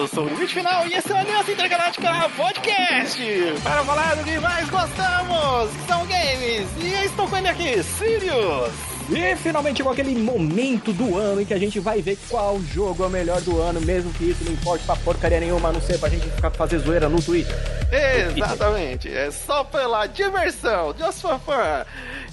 Eu sou o Limite Final e esse é o Aliança Intergaláctica Podcast para falar do que mais gostamos, que são games. E eu estou com ele aqui, Sirius. E finalmente chegou aquele momento do ano em que a gente vai ver qual jogo é o melhor do ano, mesmo que isso não importe pra porcaria nenhuma, a não ser pra gente ficar fazer zoeira no Twitter. Exatamente, é só pela diversão, just for fun.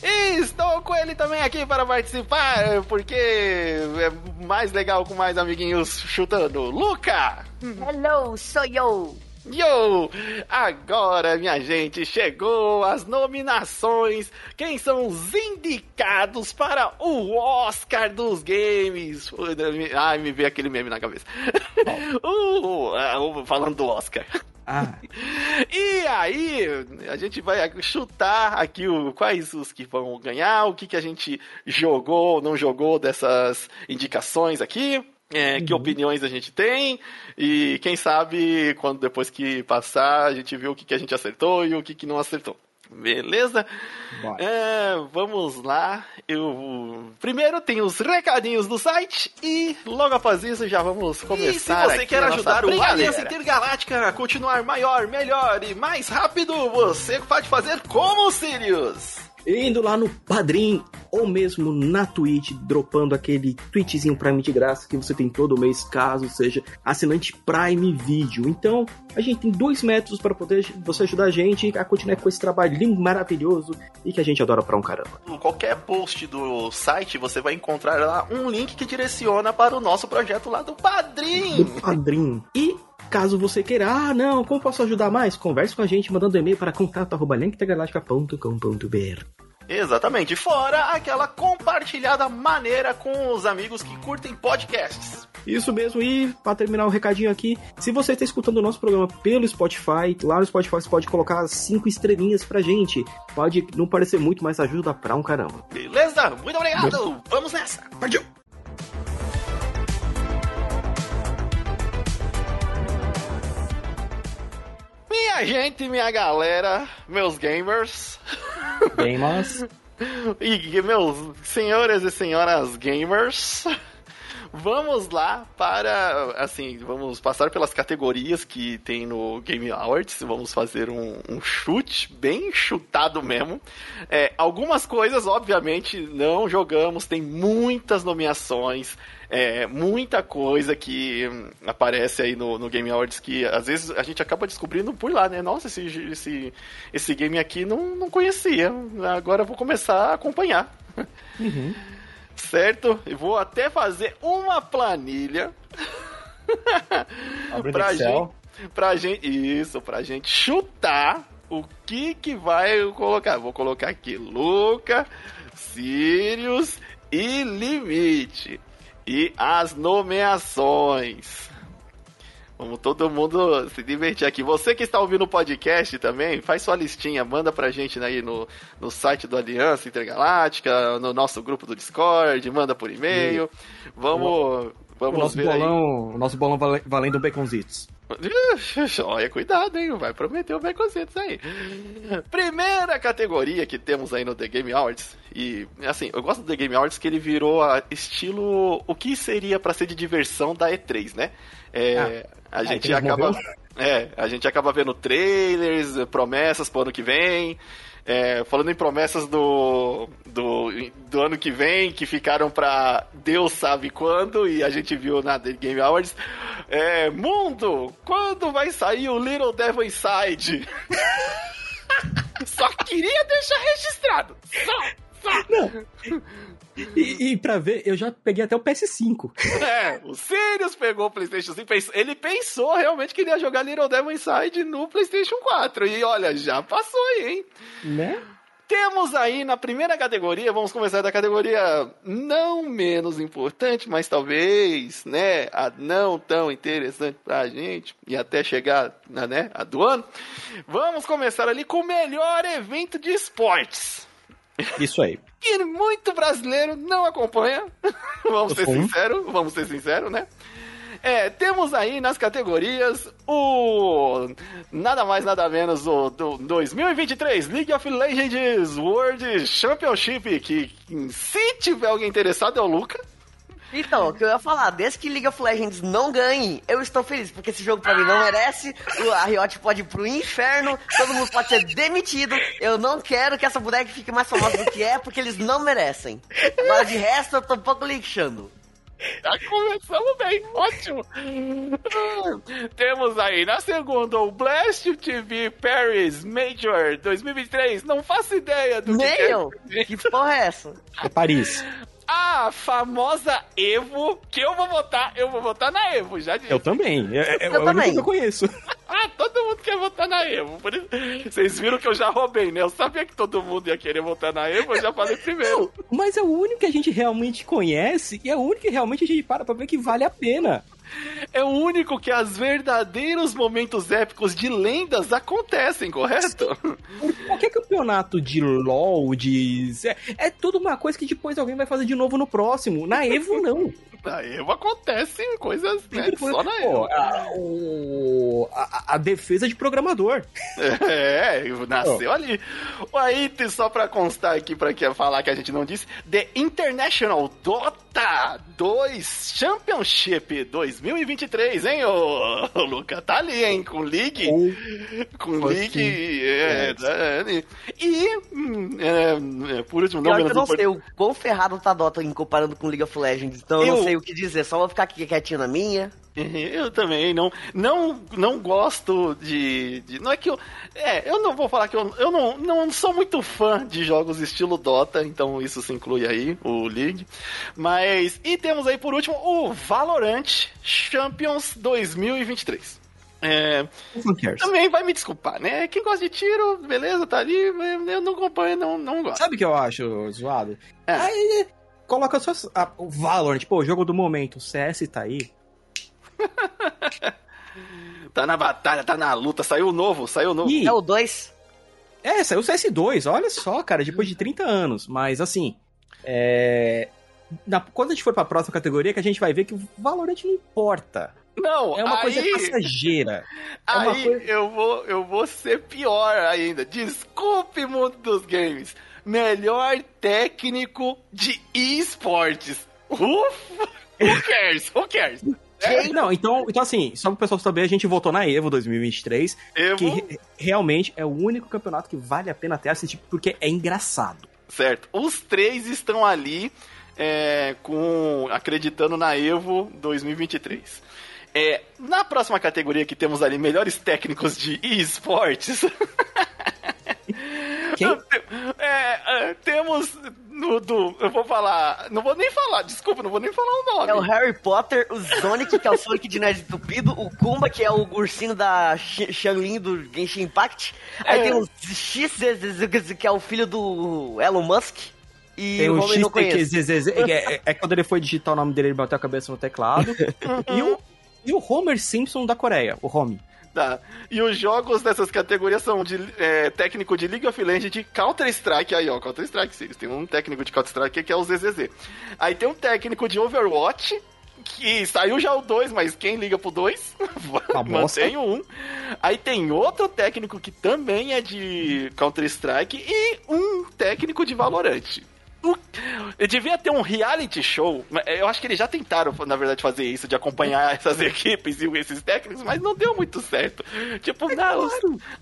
E estou com ele também aqui para participar, porque é mais legal com mais amiguinhos chutando. Luca! Hello, sou eu! Yo! Agora, minha gente, chegou as nominações. Quem são os indicados para o Oscar dos games? Ai, me veio aquele meme na cabeça. uh, falando do Oscar. Ah. E aí, a gente vai chutar aqui o, quais os que vão ganhar, o que, que a gente jogou ou não jogou dessas indicações aqui. É, uhum. Que opiniões a gente tem e quem sabe quando depois que passar a gente vê o que, que a gente acertou e o que, que não acertou. Beleza? É, vamos lá. Eu primeiro tem os recadinhos do site e logo após isso já vamos começar. E se você quer ajudar o Aliança Intergaláctica a continuar maior, melhor e mais rápido, você pode fazer como o Sirius indo lá no Padrim ou mesmo na Twitch, dropando aquele tweetzinho Prime de graça que você tem todo mês, caso seja assinante Prime Video. Então, a gente tem dois métodos para poder você ajudar a gente a continuar com esse trabalho lindo, maravilhoso e que a gente adora pra um caramba. Qualquer post do site, você vai encontrar lá um link que direciona para o nosso projeto lá do Padrim. Do Padrim. E Caso você queira, ah, não, como posso ajudar mais? Converse com a gente mandando e-mail para contato.linktegaláctica.com.br. Exatamente, fora aquela compartilhada maneira com os amigos que curtem podcasts. Isso mesmo, e para terminar o recadinho aqui, se você está escutando o nosso programa pelo Spotify, lá no Spotify você pode colocar cinco estrelinhas pra gente. Pode não parecer muito, mas ajuda pra um caramba. Beleza? Muito obrigado! Vamos nessa! Partiu! Minha gente, minha galera, meus gamers. Gamers. e meus senhores e senhoras gamers. Vamos lá para, assim, vamos passar pelas categorias que tem no Game Awards. Vamos fazer um, um chute, bem chutado mesmo. É, algumas coisas, obviamente, não jogamos, tem muitas nomeações. É, muita coisa que aparece aí no, no, Game Awards que às vezes a gente acaba descobrindo por lá, né? Nossa, esse, esse, esse game aqui não, não conhecia. Agora vou começar a acompanhar. Uhum certo? E vou até fazer uma planilha pra gente, pra gente, isso, pra gente chutar o que que vai colocar. Vou colocar aqui Luca, Sirius e Limite. E as nomeações. Vamos todo mundo se divertir aqui. Você que está ouvindo o podcast também, faz sua listinha, manda pra gente aí no, no site do Aliança Intergaláctica, no nosso grupo do Discord, manda por e-mail. Vamos, vamos o nosso ver bolão, aí. O nosso bolão valendo baconzitos. Olha, cuidado, hein? Vai prometer o baconzitos aí. Primeira categoria que temos aí no The Game Awards. E, assim, eu gosto do The Game Awards que ele virou estilo o que seria para ser de diversão da E3, né? É, ah. A gente acaba. É, a gente acaba vendo trailers, promessas pro ano que vem. É, falando em promessas do, do, do ano que vem, que ficaram pra Deus sabe quando, e a gente viu na The Game Awards. É, mundo, quando vai sair o Little Devil Inside? Só queria deixar registrado. Só, só. Não. E, e pra ver, eu já peguei até o PS5. É, o Sirius pegou o PlayStation 5. Ele pensou realmente que ele ia jogar Little Devil Inside no PlayStation 4. E olha, já passou aí, hein? Né? Temos aí na primeira categoria, vamos começar da categoria não menos importante, mas talvez, né, a não tão interessante pra gente, e até chegar na, né, a do ano. Vamos começar ali com o melhor evento de esportes. Isso aí. Que muito brasileiro não acompanha. vamos ser sinceros, vamos ser sinceros, né? É, temos aí nas categorias o nada mais nada menos o do 2023 League of Legends World Championship que se tiver alguém interessado é o Luca. Então, o que eu ia falar, desde que League of Legends não ganhe, eu estou feliz, porque esse jogo pra mim não merece, o- a Riot pode ir pro inferno, todo mundo pode ser demitido, eu não quero que essa boneca fique mais famosa do que é, porque eles não merecem. Agora de resto, eu tô um pouco lixando. Já começamos bem, ótimo. Temos aí na segunda o Blast TV Paris Major 2023. Não faço ideia do que Nem que é. eu. Que porra é essa? É Paris. A famosa Evo, que eu vou votar, eu vou votar na Evo, já disse. Eu também. É, é, é Eu o único também. que eu conheço. Ah, todo mundo quer votar na Evo. Por isso... Vocês viram que eu já roubei, né? Eu sabia que todo mundo ia querer votar na Evo, eu já falei primeiro. Mas é o único que a gente realmente conhece e é o único que realmente a gente para pra ver que vale a pena. É o único que as verdadeiros momentos épicos de lendas acontecem, correto? Qualquer campeonato de LoL, de. É, é tudo uma coisa que depois alguém vai fazer de novo no próximo. Na Evo, não. Na Evo acontecem coisas né, foi- só na pô, Evo. a, o- a- a defesa de programador. É, nasceu ali. Aí, só pra constar aqui, pra que falar que a gente não disse, The International Dota 2 Championship 2023, hein, ô, ô Luca? Tá ali, hein, com League. Com League. É, é, e, hum, é, é, por último, não eu não importante. sei o quão ferrado tá Dota em comparando com League of Legends, então eu, Eu- não sei o que dizer, só vou ficar aqui quietinho na minha. Eu também não, não, não gosto de, de- Não é que eu. É, eu não vou falar que eu, eu não, não sou muito fã de jogos estilo Dota, então isso se inclui aí, o League. Mas. E temos aí por último o Valorant Champions 2023. É, também vai me desculpar, né? Quem gosta de tiro, beleza, tá ali, eu não acompanho, não, não gosto. Sabe o que eu acho zoado? É. Aí coloca só a- o Valorant, pô, o jogo do momento, o CS tá aí. Tá na batalha, tá na luta, saiu novo, saiu novo. Ih, É o 2. É, saiu o CS2, olha só, cara, depois de 30 anos. Mas assim, é. na- quando a gente for pra próxima categoria, que a gente vai ver que o Valorant não importa. Não, É uma aí... coisa passageira. É uma Aí coisa- eu, vou, eu vou ser pior ainda. Desculpe, mundo dos games. Melhor técnico de esportes. Ufa! Who cares? Who cares? É, não, então, então assim, só pro pessoal saber, a gente votou na Evo 2023, Eu que re- realmente é o único campeonato que vale a pena até assistir, porque é engraçado. Certo. Os três estão ali é, com acreditando na Evo 2023. É, na próxima categoria que temos ali, melhores técnicos de esportes. Quem? É, é, temos no do. Eu vou falar. Não vou nem falar, desculpa, não vou nem falar o nome. É o Harry Potter, o Sonic, que é o Sonic de Nerd Entupido, o Kumba, que é o ursinho da Sh- Xianlin do Genshin Impact. Aí É. tem o X, que é o filho do Elon Musk. E Tem o conhece. XTQZZ, é, é, é quando ele foi digitar o nome dele, ele bateu a cabeça no teclado. e, o, e o Homer Simpson da Coreia, o Home. Tá. E os jogos dessas categorias são de é, técnico de League of Legends, de Counter-Strike, aí ó, Counter-Strike, tem um técnico de Counter-Strike que é o ZZZ. Aí tem um técnico de Overwatch, que saiu já o 2, mas quem liga pro 2? Uma bosta. Mantém o 1. Aí tem outro técnico que também é de Counter-Strike e um técnico de Valorant. Eu devia ter um reality show. mas Eu acho que eles já tentaram, na verdade, fazer isso, de acompanhar essas equipes e esses técnicos, mas não deu muito certo. Tipo, não, os,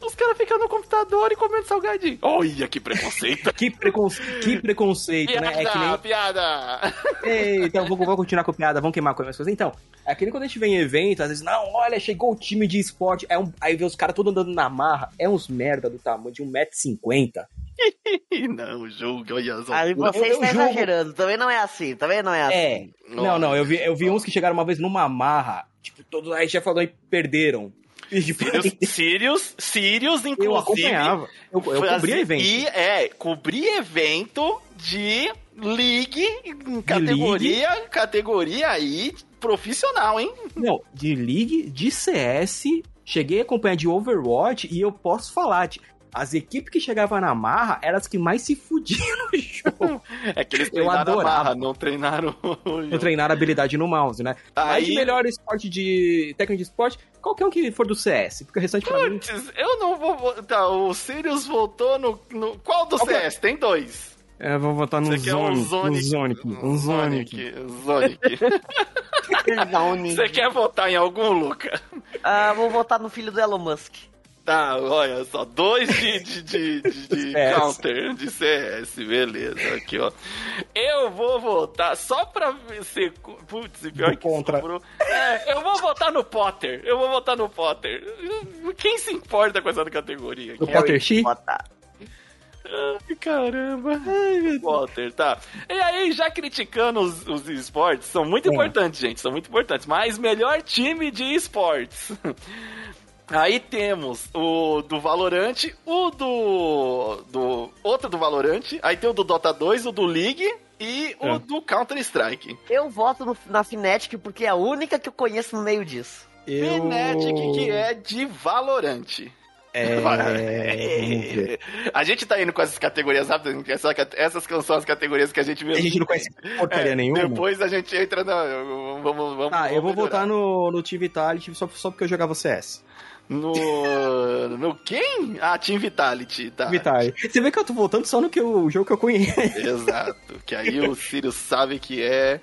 os caras ficam no computador e comendo salgadinho. Olha que preconceito. Que, preconce... que preconceito, piada, né? É que nem... piada. Eita, eu vou, vou continuar com piada, vamos queimar com as coisas. Então, é aquele quando a gente vem em evento, às vezes, não, olha, chegou o time de esporte, é um... aí vê os caras todos andando na marra, é uns merda do tamanho de 1,50m. não, julga, olha só. Aí você Eu- eu está julgo. exagerando, também não é assim, também não é assim. É. Não, não, eu vi, eu vi uns que chegaram uma vez numa marra, tipo, todos aí já falou e perderam. Tipo, Sirius, Sirius, Sirius, eu inclusive. acompanhava. Eu, eu Fazia- cobria evento. E, é, cobrir evento de League, em categoria, categoria aí profissional, hein? Não, de League, de CS, cheguei a acompanhar de Overwatch e eu posso falar, de- as equipes que chegavam na marra eram as que mais se fudiam no jogo. É que eles Eu treinaram a adorava. barra, não treinaram o Não treinaram habilidade no mouse, né? Mas Aí- de melhor esporte de. técnico de esporte, qualquer um que for do CS, porque o restante pra mim. Eu não vou votar. O Sirius voltou no, no- Qual do é? CS? Tem dois. É, vou votar no Zonic. um Zonic? Um Zonic. Um Zonic. Zonic. Zonic. Você quer votar em algum, Luca? Ah, vou votar no filho do Elon Musk. Tá, olha só, dois de, de, de, de- de counter de CS, beleza, aqui ó. Eu vou votar só pra ver se. Putz, pior Do que contra. sobrou. É, eu vou votar no Potter, eu vou votar no Potter. Quem se importa com essa categoria? O Potter X? Ai, caramba. Ai, meu Potter, tá. E aí, já criticando os, os esportes, são muito É. importantes, gente, são muito importantes. Mas melhor time de esportes. Aí temos o do Valorant, o do. do outro do Valorant, aí tem o do Dota 2, o do League e o É. do Counter-Strike. Eu voto no- na Fnatic porque é a única que eu conheço no meio disso. Eu... Fnatic, que é de Valorant. É... Vamos. A gente tá indo com essas categorias rápidas, essa- essas são as categorias que a gente mesmo. A gente não conhece porcaria É, nenhuma. Depois a gente entra na. Vamos, vamos, Ah, eu vou vamos votar melhorar. no, no Team Vitality só, só porque eu jogava CS. No. No quem? Ah, Team Vitality, tá. Vitality. Você vê que eu tô voltando só no que eu- o jogo que eu conheço. Exato. Que aí o Sirius sabe que é.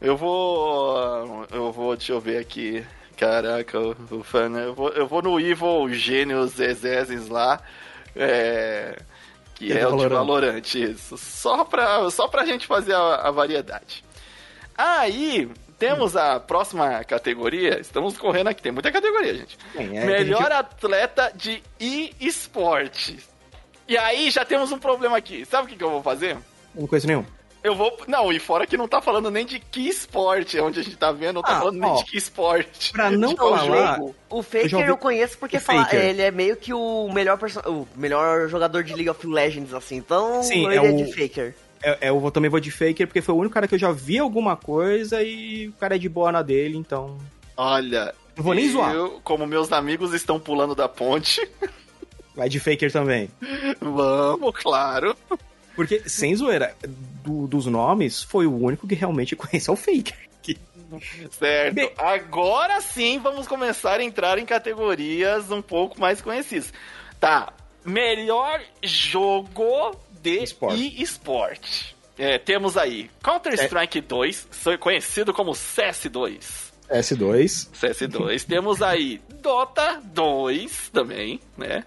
Eu vou. Eu vou, deixa eu ver aqui. Caraca, o, o fan, eu vou, eu vou no Evil Gênios Exésis lá. É. Que É é, o de. Valorant, isso. Só pra, só pra gente fazer a, a variedade. Aí, temos a próxima categoria. Estamos correndo aqui, tem muita categoria, gente. Bem, é, Melhor gente- atleta de e-sport. E aí já temos um problema aqui. Sabe o que, que eu vou fazer? Eu não conheço nenhum. Eu vou. Não, e fora que não tá falando nem de que esporte, é onde a gente tá vendo, não tá Ah, falando nem ó, de que esporte. pra não De qual falar- jogo. O Eu Faker eu, ouvi- conheço porque fala, Faker. ele é meio que o melhor, perso... o melhor jogador de League of Legends, assim. Então, Sim, ele é é, o- de Faker. É, é, eu vou- também vou de Faker, porque foi o único cara que eu já vi alguma coisa e o cara é de boa na dele, então. Olha. Não vou nem zoar. Eu, como meus amigos estão pulando da ponte, Vai de Faker também. vamos, claro. Porque, sem zoeira, do- dos nomes, foi o único que realmente conhece o Faker. Certo. Bem- Agora sim vamos começar a entrar em categorias um pouco mais conhecidas. Tá. Melhor jogo de Esporte. e-sport. É, temos aí Counter-Strike 2, so- conhecido como CS2. S2. CS2. temos aí Dota 2 também, né?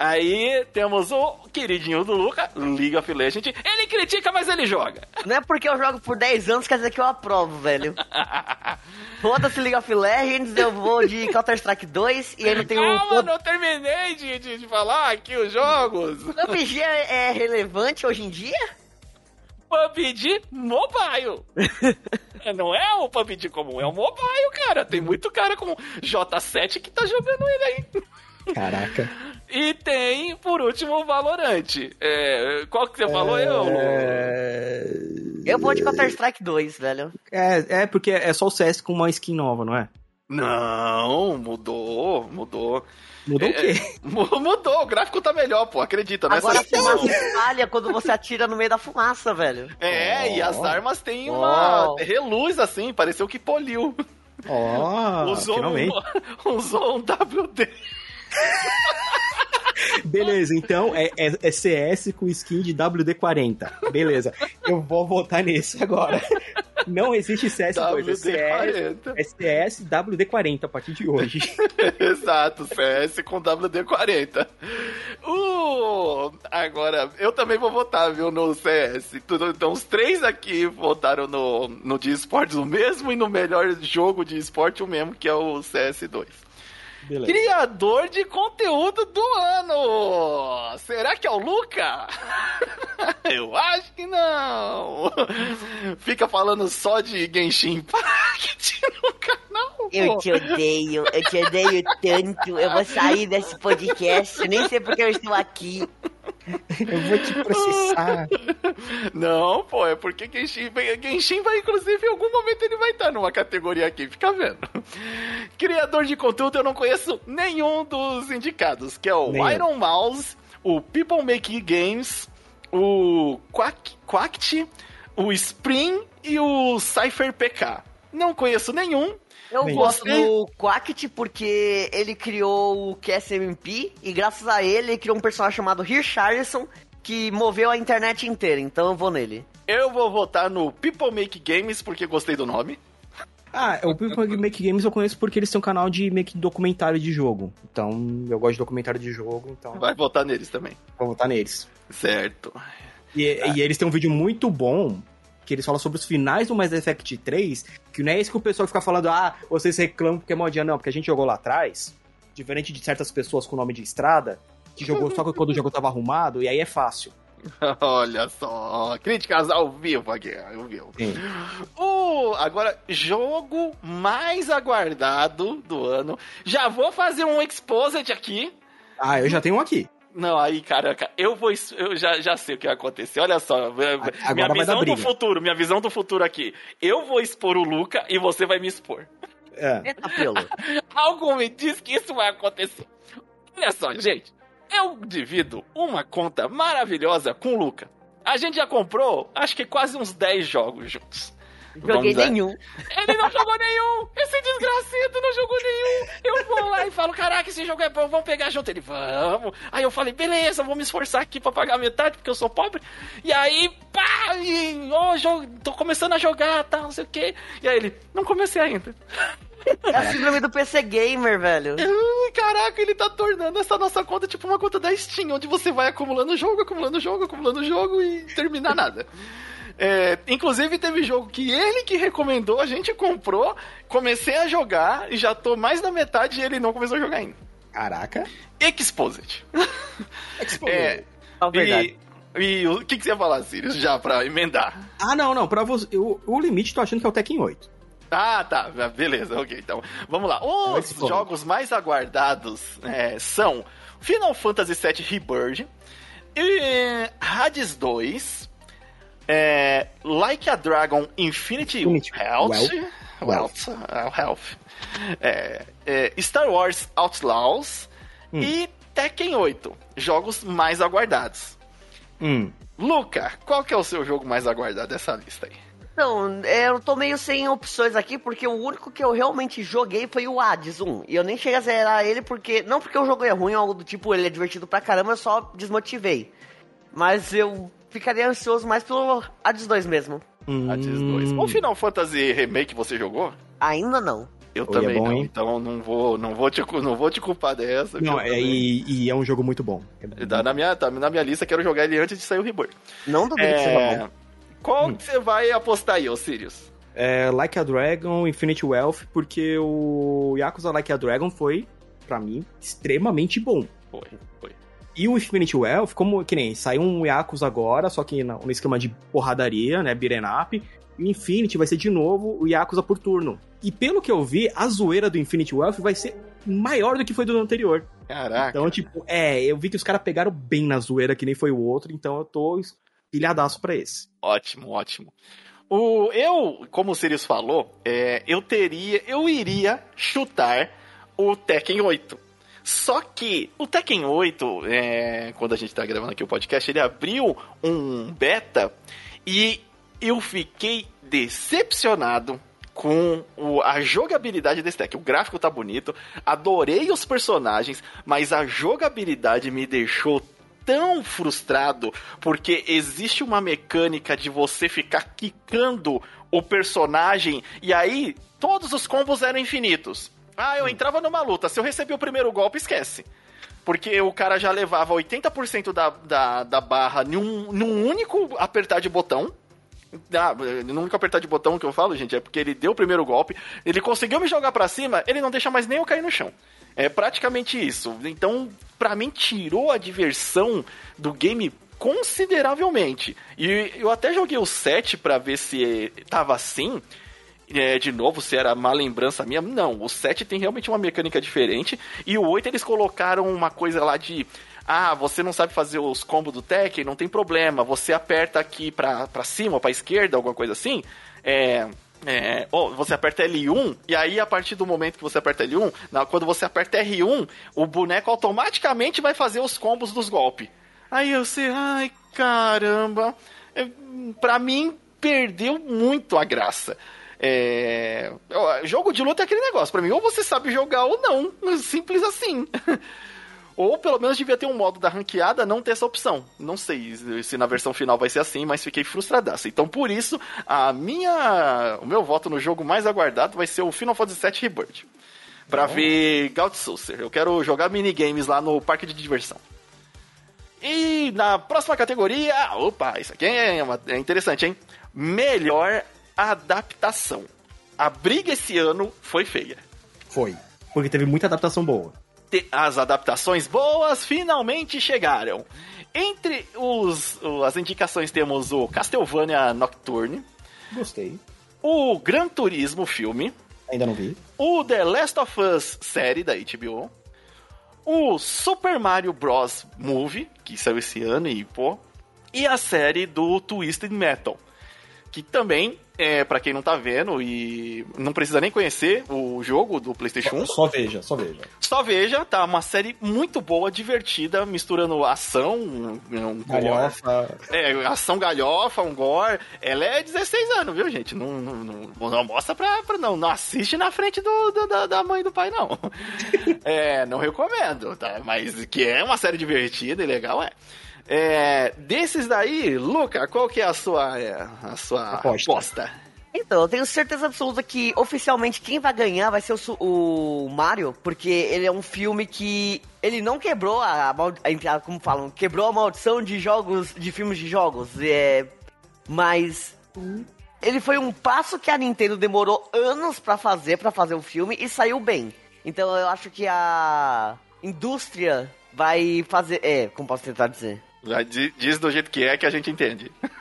Aí temos o queridinho do Luca, League of Legends. Ele critica, mas ele joga. Não é porque eu jogo por 10 anos quer dizer que eu aprovo, velho. Foda-se League of Legends, eu vou de Counter-Strike 2 e aí não tem o Calma, não terminei de, de, de falar aqui os jogos. PUBG é, é relevante hoje em dia? PUBG Mobile. Não é o PUBG comum, é o Mobile, cara. Tem muito cara com J7 que tá jogando ele aí. Caraca. E tem, por último, o Valorant. É, qual que você falou? Eu? É... Eu vou de Counter-Strike 2, velho. É, é porque é só o CS com uma skin nova, não é? Não, mudou, mudou. Mudou o É, quê? mu- Mudou, o gráfico tá melhor, pô, acredita. Nessa Agora a fumaça espalha quando você atira no meio da fumaça, velho. É, e as Oh. armas têm uma Oh. reluz assim, pareceu que poliu. Ó, usou, finalmente. um, usou um WD. Beleza, então é, é- é CS com skin de WD-40. Beleza, eu vou votar nesse agora. Não existe CS2, é CS, WD-40. é CS WD-40 a partir de hoje. Exato, CS com WD-40. Uh, agora, eu também vou votar, viu, no CS. Então, os três aqui votaram no, no de esportes o mesmo e no melhor jogo de esporte o mesmo, que é o CS2. Beleza. Criador de conteúdo do ano! Será que é o Luca? Eu acho que não! Fica falando só de Genshin Impact no canal. Eu te odeio, eu te odeio tanto. Eu vou sair desse podcast, nem sei porque eu estou aqui. Eu vou te processar. Não, pô, é porque Genshin, Genshin vai, inclusive, em algum momento ele vai estar numa categoria aqui, fica vendo. Criador de conteúdo, eu não conheço nenhum dos indicados, que é o Nenhum. Iron Mouse, o People Make Games, o Quack, Quact, o Spring e o Cypher PK. Não conheço nenhum. Eu Bem, gosto você- do Quackit porque ele criou o QSMP e graças a ele ele criou um personagem chamado Richardson que moveu a internet inteira, então eu vou nele. Eu vou votar no People Make Games porque gostei do nome. Ah, o People Make Games eu conheço porque eles têm um canal de meio que documentário de jogo. Então, eu gosto de documentário de jogo, então Vai votar neles também. vou votar neles. Certo. E, e eles têm um vídeo muito bom que eles falam sobre os finais do Mass Effect 3, que não é isso que o pessoal fica falando, ah, vocês reclamam porque é modinha, não, porque a gente jogou lá atrás, diferente de certas pessoas com nome de estrada, que jogou só quando o jogo tava arrumado, e aí é fácil. Olha só, críticas ao vivo aqui, ao vivo. O, agora, jogo mais aguardado do ano. Já vou fazer um exposit aqui. Ah, eu já tenho um aqui. Não, aí, caraca, eu vou. Eu já, já sei o que vai acontecer. Olha só, minha vai dar visão do futuro, minha visão do futuro aqui. Eu vou expor o Luca e você vai me expor. É. Eita, pelo. Algo me diz que isso vai acontecer. Olha só, gente. Eu divido uma conta maravilhosa com o Luca. A gente já comprou, acho que quase uns 10 jogos juntos. Joguei Vamos nenhum. Ele não jogou nenhum! Esse desgraçado não jogou nenhum! Eu vou lá e falo, caraca, esse jogo é bom, vamos pegar junto. Ele, vamos! Aí eu falei, beleza, vou me esforçar aqui pra pagar metade, porque eu sou pobre. E aí, pá! E, ó, jogo, tô começando a jogar, tá, não sei o quê. E aí ele, não comecei ainda. É a síndrome do PC Gamer, velho. Caraca, ele tá tornando essa nossa conta tipo uma conta da Steam, onde você vai acumulando jogo, acumulando jogo, acumulando jogo e terminar nada. É, inclusive teve jogo que ele que recomendou, a gente comprou, comecei a jogar e já tô mais da metade e ele não começou a jogar ainda. Caraca. Exposit. É, É verdade. e, e o que, que você ia falar, Sirius, já pra emendar? Ah, não, não, pra você. O, o limite tô achando que é o Tekken 8. Ah, tá. Beleza, ok. Então, vamos lá. Vai Os for. jogos mais aguardados é, são Final Fantasy VII Rebirth, e Hades 2, é, Like a Dragon Infinity, Infinity Health, Wealth. Wealth, ah, Health, é, é, Star Wars Outlaws Hum. e Tekken 8, jogos mais aguardados. Hum. Luca, qual que é o seu jogo mais aguardado dessa lista aí? Então, é, eu tô meio sem opções aqui, porque o único que eu realmente joguei foi o Hades 1. E eu nem cheguei a zerar ele porque. Não porque o jogo é ruim ou algo do tipo, ele é divertido pra caramba, eu só desmotivei. Mas eu ficaria ansioso mais pelo Hades 2 mesmo. hum. Hades 2. O Final Fantasy Remake você jogou? Ainda não. Eu Oi, é também bom, não, hein? então não vou, não vou te, não vou te culpar dessa. Não, que é, e, e é um jogo muito bom. É Tá na minha, tá na minha lista, quero jogar ele antes de sair o Rebirth. Não duvido que seja É, bom. qual Hum. que você vai apostar aí, ô Sirius? É, like a Dragon, Infinite Wealth, porque o Yakuza Like a Dragon foi, pra mim, extremamente bom. Foi, foi. E o Infinite Wealth, como que nem saiu um Yakuza agora, só que no, esquema de porradaria, né, beat'em up, e o Infinity vai ser de novo o Yakuza por turno. E pelo que eu vi, a zoeira do Infinite Wealth vai ser maior do que foi do anterior. Caraca. Então, tipo, é, eu vi que os caras pegaram bem na zoeira, que nem foi o outro, então eu tô pilhadaço pra esse. Ótimo, ótimo. O, eu, como o Sirius falou, é, eu teria, eu iria chutar o Tekken 8. Só que o Tekken 8, é, quando a gente tá gravando aqui o podcast, ele abriu um beta e eu fiquei decepcionado com o- a jogabilidade desse Tekken. O gráfico tá bonito, adorei os personagens, mas a jogabilidade me deixou tão frustrado porque existe uma mecânica de você ficar quicando o personagem e aí todos os combos eram infinitos. Ah, eu entrava numa luta, se eu recebi o primeiro golpe, esquece. Porque o cara já levava 80% da, da, da barra num, num único apertar de botão. Ah, no único apertar de botão que eu falo, gente, é porque ele deu o primeiro golpe, ele conseguiu me jogar pra cima, ele não deixa mais nem eu cair no chão. É praticamente isso. Então, pra mim, tirou a diversão do game consideravelmente. E eu até joguei o 7 pra ver se tava assim. É, de novo, se era má lembrança minha. Não, o 7 tem realmente uma mecânica diferente. E o 8 eles colocaram uma coisa lá de. Ah, você não sabe fazer os combos do Tekken? Não tem problema. Você aperta aqui pra, pra cima pra esquerda, alguma coisa assim. É. É, ou você aperta L1 e aí a partir do momento que você aperta L1, na- quando você aperta R1, o boneco automaticamente vai fazer os combos dos golpes. Aí eu sei, ai caramba, é, pra mim perdeu muito a graça. É, jogo de luta é aquele negócio, pra mim ou você sabe jogar ou não, simples assim. Ou pelo menos devia ter um modo da ranqueada não ter essa opção. Não sei se na versão final vai ser assim, mas fiquei frustradaço. Então por isso, a minha. O meu voto no jogo mais aguardado vai ser o Final Fantasy VII Rebirth. Pra ver Gaut Saucer. Eu quero jogar minigames lá no parque de diversão. E na próxima categoria. Opa, isso aqui é, uma- é interessante, hein? Melhor adaptação. A briga esse ano foi feia. Foi. Porque teve muita adaptação boa. As adaptações boas finalmente chegaram. Entre os, as indicações temos o Castlevania Nocturne, Gostei. o Gran Turismo filme, Ainda não vi. o The Last of Us série da HBO, o Super Mario Bros. Movie, que saiu esse ano e pô, e a série do Twisted Metal, que também é para quem não tá vendo e não precisa nem conhecer o jogo do PlayStation 1, Só veja, só veja. só veja, tá uma série muito boa, divertida, misturando ação, um, um gore, Galhofa. é, ação galhofa, um gore. Ela é 16 anos, viu, gente? Não, não, não, não mostra pra, pra- não. Não assiste na frente do, do- da, da mãe e do pai, não. é, não recomendo, tá? Mas que é uma série divertida e legal, é. É, desses daí, Luca, qual que é a sua, é, a sua Aposta. aposta? Então, eu tenho certeza absoluta que oficialmente quem vai ganhar vai ser o, o Mario, porque ele é um filme que ele não quebrou a, a como falam, quebrou a maldição de jogos, de filmes de jogos, é, mas ele foi um passo que a Nintendo demorou anos pra fazer, pra fazer o filme e saiu bem. Então eu acho que a indústria vai fazer, é, como posso tentar dizer? Diz do jeito que é que a gente entende.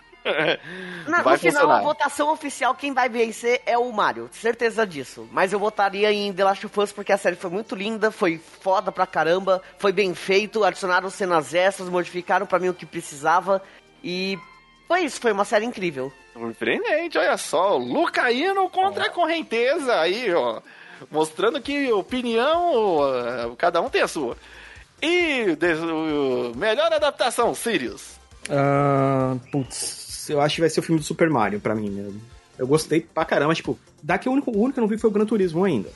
Na, Vai no final, funcionar. a votação oficial, quem vai vencer é o Mario. Certeza disso. Mas eu votaria em The Last of Us porque a série foi muito linda, foi foda pra caramba, foi bem feito, adicionaram cenas extras, modificaram pra mim o que precisava. E foi isso, foi uma série incrível. Surpreendente, olha só. o Luca indo contra a correnteza aí, ó. Mostrando que opinião, cada um tem a sua. E melhor adaptação, Sirius. Ah, putz, eu acho que vai ser o filme do Super Mario pra mim mesmo. Eu gostei pra caramba, tipo, daqui o único, o único que eu não vi foi o Gran Turismo ainda.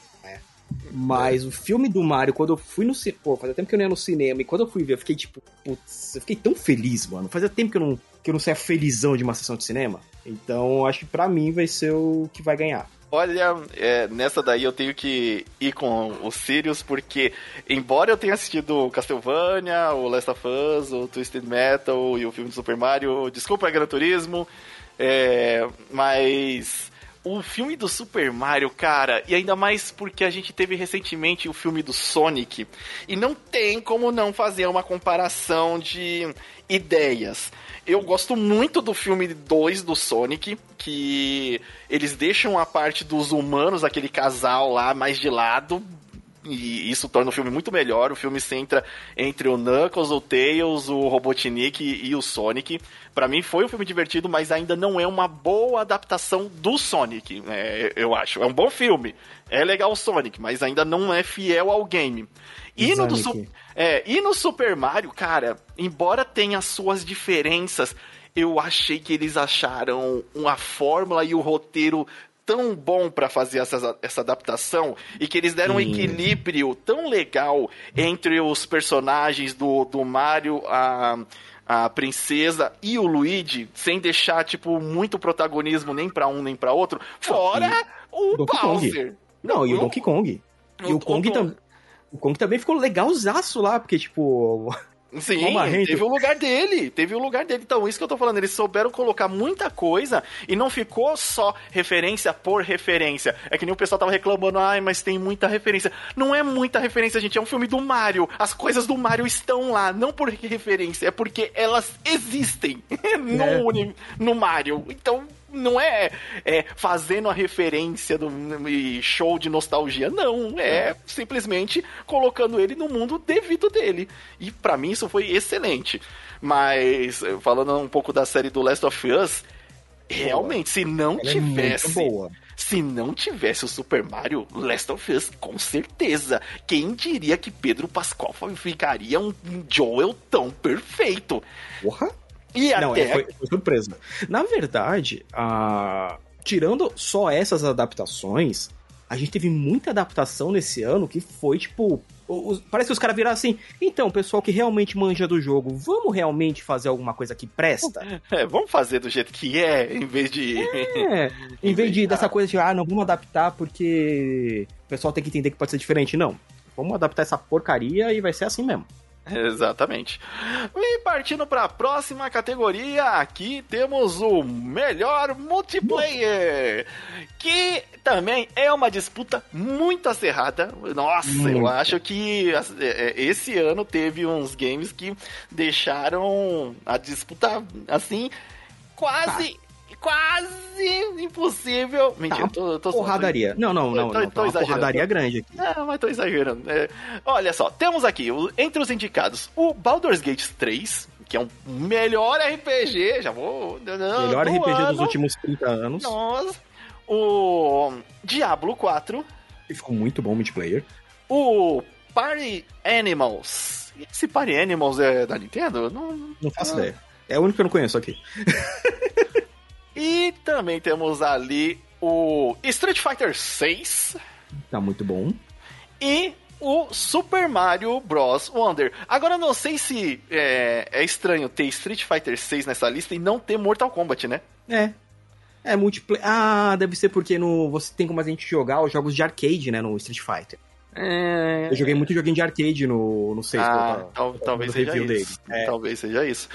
Mas o filme do Mario, quando eu fui no cinema. Pô, fazia tempo que eu não ia no cinema, e quando eu fui ver, eu fiquei tipo, putz, eu fiquei tão feliz, mano. Fazia tempo que eu não, que eu não saia felizão de uma sessão de cinema. Então, acho que pra mim vai ser o que vai ganhar. Olha, é, nessa daí eu tenho que ir com o Sirius, porque, embora eu tenha assistido Castlevania, o Last of Us, o Twisted Metal e o filme do Super Mario, desculpa, Gran Turismo, é, mas o filme do Super Mario, cara, e ainda mais porque a gente teve recentemente o filme do Sonic, e não tem como não fazer uma comparação de ideias. Eu gosto muito do filme 2 do Sonic, que eles deixam a parte dos humanos, aquele casal lá, mais de lado. E isso torna o filme muito melhor. O filme centra entre o Knuckles, o Tails, o Robotnik e o Sonic. Pra mim foi um filme divertido, mas ainda não é uma boa adaptação do Sonic, é, eu acho. É um bom filme. É legal o Sonic, mas ainda não é fiel ao game. E no, do é, e no Super Mario, cara, embora tenha suas diferenças, eu achei que eles acharam uma fórmula e o roteiro tão bom pra fazer essa, essa adaptação e que eles deram um equilíbrio tão legal entre os personagens do, do Mario, a, a princesa e o Luigi, sem deixar, tipo, muito protagonismo nem pra um nem pra outro, fora o Donkey Kong. Bowser. Não, e o Donkey Kong. E o o- Kong o- também. O Kong também ficou legalzaço lá, porque, tipo. Sim, teve o lugar dele, teve o lugar dele. Então, isso que eu tô falando, eles souberam colocar muita coisa e não ficou só referência por referência. É que nem o pessoal tava reclamando, ai, mas tem muita referência. Não é muita referência, gente, é um filme do Mario. As coisas do Mario estão lá, não por referência, é porque elas existem no, É. uni- no Mario. Então, não é, é fazendo a referência do show de nostalgia, não. É simplesmente colocando ele no mundo devido dele. E pra mim isso foi excelente. Mas, eh, falando um pouco da série do Last of Us, realmente, se não Ela é tivesse. boa. Se não tivesse o Super Mario, Last of Us, com certeza. Quem diria que Pedro Pascal ficaria um Joel tão perfeito? Porra! E Não, até é, foi, foi surpresa. Na verdade, a... tirando só essas adaptações, a gente teve muita adaptação nesse ano que foi, tipo, parece que os caras viraram assim. Então, pessoal que realmente manja do jogo, vamos realmente fazer alguma coisa que presta? É, vamos fazer do jeito que é, em vez de. É, em vez de dessa coisa de, ah, não, vamos adaptar porque o pessoal tem que entender que pode ser diferente. Não. Vamos adaptar essa porcaria e vai ser assim mesmo. Exatamente. E partindo para a próxima categoria, aqui temos o melhor multiplayer, que também é uma disputa muito acirrada. Nossa, eu Muito. acho que é, é, esse ano teve uns games que deixaram a disputa assim quase quase impossível. Mentira, Tá, tô, tô Porradaria. Não, não, não. tô- não, tô tá exagerando. porradaria grande aqui. Ah, mas tô exagerando. É, olha só, temos aqui, entre os indicados, o Baldur's Gate 3, que é um melhor RPG, já vou... não, Melhor do RPG dos ano. últimos 30 anos. Nossa. O Diablo 4, E ficou muito bom o multiplayer. o Party Animals. Esse Party Animals é da Nintendo? Não... Não faço Ah. ideia. É o único que eu não conheço aqui. E também temos ali o Street Fighter 6 Tá muito bom. e o Super Mario Bros. Wonder. Agora eu não sei se é, é estranho ter Street Fighter 6 nessa lista e não ter Mortal Kombat, né? É. É multiplayer. Ah, deve ser porque no, você tem como a gente jogar os jogos de arcade, né, no Street Fighter. É... Eu joguei muito joguinho de arcade no, no 6. Ah, no- tal- talvez seja review isso. dele. É. Talvez seja isso.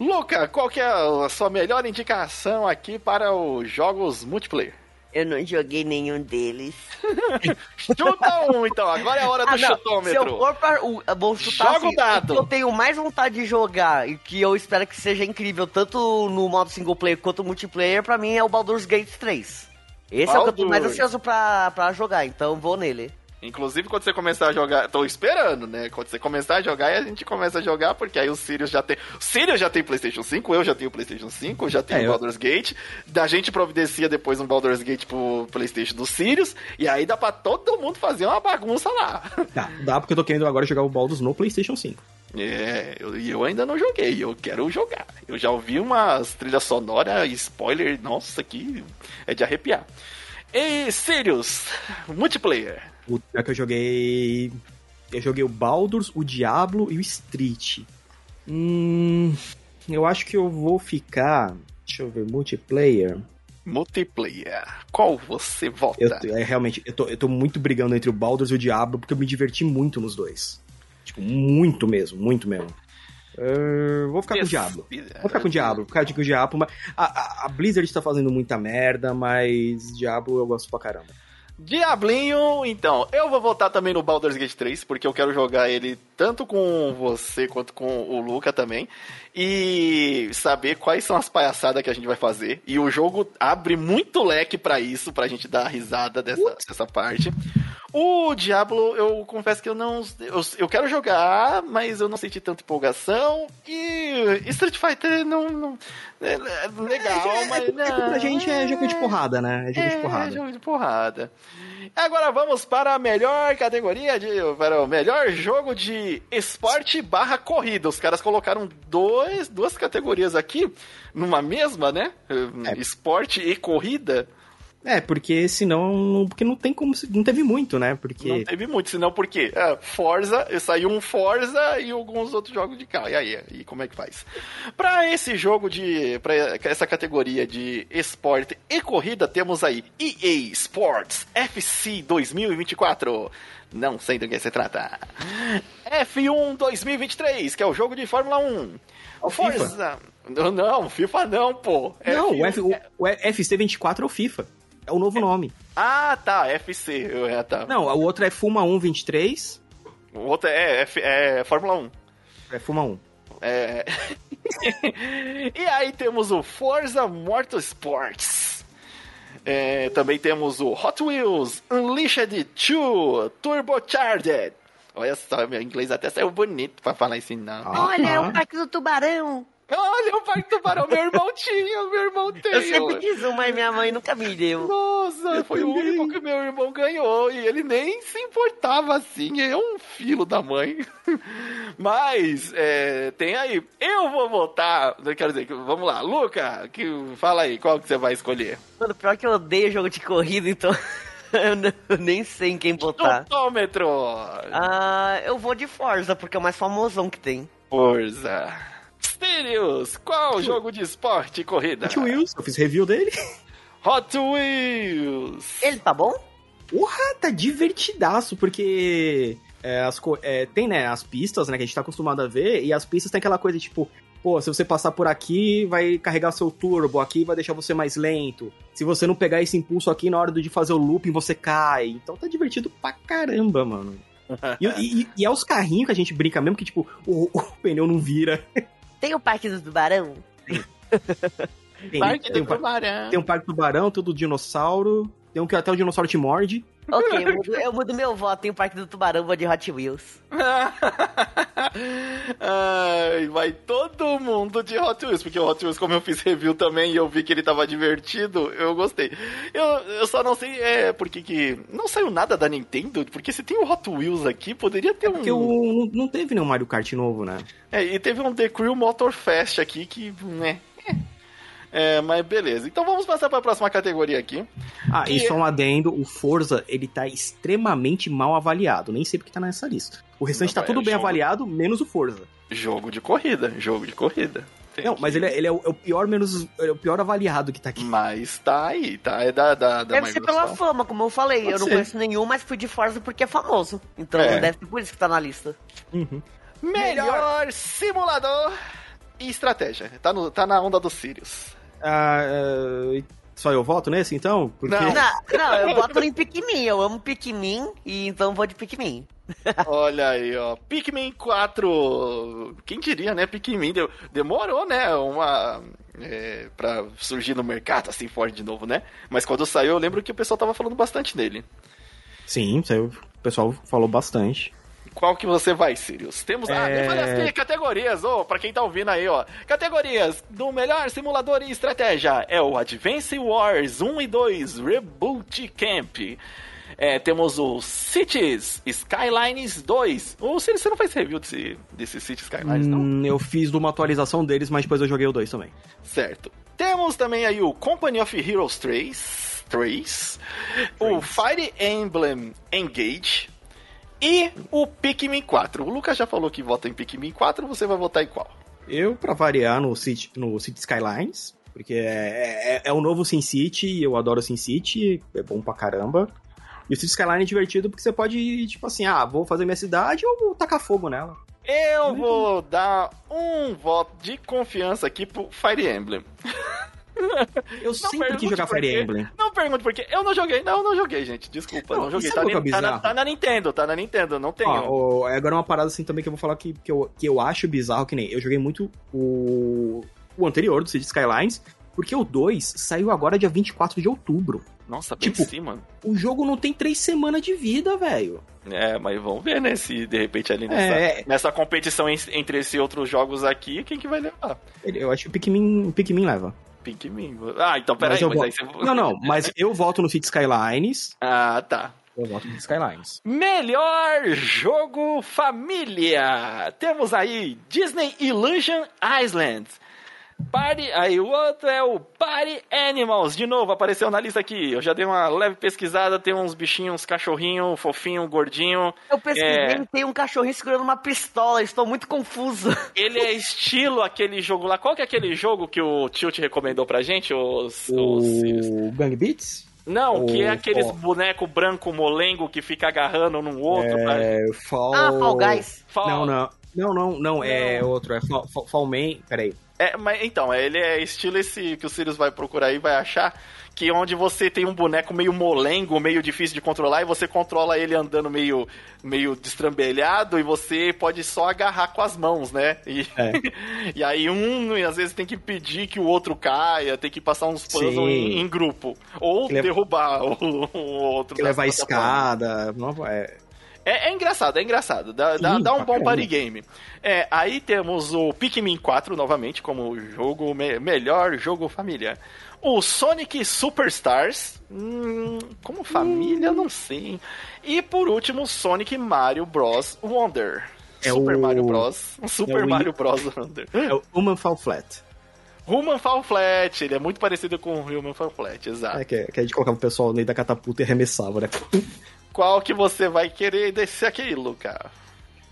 Luca, qual que é a sua melhor indicação aqui para os jogos multiplayer? Eu não joguei nenhum deles. Chuta um, então. Agora é a hora do Ah, não. Se eu chutômetro. for pra. vou chutar Joga o assim, dado. que eu tenho mais vontade de jogar e que eu espero que seja incrível, tanto no modo single player quanto multiplayer, pra mim é o Baldur's Gate 3. Esse é o que eu tô mais ansioso pra, pra jogar, então vou nele. Inclusive, quando você começar a jogar, tô esperando, né? Quando você começar a jogar, a gente começa a jogar, porque aí o Sirius já tem. O Sirius já tem PlayStation 5, eu já tenho PlayStation 5, eu já tenho É, o eu- Baldur's Gate. Da gente providencia depois um Baldur's Gate pro PlayStation do Sirius, e aí dá pra todo mundo fazer uma bagunça lá. Dá, dá porque eu tô querendo agora jogar o Baldur's no PlayStation 5. É, eu- e eu, ainda não joguei, eu quero jogar. Eu já ouvi umas trilhas sonoras, spoiler, nossa, que é de arrepiar. E Sirius, multiplayer. O é que eu joguei. Eu joguei o Baldur's, o Diablo e o Street. Hum. Eu acho que eu vou ficar. Deixa eu ver, multiplayer. Multiplayer. Qual você vota? Eu, é, realmente, eu tô, eu tô muito brigando entre o Baldur's e o Diablo porque eu me diverti muito nos dois. Tipo, muito mesmo, muito mesmo. Eh, vou ficar com o Diablo. Vou ficar com o Diablo, vou ficar com o Diablo, a, a- a Blizzard tá fazendo muita merda, mas Diablo eu gosto pra caramba. Diablinho, então, eu vou votar também no Baldur's Gate 3, porque eu quero jogar ele tanto com você quanto com o Luca também, e saber quais são as palhaçadas que a gente vai fazer. E o jogo abre muito leque pra isso, pra gente dar risada dessa, dessa parte. O Diablo, eu confesso que eu não. Eu, eu quero jogar, mas eu não senti tanta empolgação. E Street Fighter não. não é, é legal, mas. É, que pra gente é jogo de porrada, né? É jogo de porrada. jogo de porrada. Agora vamos para a melhor categoria de. Para o melhor jogo de esporte barra corrida. Os caras colocaram dois, duas categorias aqui numa mesma, né? É. Esporte e corrida. É, porque senão. não- Porque não tem como. Não teve muito, né? Não Porque. teve muito, senão por quê? É, Forza, saiu um Forza e alguns outros jogos de carro. E aí, e como é que faz? Pra esse jogo de. Pra essa categoria de esporte e corrida, temos aí EA Sports FC 2024. Não sei do que se trata. F1 2023, que é o jogo de Fórmula 1. o Forza. Não, não, FIFA não, pô. Não, o, F1 F, o, o FC24 é o FIFA. É o novo nome. Ah, tá, FC. Eu- é, tá. Não, o outro é Fuma 1 23. O outro é, F- é Fórmula 1. É Fuma 1. É... e aí temos o Forza Motorsports. É, também temos o Hot Wheels Unleashed 2 Turbocharged. Olha só, meu inglês até saiu bonito pra falar esse nome. Olha, é o Parque do Tubarão. Olha o Parque Tubarão, meu irmão tinha, meu irmão tem. Eu sempre quis um, mas minha mãe nunca me deu. Nossa, foi o único que meu irmão ganhou e ele nem se importava assim, é um filho da mãe. Mas, é, tem aí, eu vou votar, quero dizer, vamos lá, Luca, que, fala aí, qual que você vai escolher? Mano, pior que eu odeio jogo de corrida, então. eu, não- eu nem sei em quem botar. Chutômetro! Ah, eu vou de Forza, porque é o mais famosão que tem. Forza. Sirius, qual jogo de esporte e corrida? Hot Wheels, eu fiz review dele. Hot Wheels. Ele tá bom? Porra, tá divertidaço, porque é, as é, tem, né, as pistas, né, que a gente tá acostumado a ver, e as pistas tem aquela coisa, tipo, pô, se você passar por aqui, vai carregar seu turbo, aqui vai deixar você mais lento. Se você não pegar esse impulso aqui, na hora de fazer o looping, você cai. Então tá divertido pra caramba, mano. E, e- e é os carrinhos que a gente brinca mesmo, que, tipo, o, o pneu não vira. Tem o Parque do Tubarão? Tem, Parque tem, do um, par- Tubarão. tem um parque tubarão, todo dinossauro. Tem um que até o dinossauro te morde. Ok, eu mudo, eu mudo meu voto. Tem o Parque do Tubarão, vou de Hot Wheels. Ai, vai todo mundo de Hot Wheels, porque o Hot Wheels, como eu fiz review também e eu vi que ele tava divertido, eu gostei. Eu, eu só não sei é porque que não saiu nada da Nintendo, porque se tem o Hot Wheels aqui, poderia ter um. Porque o, não teve nenhum Mario Kart novo, né? É, e teve um The Crew Motor Fest aqui que, né. É, mas beleza. Então vamos passar para a próxima categoria aqui. Ah, Que e só um adendo, o Forza, ele tá extremamente mal avaliado. Nem sei porque tá nessa lista. O restante Não, tá é tudo bem jogo- avaliado, menos o Forza. Jogo de corrida, jogo de corrida. Tem Não, que- mas ele é, ele é o, é o pior menos. é o pior avaliado que tá aqui. Mas tá aí, tá? É da, da, da Deve ser pela fama, como eu falei. Pode eu não ser. conheço nenhum, mas fui de Forza porque é famoso. Então É. deve ser por isso que tá na lista. Uhum. Melhor simulador e estratégia. Tá, no, tá na onda do Sirius. Ah, é, só eu voto nesse, então? Porque... Não. Não, não, eu boto em Pikmin. Eu amo Pikmin, e então vou de Pikmin. Olha aí, ó. Pikmin 4. Quem diria, né? Pikmin deu- demorou, né? Uma. É, pra surgir no mercado assim forte de novo, né? Mas quando saiu, eu lembro que o pessoal tava falando bastante dele. Sim, saiu- o pessoal falou bastante. Qual que você vai, Sirius? Temos. Ah, É. olha aqui, categorias, ô, pra quem tá ouvindo aí, ó. Categorias do melhor simulador e estratégia é o Advance Wars 1 e 2 Reboot Camp. É, temos o Cities Skylines 2. O Sirius, você não faz review desse, desse Cities Skylines, não? Hum, eu fiz de uma atualização deles, mas depois eu joguei o 2 também. Certo. Temos também aí o Company of Heroes 3, 3 o Fire Emblem Engage e o Pikmin 4. O Lucas já falou que vota em Pikmin 4, você vai votar em qual? Eu, pra variar, no City, no City Skylines, porque é, é, é o novo Sin City, e eu adoro Sin City, é bom pra caramba. E o City Skyline é divertido porque você pode, tipo assim, ah, vou fazer minha cidade ou vou tacar fogo nela. Eu vou dar um voto de confiança aqui pro Fire Emblem. Eu sempre pergunte quis jogar Fire. Emblem. Não pergunte por quê. Eu não joguei, não, eu não joguei, gente. Desculpa, não, Não, joguei. Tá, ni- é tá na, tá na Nintendo, tá na Nintendo, não tenho. Ó, é agora uma parada assim também que eu vou falar que, que, eu, que eu acho bizarro, que nem eu joguei muito o, o anterior do City Skylines, porque o 2 saiu agora dia 24 de outubro. Nossa, bem tipo- em cima. O jogo não tem três semanas de vida, velho. É, mas vamos ver, né? Se de repente ali nessa, É. nessa competição en- entre esses outros jogos aqui, quem que vai levar? Eu acho que o Pikmin, o Pikmin leva. Pinkmin. Ah, então peraí, mas, vo- aí você. Não, não, mas eu voto no City Skylines. Ah, tá. Eu voto no Skylines. Melhor jogo família. Temos aí Disney Illusion Island. Party, aí o outro é o Party Animals, de novo, apareceu na lista aqui. Eu já dei uma leve pesquisada, tem uns bichinhos, cachorrinho, fofinho, gordinho. Eu pesquisei É. e tem um cachorrinho segurando uma pistola, estou muito confuso. Ele é estilo aquele jogo lá. Qual que é aquele jogo que o Tilt recomendou pra gente? Os, os- O Gang Beats? Não, que é o- aqueles ó. boneco branco molengo que fica agarrando num outro. pra- É, Fall... Ah, Fall Guys. Fall- Não, não. Não, não, não, é outro. É Fall, Fall, Fall Man. Peraí. É, mas então, ele é estilo esse que o Sirius vai procurar aí, vai achar, que é onde você tem um boneco meio molengo, meio difícil de controlar, e você controla ele andando meio, meio destrambelhado, e você pode só agarrar com as mãos, né? E, É. e aí um, às vezes, tem que pedir que o outro caia, tem que passar uns puzzles em, em grupo. Ou Que leva- derrubar o, o outro. Que levar a escada. Não, é, É, é engraçado, é engraçado. Dá, dá, Sim, dá um pra bom party game. É, aí temos o Pikmin 4 novamente como jogo me- melhor jogo família. O Sonic Superstars, hum, como família, eu não sei. E por último, Sonic Mario Bros. Wonder. É Super o- Mario Bros. Super é Mario Bros. Wonder. é o Human Fall Flat. Human Fall Flat, ele é muito parecido com o Human Fall Flat, exato. É, que, que a gente colocava o pessoal no meio da catapulta e arremessava, né? Qual que você vai querer desse aqui, Luca?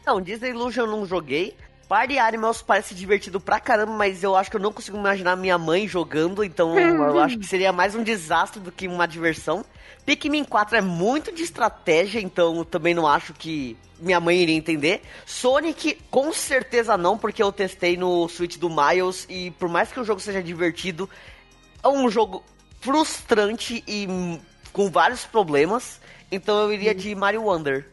Não, Disney Illusion eu não joguei. Party Animals parece divertido pra caramba, mas eu acho que eu não consigo imaginar minha mãe jogando, então eu acho que seria mais um desastre do que uma diversão. Pikmin 4 é muito de estratégia, então também não acho que minha mãe iria entender. Sonic, com certeza não, porque eu testei no Switch do Miles e por mais que o jogo seja divertido, é um jogo frustrante e com vários problemas. Então eu iria de Mario Wonder.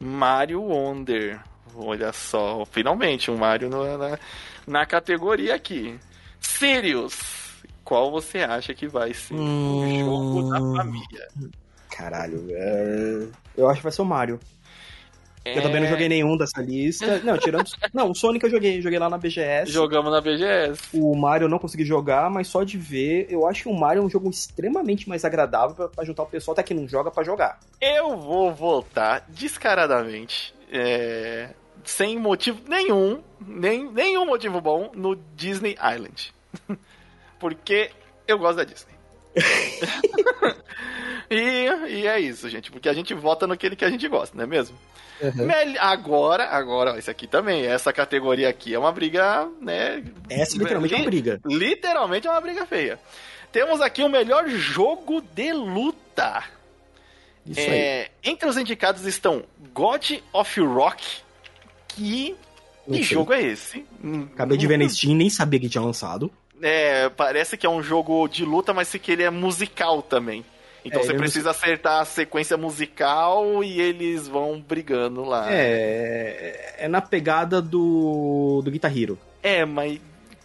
Mario Wonder. Olha só, finalmente um Mario no- na, na categoria aqui. Sirius, qual você acha que vai ser o jogo da família? Caralho, é... eu acho que vai ser o Mario. Eu também não É, joguei nenhum dessa lista. Não, tirando. Não, o Sonic eu joguei, joguei lá na BGS. Jogamos na BGS. O Mario eu não consegui jogar, mas só de ver, eu acho que o Mario é um jogo extremamente mais agradável pra, pra juntar o pessoal até que não joga pra jogar. Eu vou votar descaradamente, é, sem motivo nenhum, nem, nenhum motivo bom, no Disney Island. Porque eu gosto da Disney. e, e é isso, gente. Porque a gente vota naquele que a gente gosta, não é mesmo? Mel- Agora, agora, ó, esse aqui também, essa categoria aqui é uma briga, né? Essa literalmente é uma briga. Literalmente é uma briga feia. Temos aqui o melhor jogo de luta. Isso aí. É, entre os indicados estão God of Rock. Que, que jogo é esse? Acabei de ver na Steam, nem sabia que tinha lançado. É, parece que é um jogo de luta, mas que ele é musical também. Então É, você precisa acertar a sequência musical e eles vão brigando lá. É, é na pegada do, do Guitar Hero. É, mas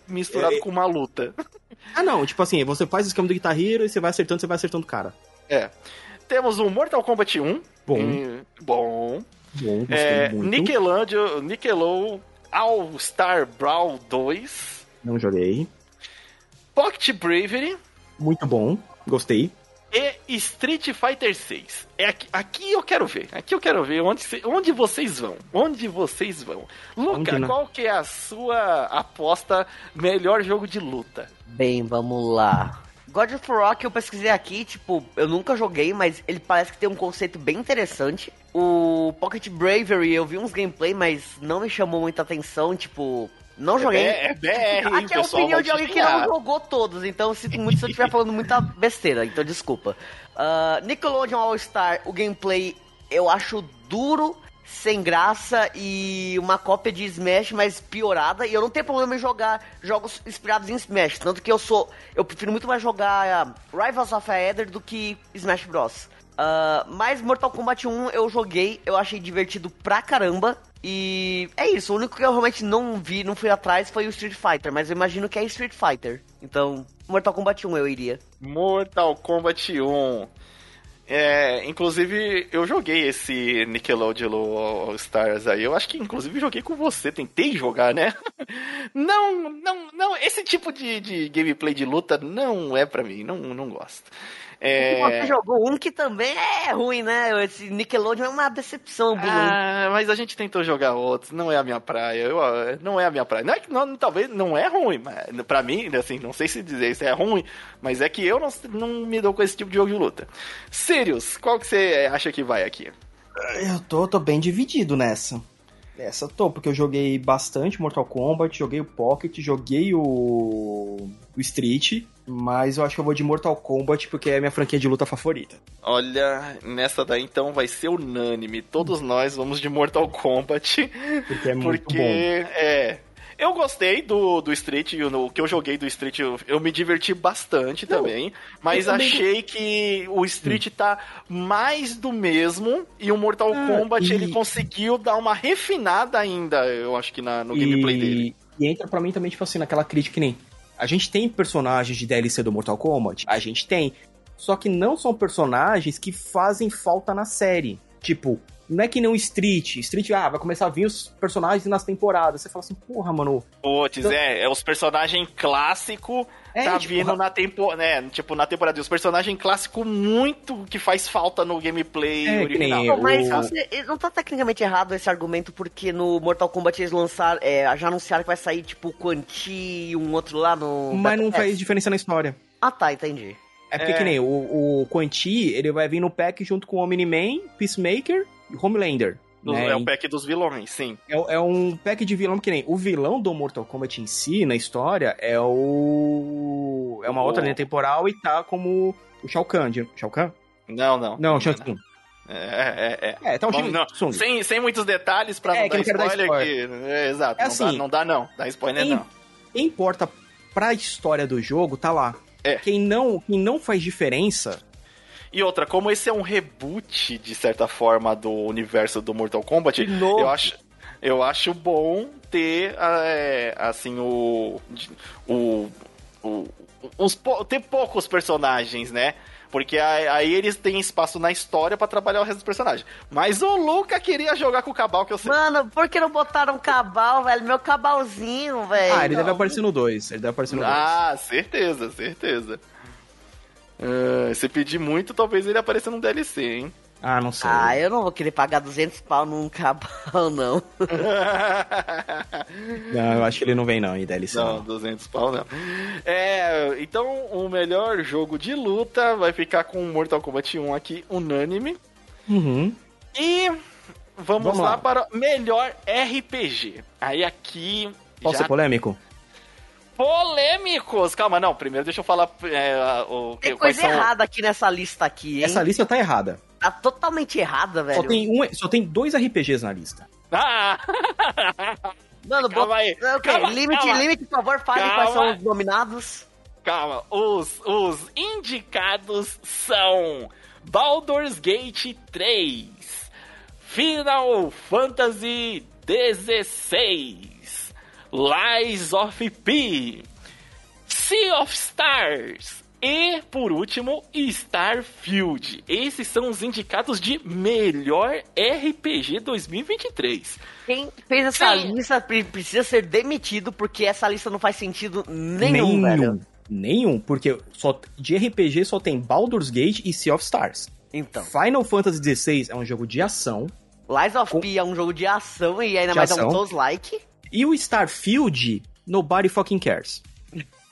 misturado É. com uma luta. Ah, não, tipo assim, você faz o esquema do Guitar Hero e você vai acertando, você vai acertando o cara. É. Temos o Mortal Kombat 1. Bom. Bom. Bom, É, muito. Nickelodeon, Nickelode All Star Brawl 2. Não joguei. Pocket Bravery. Muito bom, gostei. E Street Fighter 6. É aqui, aqui eu quero ver. Aqui eu quero ver onde, cê- onde vocês vão. Onde vocês vão. Luca, Onde qual que é a sua aposta melhor jogo de luta? Bem, vamos lá. God of Rock eu pesquisei aqui, tipo, eu nunca joguei, mas ele parece que tem um conceito bem interessante. O Pocket Bravery eu vi uns gameplay, mas não me chamou muita atenção, tipo, não joguei. É, BR, hein, Aqui é a opinião de alguém que não jogou todos, então sinto muito se eu estiver falando muita besteira, então desculpa. Ah, Nickelodeon All Star, o gameplay eu acho duro, sem graça e uma cópia de Smash, mas piorada. E eu não tenho problema em jogar jogos inspirados em Smash, tanto que eu sou. Eu prefiro muito mais jogar ah, Rivals of Aether do que Smash Bros. Ah, mas Mortal Kombat 1 eu joguei, eu achei divertido pra caramba. E é isso, o único que eu realmente não vi, não fui atrás foi o Street Fighter, mas eu imagino que é Street Fighter. Então, Mortal Kombat 1 eu iria. Mortal Kombat 1. É, inclusive, eu joguei esse Nickelodeon All Stars aí. Eu acho que, inclusive, joguei com você. Tentei jogar, né? Não, não, não. Esse tipo de, de gameplay de luta não é pra mim. Não, não gosto. É... Você jogou um que também é ruim, né? Esse Nickelodeon é uma decepção, Blue. Ah, mas a gente tentou jogar outros, não é a minha praia, eu, não é a minha praia. Não é que não, talvez não é ruim, mas pra mim, assim, não sei se dizer se é ruim, mas é que eu não, não me dou com esse tipo de jogo de luta. Sirius, qual que você acha que vai aqui? Eu tô, tô bem dividido nessa. Essa tô, porque eu joguei bastante Mortal Kombat, joguei o Pocket, joguei o, o Street, mas eu acho que eu vou de Mortal Kombat porque é a minha franquia de luta favorita. Olha, nessa daí então vai ser unânime. Todos nós vamos de Mortal Kombat. Porque é muito porque, bom. é. Eu gostei do, do Street, o o que eu joguei do Street, eu, eu me diverti bastante também. Mas também- achei que o Street tá mais do mesmo. E o Mortal Ah, Kombat e- ele conseguiu dar uma refinada ainda, eu acho que na, no gameplay dele. E entra pra mim também, tipo assim, naquela crítica que nem. A gente tem personagens de DLC do Mortal Kombat? A gente tem. Só que não são personagens que fazem falta na série. Tipo, não é que nem o Street. Street, ah, vai começar a vir os personagens nas temporadas. Você fala assim, porra, mano. Putz, Então- é, é os personagens clássicos É, tá tipo, vindo na temporada, né? Tipo, na temporada. Os personagens clássicos muito que faz falta no gameplay É, que original. nem Não, mas o- você- não tá tecnicamente errado esse argumento, porque no Mortal Kombat eles lançaram, é, já anunciaram que vai sair, tipo, o Quan Chi e um outro lá no... Mas não faz diferença na história. Ah, tá, entendi. É porque É. que nem o, o Quan Chi, ele vai vir no pack junto com o Omni-Man, Peacemaker Homelander. Do- né? É o pack dos vilões, sim. É, é um pack de vilão que nem o vilão do Mortal Kombat em si, na história, é o. É uma O- outra linha temporal e tá como o Shao Kahn. de- Shao Kahn? Não, não. Não, Shang Tsung. É, é, é. É, tá o Bom, não, sem, sem muitos detalhes pra É, não que dar quero dar spoiler. que- é, exato, É não, dá, assim, não dá não. Dá spoiler Quem, não. quem importa pra história do jogo, tá lá. É. Quem não, quem não faz diferença. E outra, como esse é um reboot, de certa forma, do universo do Mortal Kombat, eu acho, eu acho bom ter, é, assim, o... o, o os, pou- ter poucos personagens, né? Porque aí, eles têm espaço na história pra trabalhar o resto dos personagens. Mas o Luca queria jogar com o Cabal, que eu sei. Mano, por que não botaram um cabal, velho? Meu cabalzinho, velho. ah, ele deve Não. aparecer no 2. Ele deve aparecer no 2. Ah, certeza, certeza. Ah, se pedir muito, talvez ele apareça num DLC, hein? Ah, não sei. Ah, eu não vou querer pagar 200 pau num cabal, não. Não, eu acho que ele não vem não em DLC. Não, Não. 200 pau não. É, então o melhor jogo de luta vai ficar com Mortal Kombat 1 aqui, unânime. Uhum. E vamos, Vamos lá, lá. para melhor RPG. Aí aqui. Posso já ser polêmico? Polêmicos. Calma, não. Primeiro deixa eu falar é, o que Tem coisa são- errada aqui nessa lista aqui, hein? Essa lista tá errada. Tá totalmente errada, velho. Só tem, um, só tem dois RPGs na lista. Ah! Mano, Calma bota... aí. Ok, Calma, limite, calma. limite, por favor, fale Calma. quais são os nominados. Calma, os, os indicados são Baldur's Gate 3, Final Fantasy XVI, Lies of P, Sea of Stars e, por último, Starfield. Esses são os indicados de melhor RPG 2023. Quem fez essa Sim. lista pre- precisa ser demitido porque essa lista não faz sentido nenhum, velho. Nenhum, porque só, de RPG só tem Baldur's Gate e Sea of Stars. Então, Final Fantasy XVI é um jogo de ação. Lies of Com- P é um jogo de ação e ainda De mais é um ação. Souls-like. E o Starfield, nobody fucking cares.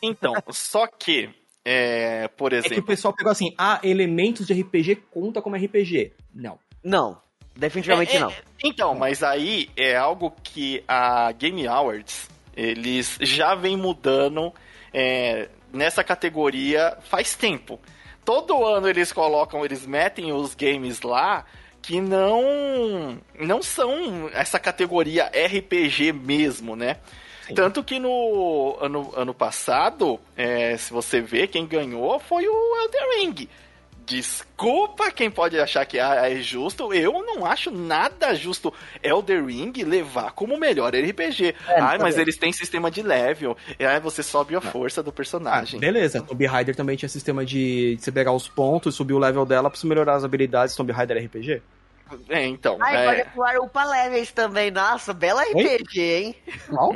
Então, só que, é, por É que o exemplo, pessoal pegou assim, ah, elementos de RPG conta como RPG. Não. Não, definitivamente É, é, não. Então, mas aí é algo que a Game Awards, eles já vem mudando é, nessa categoria faz tempo. Todo ano eles colocam, eles metem os games lá que não não são essa categoria RPG mesmo, né? Sim. Tanto que no ano, ano passado, é, se você ver, quem ganhou foi o Elden Ring. Desculpa quem pode achar que ah, é justo, eu não acho nada justo Elden Ring levar como melhor RPG. É, Ai, mas eles têm sistema de level. E aí você sobe a força do Ah, personagem. beleza. Tomb Raider também tinha sistema de, de você pegar os pontos e subir o level dela pra você melhorar as habilidades. Tomb Raider RPG? É, então, Ai, é, God of War upa levels também. Nossa, bela Oi? RPG, hein? Qual?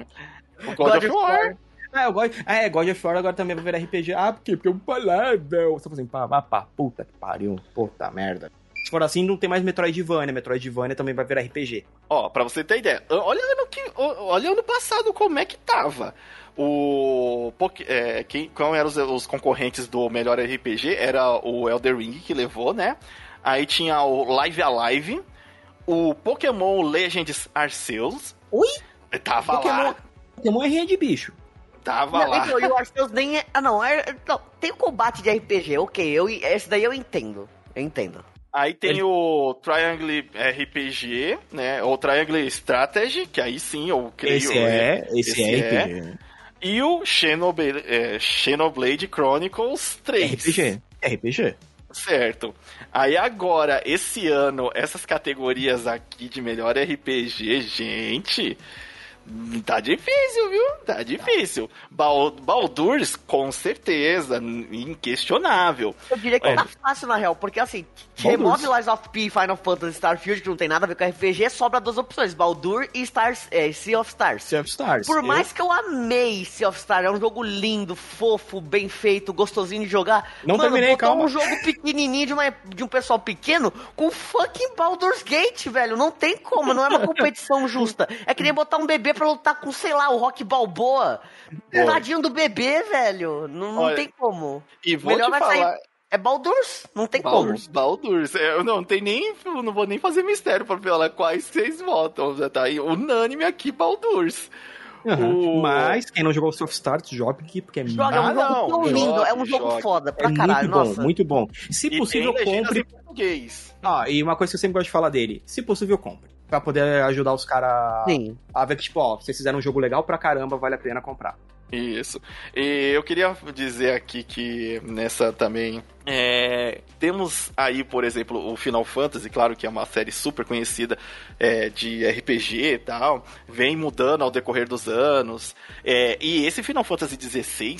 o God, of War. Ah, eu gosto. Ah, é, God of War agora também vai virar RPG. Ah, por quê? Porque é um palável. Você fala assim, pá, vá pá, puta que pariu. Puta merda. Se for assim, não tem mais Metroidvania. Metroidvania também vai virar RPG. Ó, pra você ter ideia, olha ano, que, olha ano passado como é que tava. O. É, quem, qual eram os, os concorrentes do melhor RPG? Era o Elder Ring que levou, né? Aí tinha o Live Alive, o Pokémon Legends Arceus. Oi? Tava Pokémon, lá. Pokémon é rinha de bicho. Tava Não, lá. então, e o Arceus nem é... Ah, não, é... não, tem o combate de RPG, ok, eu, esse daí eu entendo, eu entendo. Aí tem Ele- o Triangle RPG, né? Ou Triangle Strategy, que aí sim eu creio. Esse é, esse, esse é é. RPG. E o Xenoblade, é, Xenoblade Chronicles 3. RPG. RPG. Certo. Aí agora, esse ano, essas categorias aqui de melhor RPG, gente, Tá difícil, viu? Tá difícil. Bal Baldur's, com certeza, inquestionável. Eu diria que É. tá fácil, na real, porque assim, Baldur's. remove Lies of P, Final Fantasy, Starfield, que não tem nada a ver com RPG, sobra duas opções, Baldur e Stars, é, Sea of Stars. Sea of Stars. Por Eu- mais que eu amei Sea of Stars, é um jogo lindo, fofo, bem feito, gostosinho de jogar. Não Mano, terminei, calma. um jogo pequenininho de, uma, de um pessoal pequeno com fucking Baldur's Gate, velho. Não tem como, não é uma competição justa. É que nem botar um bebê pra lutar com, sei lá, o Rock Balboa. Tadinho do bebê, velho. Não, não Olha, tem como. E vou Melhor te vai falar. sair. É Baldur's, não tem Baldur's, Baldur's. É, Eu não tem nem, não vou nem fazer mistério pra falar quais vocês votam. Já tá aí unânime aqui, Baldur's. O- Mas quem não jogou Sea of Stars, jogue aqui, porque é como. Joga, é um jogo não, tão jogue, lindo, é um jogo jogue. foda pra É caralho, muito bom, nossa. muito bom. Se E possível, compre. em português. Ah, e uma coisa que eu sempre gosto de falar dele: se possível, compre. Pra poder ajudar os caras Sim. a ver que, tipo, ó, vocês fizeram um jogo legal pra caramba, vale a pena comprar. Isso. E eu queria dizer aqui que nessa também. é, temos aí, por exemplo, o Final Fantasy, claro que é uma série super conhecida é, de RPG e tal, vem mudando ao decorrer dos anos. é, e esse Final Fantasy XVI,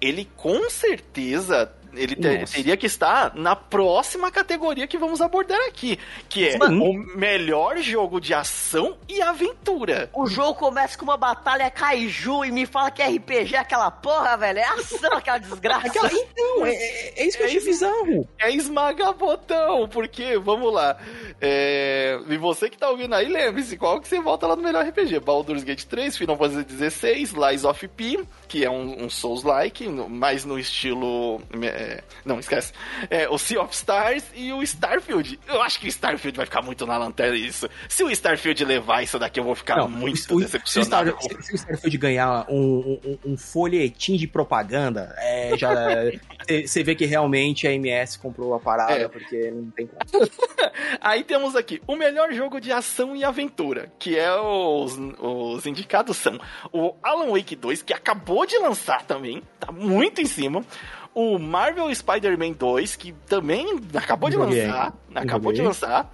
ele com certeza ele te- teria que estar na próxima categoria que vamos abordar aqui, que é Mano. o melhor jogo de ação e aventura. O jogo começa com uma batalha kaiju e me fala que RPG é aquela porra, velho. É ação aquela desgraça. Aquela- Então, é, é- é isso que eu achei bizarro. É esmagar botão, porque, vamos lá. É... E você que tá ouvindo aí, lembre-se, qual que você volta lá no melhor RPG? Baldur's Gate 3, Final Fantasy XVI, Lies of P, que é um, um Souls-like, mais no estilo. é, Não, esquece. É, o Sea of Stars e o Starfield. Eu acho que o Starfield vai ficar muito na lanterna isso. Se o Starfield levar isso daqui, eu vou ficar Não, muito o- se o decepcionado. Star- se- se o Starfield ganhar um, um, um folhetim de propaganda, é, já você vê que realmente a MS comprou a parada, É. porque não tem como. Aí temos aqui o melhor jogo de ação e aventura, que é os, os indicados são o Alan Wake 2, que acabou de lançar também, tá muito em cima. O Marvel Spider-Man 2, que também acabou de Joguei. lançar. Acabou de Joguei. lançar.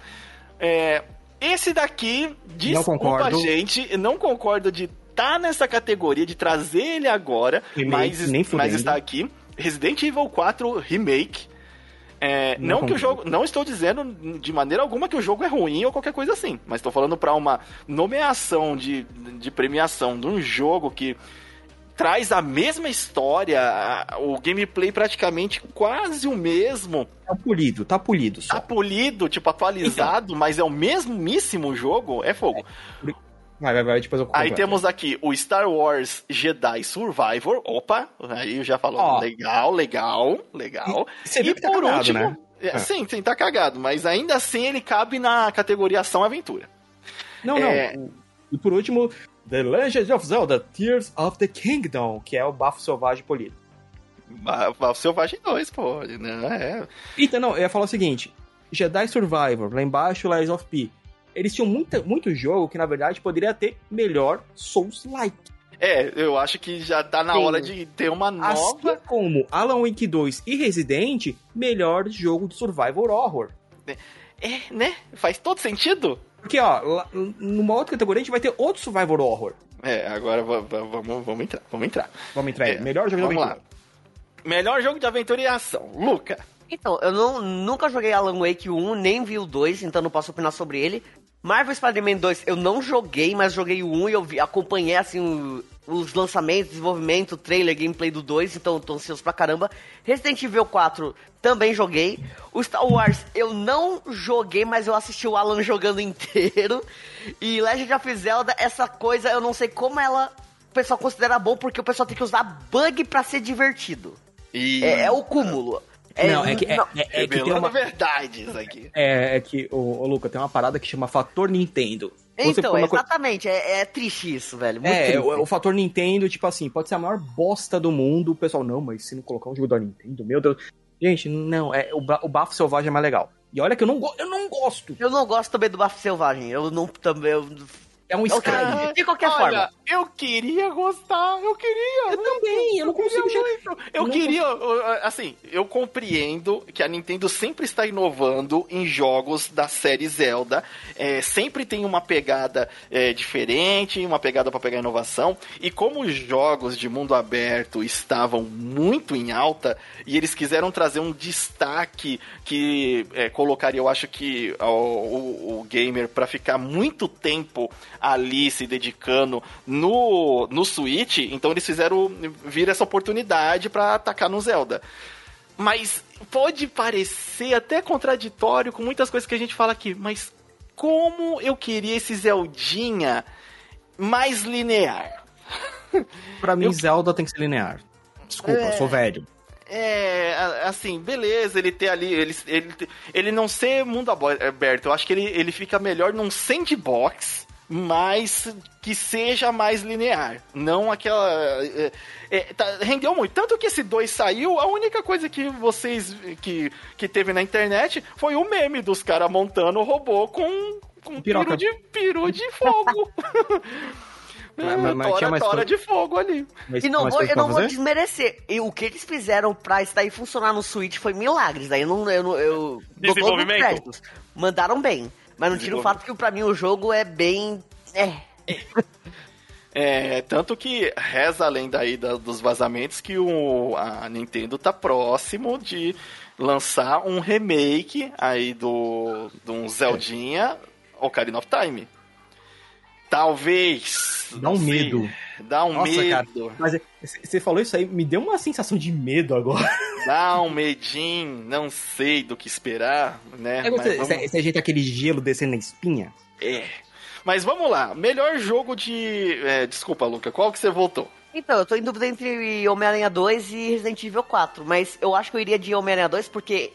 É, esse daqui, desculpa, concordo. gente, não concordo de estar nessa categoria, de trazer ele agora, Remake, mas, nem mas está aqui. Resident Evil 4 Remake. É, Não não, que o jogo. Não estou dizendo de maneira alguma que o jogo é ruim ou qualquer coisa assim. Mas estou falando para uma nomeação de, de premiação de um jogo que traz a mesma história, a- o gameplay praticamente quase o mesmo. Tá polido, tá polido Tá só. polido, tipo, atualizado, mas é o mesmíssimo jogo, é fogo. Vai, vai, vai, depois eu Aí temos aqui o Star Wars Jedi Survivor. Opa, aí já falou. Ó. legal, legal, legal. E que tá cagado, né? é, É. sim, sim, tá cagado, mas ainda assim ele cabe na categoria ação aventura. Não, não. É. E por último, The Legend of Zelda Tears of the Kingdom, que é o bafo selvagem polido. Ah, O Selvagem 2, pô, né? É. Então, não, eu ia falar o seguinte: Jedi Survivor, lá embaixo, Lies of P. Eles tinham muita, muito jogo que, na verdade, poderia ter melhor Souls-like. É, eu acho que já tá na Sim. hora de ter uma Assim nova. como Alan Wake 2 e Resident, melhor jogo de Survivor Horror. É, né? Faz todo sentido. Porque, ó, lá- numa outra categoria a gente vai ter outro Survivor Horror. É, agora va- va- vamos, vamos entrar, vamos entrar. Vamos entrar aí. É, Melhor jogo de aventura. Melhor jogo de aventura e ação. Luca. Então, eu não, nunca joguei Alan Wake 1, nem vi o 2, então não posso opinar sobre ele. Marvel Spider-Man 2 eu não joguei, mas joguei o 1 e eu vi- acompanhei assim o- os lançamentos, desenvolvimento, trailer, gameplay do 2, então eu tô ansioso pra caramba. Resident Evil 4 também joguei. O Star Wars eu não joguei, mas eu assisti o Alan jogando inteiro. E Legend of Zelda, essa coisa eu não sei como ela o pessoal considera bom, porque o pessoal tem que usar bug pra ser divertido. E É, é o cúmulo. não, é que, é, não- é- é que tem uma, verdades aqui. é, é que, ô, ô, Luca, tem uma parada que chama fator Nintendo. Então, coisa- exatamente, é, é triste isso, velho. Muito É, o, o fator Nintendo, tipo assim, pode ser a maior bosta do mundo. O pessoal, não, mas se não colocar um jogo da Nintendo, meu Deus. Gente, não, é, o, o bafo selvagem é mais legal. E olha que eu não, eu não gosto. Eu não gosto também do bafo selvagem. Eu não também. Eu, É um Skyrim. Ah, De qualquer Olha, forma. eu queria gostar, eu queria. Eu também, eu não consigo muito. Eu não queria, eu, assim, eu compreendo que a Nintendo sempre está inovando em jogos da série Zelda. É, sempre tem uma pegada é, diferente, uma pegada para pegar inovação. E como os jogos de mundo aberto estavam muito em alta e eles quiseram trazer um destaque que é, colocaria, eu acho que o, o- o gamer para ficar muito tempo ali se dedicando no, no Switch, então eles fizeram vir essa oportunidade para atacar no Zelda. Mas pode parecer até contraditório com muitas coisas que a gente fala aqui, mas como eu queria esse Zeldinha mais linear. Pra mim, Eu- Zelda tem que ser linear. Desculpa, eu sou velho. É, assim, beleza, ele ter ali, ele, ele, ele não ser mundo aberto, eu acho que ele, ele fica melhor num sandbox, mas que seja mais linear, não aquela... é, é, tá- rendeu muito, tanto que esse 2 saiu, a única coisa que vocês, que, que teve na internet foi o meme dos caras montando o robô com, com Piroca. peru de, peru de fogo. Mas- mas- mas tora, tora de fogo ali. Mas E não vou, eu não vou desmerecer. E o que eles fizeram pra isso daí funcionar no Switch foi milagres. Daí eu não. Eu, eu, os Desenvolvimento? créditos. Mandaram bem. Mas não tira o fato que pra mim o jogo é bem. É. É, tanto que reza a lenda aí da- dos vazamentos que o, a Nintendo tá próximo de lançar um remake aí do, do um Zeldinha Ocarina of Time. Talvez. Dá não um sei, medo. Dá um Nossa, cara. medo. Mas é, você falou isso aí, me deu uma sensação de medo agora. Dá um medinho. Não sei do que esperar, né? É, Mas você, vamos- aquele gelo descendo na espinha? É. Mas vamos lá. Melhor jogo de. é, desculpa, Luca. Qual que você voltou? Então, eu tô em dúvida entre Homem-Aranha 2 e Resident Evil 4. Mas eu acho que eu iria de Homem-Aranha 2 porque.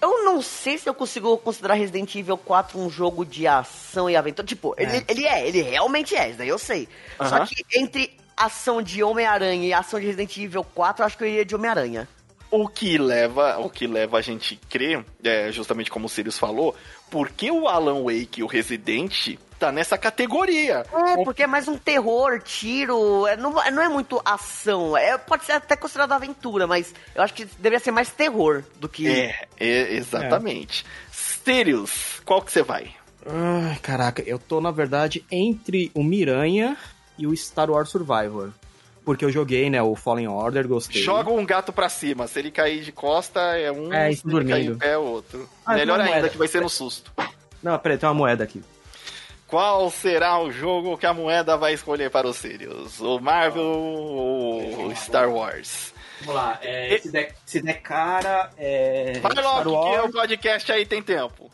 Eu não sei se eu consigo considerar Resident Evil 4 um jogo de ação e aventura. Tipo, ele, ele é, ele realmente é, isso daí eu sei. Só que entre ação de Homem-Aranha e ação de Resident Evil 4, eu acho que eu iria de Homem-Aranha. O que leva, o que leva a gente crer, é, justamente como o Sirius falou, porque o Alan Wake e o Resident tá nessa categoria. É, porque é mais um terror, tiro, é, não, não é muito ação. É, pode ser até considerado aventura, mas eu acho que deveria ser mais terror do que. É, é, exatamente. Sirius, qual que você vai? Ai, caraca, eu tô, na verdade, entre o Miranha e o Star Wars Survivor. Porque eu joguei, né, o Fallen Order, gostei. Joga um gato pra cima. Se ele cair de costa, é um. É, se ele cair dormindo. em pé, é outro. Ah, Melhor ainda, que vai ser no susto. Não, peraí, tem uma moeda aqui. Qual será o jogo que a moeda vai escolher para o Sirius? O Marvel ou o Star Wars? Vamos lá, é, se, der, se der cara, é... Vai Star logo, que Wars, o podcast aí tem tempo.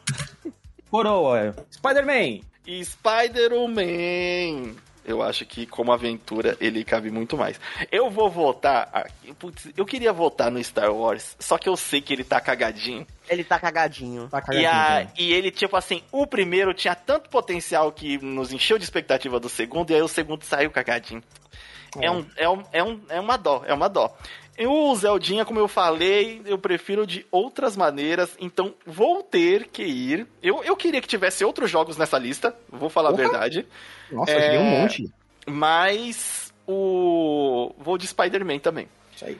Coroa. Spider-Man. E Spider-Man. Eu acho que como aventura ele cabe muito mais. Eu vou votar. Putz, eu queria votar no Star Wars, só que eu sei que ele tá cagadinho. Ele tá cagadinho. Tá E, cagadinho, a- também. e ele, tipo assim, o primeiro tinha tanto potencial que nos encheu de expectativa do segundo, e aí o segundo saiu cagadinho. É, um, é, um, é, um, é uma dó, é uma dó. E o Zeldinha, como eu falei, eu prefiro de outras maneiras, então vou ter que ir. Eu, eu queria que tivesse outros jogos nessa lista, vou falar a Opa! verdade. Nossa, é- eu queria um monte. Mas o. Vou de Spider-Man também. Isso aí.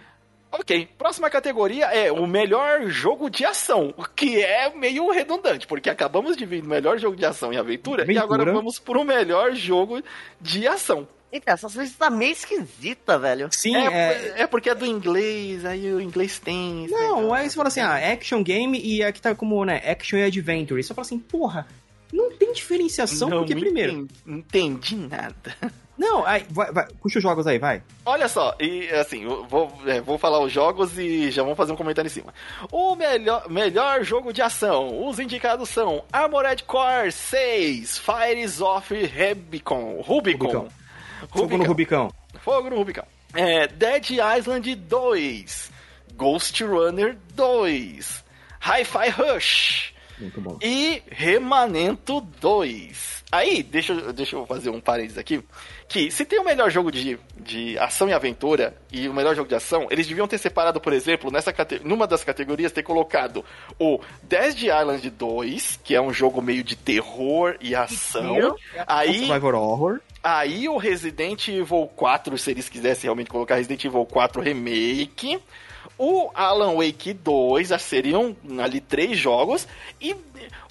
Ok, próxima categoria é o melhor jogo de ação, o que é meio redundante, porque acabamos de vir do melhor jogo de ação e aventura, e Aventura. agora vamos pro melhor jogo de ação. Então, essa lista tá meio esquisita, velho. Sim, É, é... é porque é do inglês, aí o inglês tem. Não, aí você fala assim, ah, action game e aqui tá como, né, action e adventure. E você fala assim, porra, não tem diferenciação, Não porque me primeiro... entendi, não entendi nada. Não, aí, vai, vai, puxa os jogos aí, vai. Olha só, e assim, eu vou, é, vou falar os jogos e já vamos fazer um comentário em cima. O melhor, melhor jogo de ação, os indicados são Armored Core 6, Fires of Rubicon. Rubicon. Rubicon. Fogo no Rubicão. Fogo no Rubicon. É, Dead Island 2, Ghost Runner 2, Hi-Fi Rush, Muito bom. E Remanento 2. Aí, deixa, eu- deixa eu fazer um parênteses aqui. Que se tem o melhor jogo de, de ação e aventura e o melhor jogo de ação, eles deviam ter separado, por exemplo, nessa numa das categorias, ter colocado o Dead Island 2, que é um jogo meio de terror e ação. Aí, Survivor Horror. Aí o Resident Evil 4, se eles quisessem realmente colocar Resident Evil 4 Remake. O Alan Wake 2, já seriam ali três jogos. E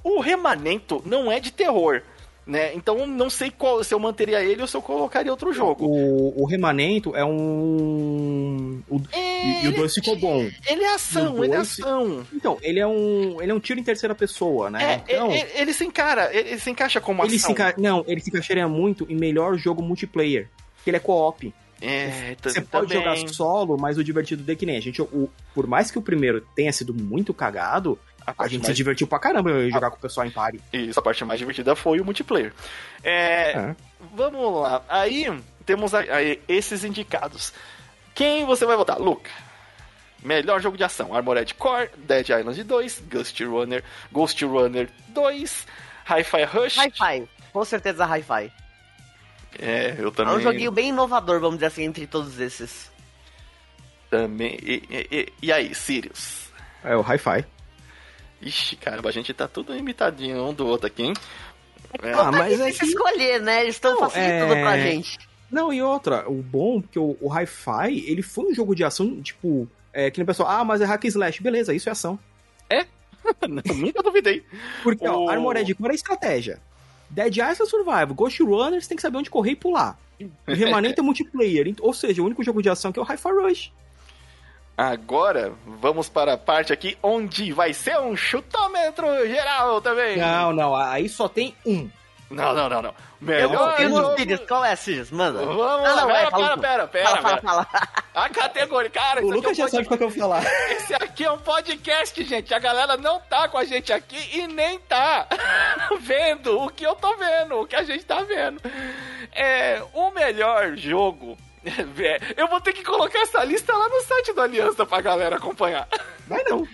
o Remanento não é de terror. Né? Então não sei qual se eu manteria ele ou se eu colocaria outro jogo. O, o Remanento é um. o- e, e o 2 ficou bom. Ele é ação, ele é ação. Então, ele é um. Ele é um tiro em terceira pessoa, né? É, então, ele, ele se encara, ele, ele se encaixa como ele ação. se enca... Não, ele se encaixaria muito em melhor jogo multiplayer. Que ele é co-op. É, Você pode jogar solo, mas o divertido dele é que nem a gente. O, por mais que o primeiro tenha sido muito cagado, a parte gente mais- se divertiu pra caramba jogar com o pessoal em party. Isso, a parte mais divertida foi o multiplayer. É, É. Vamos lá. Aí temos a- aí esses indicados. Quem você vai votar? Luca. Melhor jogo de ação: Armored Core, Dead Island 2, Ghost Runner, Ghost Runner 2, Hi-Fi Rush. Hi-Fi. Com certeza Hi-Fi. É, eu É também. um joguinho bem inovador, vamos dizer assim, entre todos esses. também. E, e- e- e aí, Sirius? É o hi-fi. Ixi, caramba, a gente tá tudo imitadinho um do outro aqui, hein? É, Ah, mas é é que- escolher, né? Eles estão Não, facilitando é- pra gente. Não, e outra, o bom, porque o, o hi-fi, ele foi um jogo de ação, tipo. É, que nem o pessoal, ah, mas é hack and slash. Beleza, isso é ação. nunca duvidei. Porque, ó, O- Armored Core é estratégia. Dead Island é survival. Ghost Runner você tem que saber onde correr e pular. O Remanente é multiplayer. Ou seja, o único jogo de ação que é o Hi-Fi Rush. Agora, vamos para a parte aqui onde vai ser um chutômetro geral também. Não, não, aí só tem um. Não, não, não, não. Eu Melhor confio nos jogo-. Qual é, Sirius? Manda. Vamos Ah, lá, não, pera, vai, pera, tu. pera, pera, Fala, fala, pera. fala. A categoria, cara, O Lucas já é um sabe qual que eu vou falar. esse aqui é um podcast, gente. A galera não tá com a gente aqui e nem tá vendo o que eu tô vendo, o que a gente tá vendo. É, o melhor jogo... é, Eu vou ter que colocar essa lista lá no site do Aliança pra galera acompanhar. Vai não.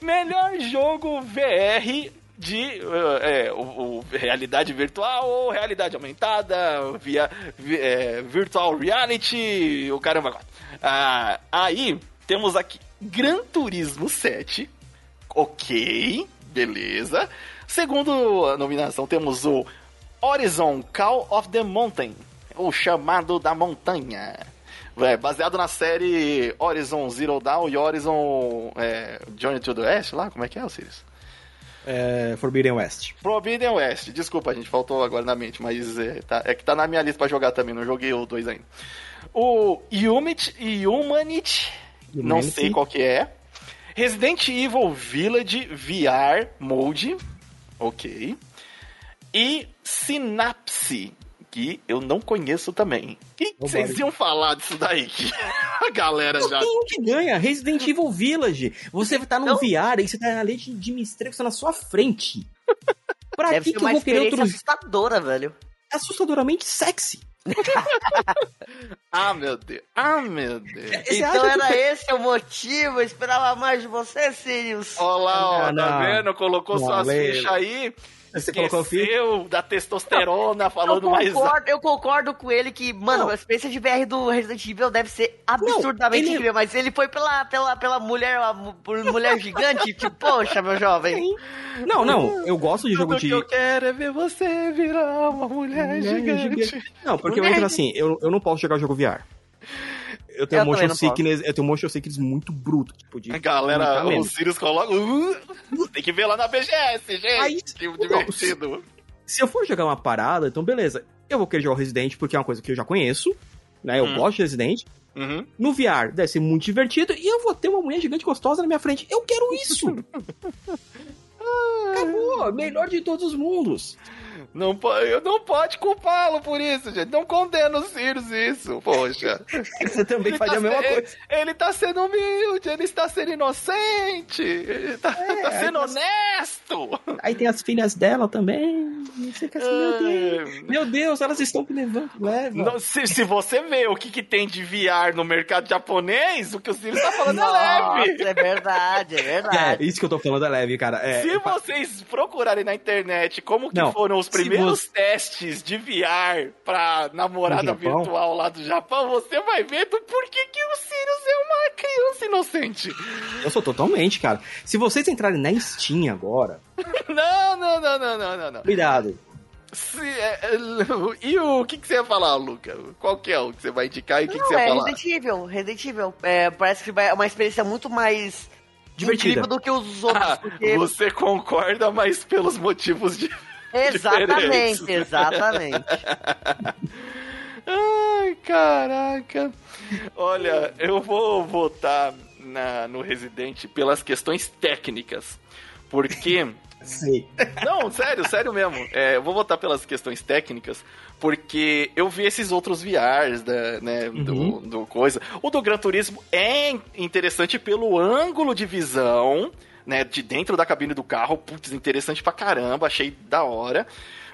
Melhor jogo VR de é, o, o realidade virtual ou realidade aumentada, via, vi- é, virtual reality, o caramba. Ah, aí temos aqui Gran Turismo 7. Ok, beleza. Segundo a nominação, temos o Horizon Call of the Mountain, o chamado da montanha. É, baseado na série Horizon Zero Dawn e Horizon é, Journey to the West, lá, como é que é, Osiris? É, Forbidden West. Forbidden West, desculpa, a gente faltou agora na mente, mas é, tá- é que tá na minha lista pra jogar também, não joguei o dois ainda. O Humit e Humanity, não sei qual que é. Resident Evil Village VR Mode, ok. E Synapse, que eu não conheço também. O que vocês iam falar disso daí? Que a galera já... Quem que ganha? Resident Evil Village. Você tá num Não. VR e você tá na leite de mistrego, você tá na sua frente. Pra Deve que, ser que eu uma vou querer experiência outro assustadora, velho. assustadoramente sexy? Ah, meu Deus. Ah, meu Deus. Você então acha que- era esse o motivo, eu esperava mais de você, Sirius. Olha lá, ó, Ah, tá não. vendo? Colocou Não, suas fichas aí. Você colocou o filho? Da testosterona Eu falando mais. concordo, eu concordo com ele que, mano, Não. a experiência de VR do Resident Evil deve ser absurdamente ele- incrível, mas ele foi pela, pela, pela mulher, por mulher gigante, tipo, poxa, meu jovem. Não, não, eu gosto de jogo Tudo de. que eu quero é ver você virar uma mulher, Mulher gigante. gigante. Não, porque eu Mulher entro assim, eu, eu não posso jogar jogo VR. Eu tenho Eu motion também não sickness, eu tenho motion sickness muito bruto, tipo de A galera, o. Sirius coloca. Uh, tem que ver lá na BGS, gente. Aí- que Não, divertido. Se eu for jogar uma parada, então beleza. Eu vou querer jogar o Resident porque é uma coisa que eu já conheço, né? Eu Hum. gosto de Resident. Uhum. No VR deve ser muito divertido e eu vou ter uma mulher gigante gostosa na minha frente. Eu quero isso! Acabou! Melhor de todos os mundos. Não, eu não pode culpá-lo por isso, gente. Não condena o Sirius isso, poxa. Você também Ele faz tá a mesma se- coisa. Ele, ele tá sendo humilde, ele está sendo inocente, ele tá, tá sendo é, honesto. Aí tem as filhas dela também. Assim, meu Deus. Meu Deus, elas estão me levando. Leva. Não, se, se você vê o que, que tem de VR no mercado japonês, o que o Sirius tá falando é leve. Nossa, é verdade, é É, verdade. isso que eu tô falando é leve, cara. É, Se vocês procurarem na internet como que Não, foram os primeiros testes de VR pra namorada virtual lá do Japão, você vai ver do porquê que o Sirius é uma criança inocente. Eu sou totalmente, cara. Se vocês entrarem na Steam agora, Não, não, não, não, não, não, não. cuidado. Se, é, é, e o que, que você ia falar, Luca? Qual que é o que você vai indicar e o que, que você ia é falar? Resident Evil, Resident Evil. É, parece que vai- é uma experiência muito mais Divertida. do que os outros, Ah, porque... você concorda, mas pelos motivos de. Exatamente, diferentes. exatamente. Ai, caraca. Olha, eu vou votar na, no Resident pelas questões técnicas. Porque. Sei. Não, sério, sério mesmo. É, eu vou votar pelas questões técnicas, porque eu vi esses outros VRs, da, né, do, Uhum. do coisa. O do Gran Turismo é interessante pelo ângulo de visão, né, de dentro da cabine do carro. Putz, interessante pra caramba, achei da hora.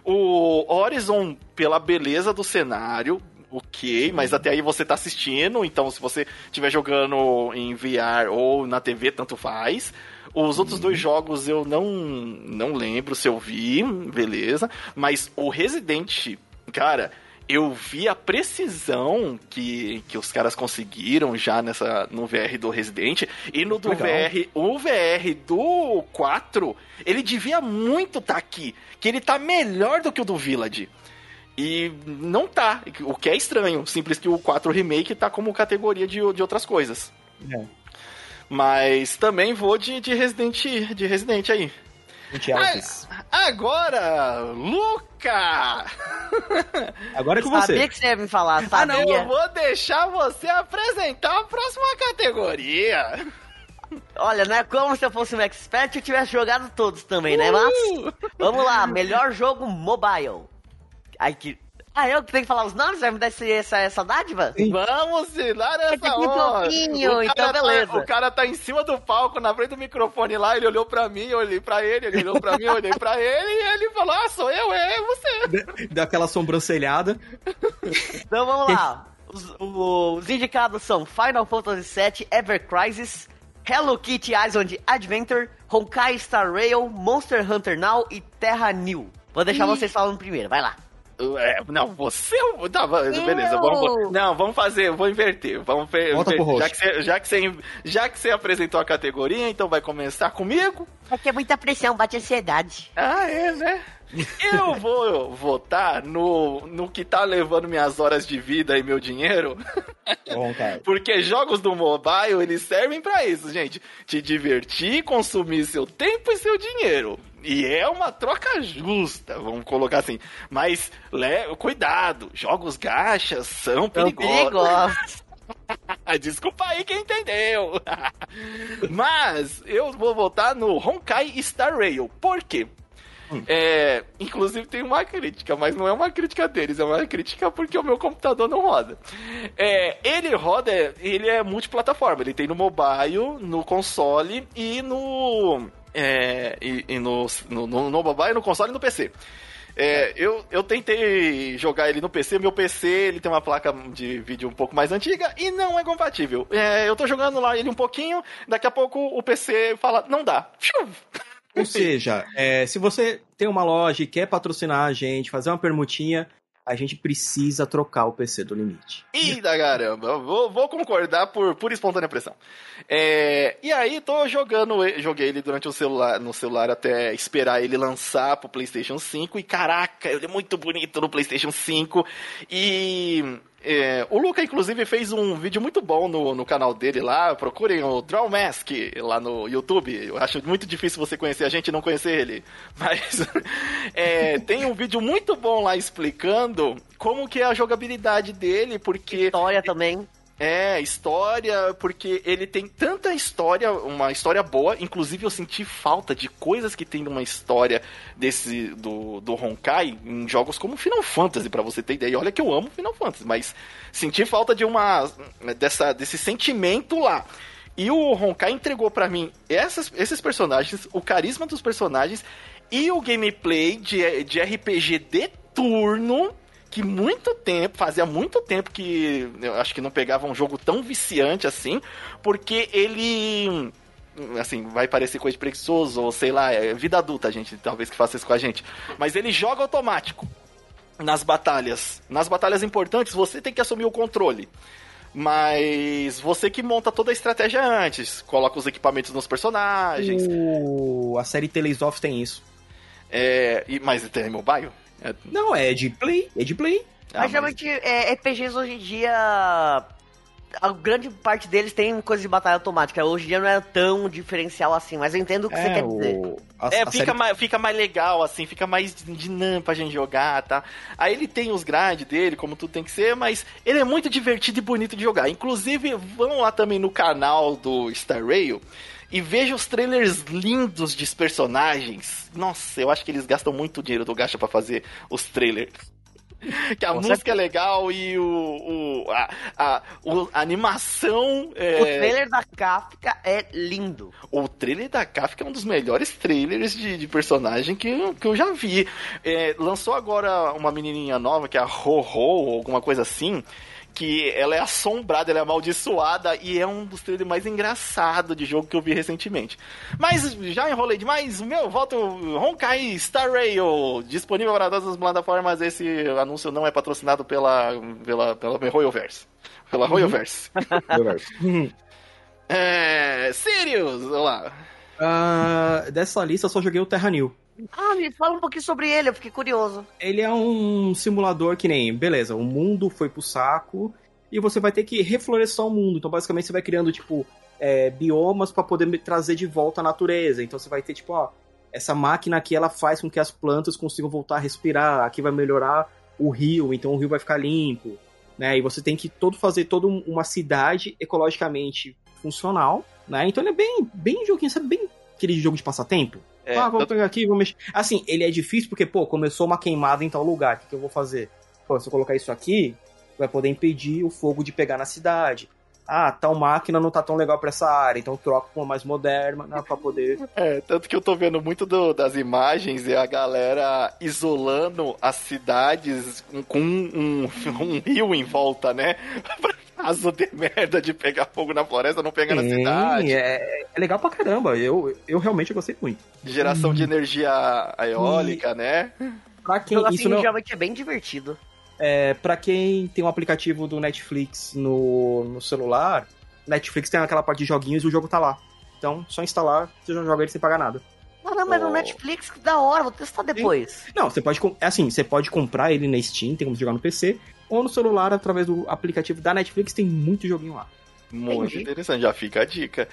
O Horizon, pela beleza do cenário, ok, mas até aí você tá assistindo, então se você estiver jogando em VR ou na TV, tanto faz. Os outros dois jogos eu não, não lembro se eu vi, beleza. Mas o Resident, cara, eu vi a precisão que, que os caras conseguiram já nessa no VR do Resident. E no do Legal. VR, o VR do 4, ele devia muito estar aqui. Que ele tá melhor do que o do Village. E não tá, o que é estranho. Simples que o 4 Remake tá como categoria de, de outras coisas. É. Mas também vou de, de Resident de Resident aí. Gente, Alves. Agora, Luca! Agora é com Sabia você. que você ia me falar, Ah, não, sabia. eu vou deixar você apresentar a próxima categoria. Olha, não é como se eu fosse um expert e eu tivesse jogado todos também, né? Mas, Uh! vamos lá, melhor jogo mobile. Ai, que... Ah, eu que tenho que falar os nomes? Vai me dar esse- essa, essa dádiva? Vamos dar essa um hora. pouquinho, O cara então tá- beleza. o cara tá em cima do palco, na frente do microfone lá, ele olhou pra mim, eu olhei pra ele, ele olhou pra mim, eu olhei pra ele, e ele falou, ah, sou eu, é você. Deu aquela sobrancelhada. Então vamos lá. Os, os indicados são Final Fantasy VII Ever Crisis, Hello Kitty Island Adventure, Honkai Star Rail, Monster Hunter Now e Terra New. Vou deixar vocês falando primeiro, vai lá. É, não, você. Tá, va- beleza, vamos. Não, vamos fazer, vou inverter. Vamos ver. Já, que você, já, que você, já que você apresentou a categoria, então vai começar comigo? Aqui é muita pressão, bate ansiedade. Ah, é, né? Eu vou votar no, no que tá levando minhas horas de vida e meu dinheiro. Bom, cara. Porque jogos do mobile, eles servem pra isso, gente. Te divertir, consumir seu tempo e seu dinheiro. E é uma troca justa, vamos colocar assim. Mas, le... cuidado, jogos gachas são São perigosos. perigosos. Desculpa aí quem entendeu. Mas eu vou votar no Honkai Star Rail. Por quê? É, inclusive tem uma crítica, mas não é uma crítica deles, é uma crítica porque o meu computador não roda. É, ele roda, ele é multiplataforma, ele tem no mobile, no console e no. É, e, e no, no, no, no mobile, no console e no PC. É, eu, eu tentei jogar ele no PC, meu PC ele tem uma placa de vídeo um pouco mais antiga e não é compatível. É, eu tô jogando lá ele um pouquinho, daqui a pouco o PC fala, não dá. Ou seja, é, se você tem uma loja e quer patrocinar a gente, fazer uma permutinha, a gente precisa trocar o PC do limite. Eita caramba, vou, vou concordar por, por espontânea pressão. É, e aí, tô jogando, joguei ele durante o celular, no celular até esperar ele lançar pro PlayStation 5. E caraca, ele é muito bonito no PlayStation 5. E é, o Luca, inclusive, fez um vídeo muito bom no, no canal dele lá. Procurem o Draw Mask lá no YouTube. Eu acho muito difícil você conhecer a gente e não conhecer ele. Mas é, tem um vídeo muito bom lá explicando como que é a jogabilidade dele, porque História também. É, história, porque ele tem tanta história, uma história boa, inclusive eu senti falta de coisas que tem numa história desse do, do Honkai em jogos como Final Fantasy, pra você ter ideia. Olha que eu amo Final Fantasy, mas senti falta de uma dessa desse sentimento lá. E o Honkai entregou para mim essas, esses personagens, o carisma dos personagens e o gameplay de, de RPG de turno que muito tempo, fazia muito tempo que eu acho que não pegava um jogo tão viciante assim, porque ele assim, vai parecer coisa de preguiçoso, ou sei lá, é vida adulta, gente, talvez que faça isso com a gente. Mas ele joga automático nas batalhas. Nas batalhas importantes, você tem que assumir o controle. Mas você que monta toda a estratégia antes, coloca os equipamentos nos personagens. O... A série Tales of tem isso. É, e, mas tem mobile? É... Não, é de play, é de play. Ah, mas geralmente é, RPGs hoje em dia. A grande parte deles tem coisa de batalha automática. Hoje em dia não é tão diferencial assim, mas eu entendo o que é, você quer o... dizer. A, é, a fica, série... mais, fica mais legal, assim, fica mais dinâmico pra gente jogar, tá? Aí ele tem os grind dele, como tudo tem que ser, mas ele é muito divertido e bonito de jogar. Inclusive, vão lá também no canal do Star Rail e veja os trailers lindos de personagens. Nossa, eu acho que eles gastam muito dinheiro do gacha para fazer os trailers. que a Com música certeza. é legal e o, o a, a, o, a animação. É... O trailer da Kafka é lindo. O trailer da Kafka é um dos melhores trailers de, de personagem que, eu, que eu já vi. É, lançou agora uma menininha nova que é a Ho-Ho, ou alguma coisa assim que ela é assombrada, ela é amaldiçoada e é um dos trailers mais engraçados de jogo que eu vi recentemente. Mas já enrolei demais, meu, volto Honkai Star Rail, disponível para todas as plataformas. Esse anúncio não é patrocinado pela pela pela Royalverse. Pela Royalverse. Uhum. é, Sirius, vamos lá. Uh, dessa lista eu só joguei o Terra New. Ah, me fala um pouquinho sobre ele, eu fiquei curioso. Ele é um simulador que nem, beleza, o mundo foi pro saco e você vai ter que reflorestar o mundo. Então, basicamente, você vai criando, tipo, é, biomas para poder trazer de volta a natureza. Então, você vai ter, tipo, ó, essa máquina aqui, ela faz com que as plantas consigam voltar a respirar. Aqui vai melhorar o rio, então o rio vai ficar limpo. Né? E você tem que todo fazer toda uma cidade ecologicamente funcional, né? Então ele é bem, bem joguinho, sabe? Bem aquele jogo de passatempo. É, ah, vamos pegar aqui, vamos mexer. Assim, ele é difícil porque, pô, começou uma queimada em tal lugar. O que, que eu vou fazer? Pô, se eu colocar isso aqui, vai poder impedir o fogo de pegar na cidade. Ah, tal máquina não tá tão legal pra essa área, então troca com uma mais moderna né, pra poder. É, tanto que eu tô vendo muito do, das imagens e a galera isolando as cidades com um, um rio em volta, né? caso de merda de pegar fogo na floresta, não pegar Sim, na cidade. É, é legal pra caramba. Eu, eu realmente gostei muito. Geração hum. de energia eólica, e... né? Pra quem assim, isso não... realmente é bem divertido. É, pra quem tem um aplicativo do Netflix no, no celular, Netflix tem aquela parte de joguinhos e o jogo tá lá. Então, só instalar, você já joga ele sem pagar nada. Não, não, mas oh. no Netflix, que da hora, vou testar depois. Não, você pode, é assim, você pode comprar ele na Steam, tem como jogar no PC, ou no celular através do aplicativo da Netflix, tem muito joguinho lá. Muito Entendi. interessante, já fica a dica.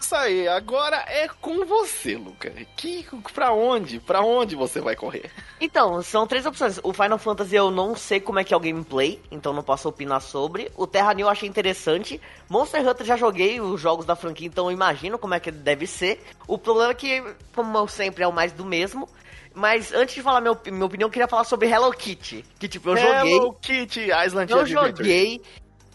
Isso aí, agora é com você, Luca. Que, pra onde? Pra onde você vai correr? Então, são três opções. O Final Fantasy eu não sei como é que é o gameplay, então não posso opinar sobre. O Terra New eu achei interessante. Monster Hunter já joguei os jogos da franquia, então eu imagino como é que deve ser. O problema é que, como sempre, é o mais do mesmo. Mas antes de falar meu, minha opinião, eu queria falar sobre Hello Kitty. Que tipo, eu Hello joguei. Hello Kitty, Island Eu joguei.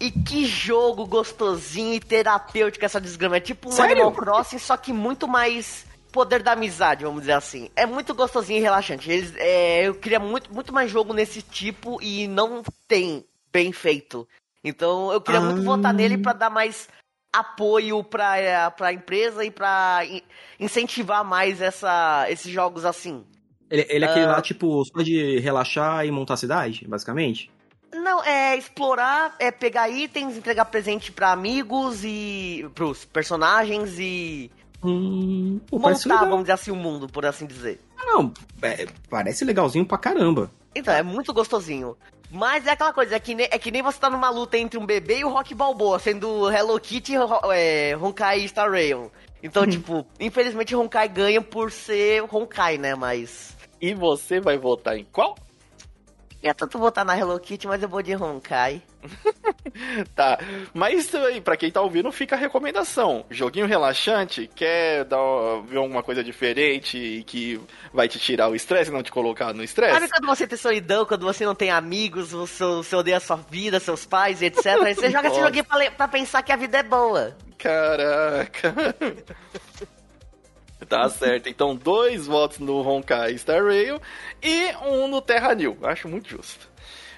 E que jogo gostosinho e terapêutico essa desgrama. É tipo um Sério? Animal Crossing, só que muito mais poder da amizade, vamos dizer assim. É muito gostosinho e relaxante. Eles, é, eu queria muito, muito mais jogo nesse tipo e não tem bem feito. Então eu queria ah. muito votar nele para dar mais apoio para é, a empresa e para incentivar mais essa, esses jogos assim. Ele, ele é aquele uh... lá, tipo, só de relaxar e montar a cidade, basicamente? Não, é explorar, é pegar itens, entregar presente para amigos e pros personagens e hum, montar, vamos dizer assim, o mundo, por assim dizer. Ah, não, é, parece legalzinho pra caramba. Então, é muito gostosinho. Mas é aquela coisa, é que, nem, é que nem você tá numa luta entre um bebê e o Rock Balboa, sendo Hello Kitty, é, Honkai e Star Rail. Então, uhum. tipo, infelizmente Honkai ganha por ser Honkai, né? Mas. E você vai votar em qual? Ia tanto votar na Hello Kitty, mas eu vou de Honkai. tá, mas aí, pra quem tá ouvindo, fica a recomendação. Joguinho relaxante, quer dar, ver alguma coisa diferente e que vai te tirar o estresse e não te colocar no estresse? Sabe quando você tem solidão, quando você não tem amigos, você, você odeia a sua vida, seus pais, etc. Aí você joga esse joguinho pra, pra pensar que a vida é boa. Caraca. Tá certo. Então, dois votos no Honkai Star Rail e um no Terra New. Acho muito justo.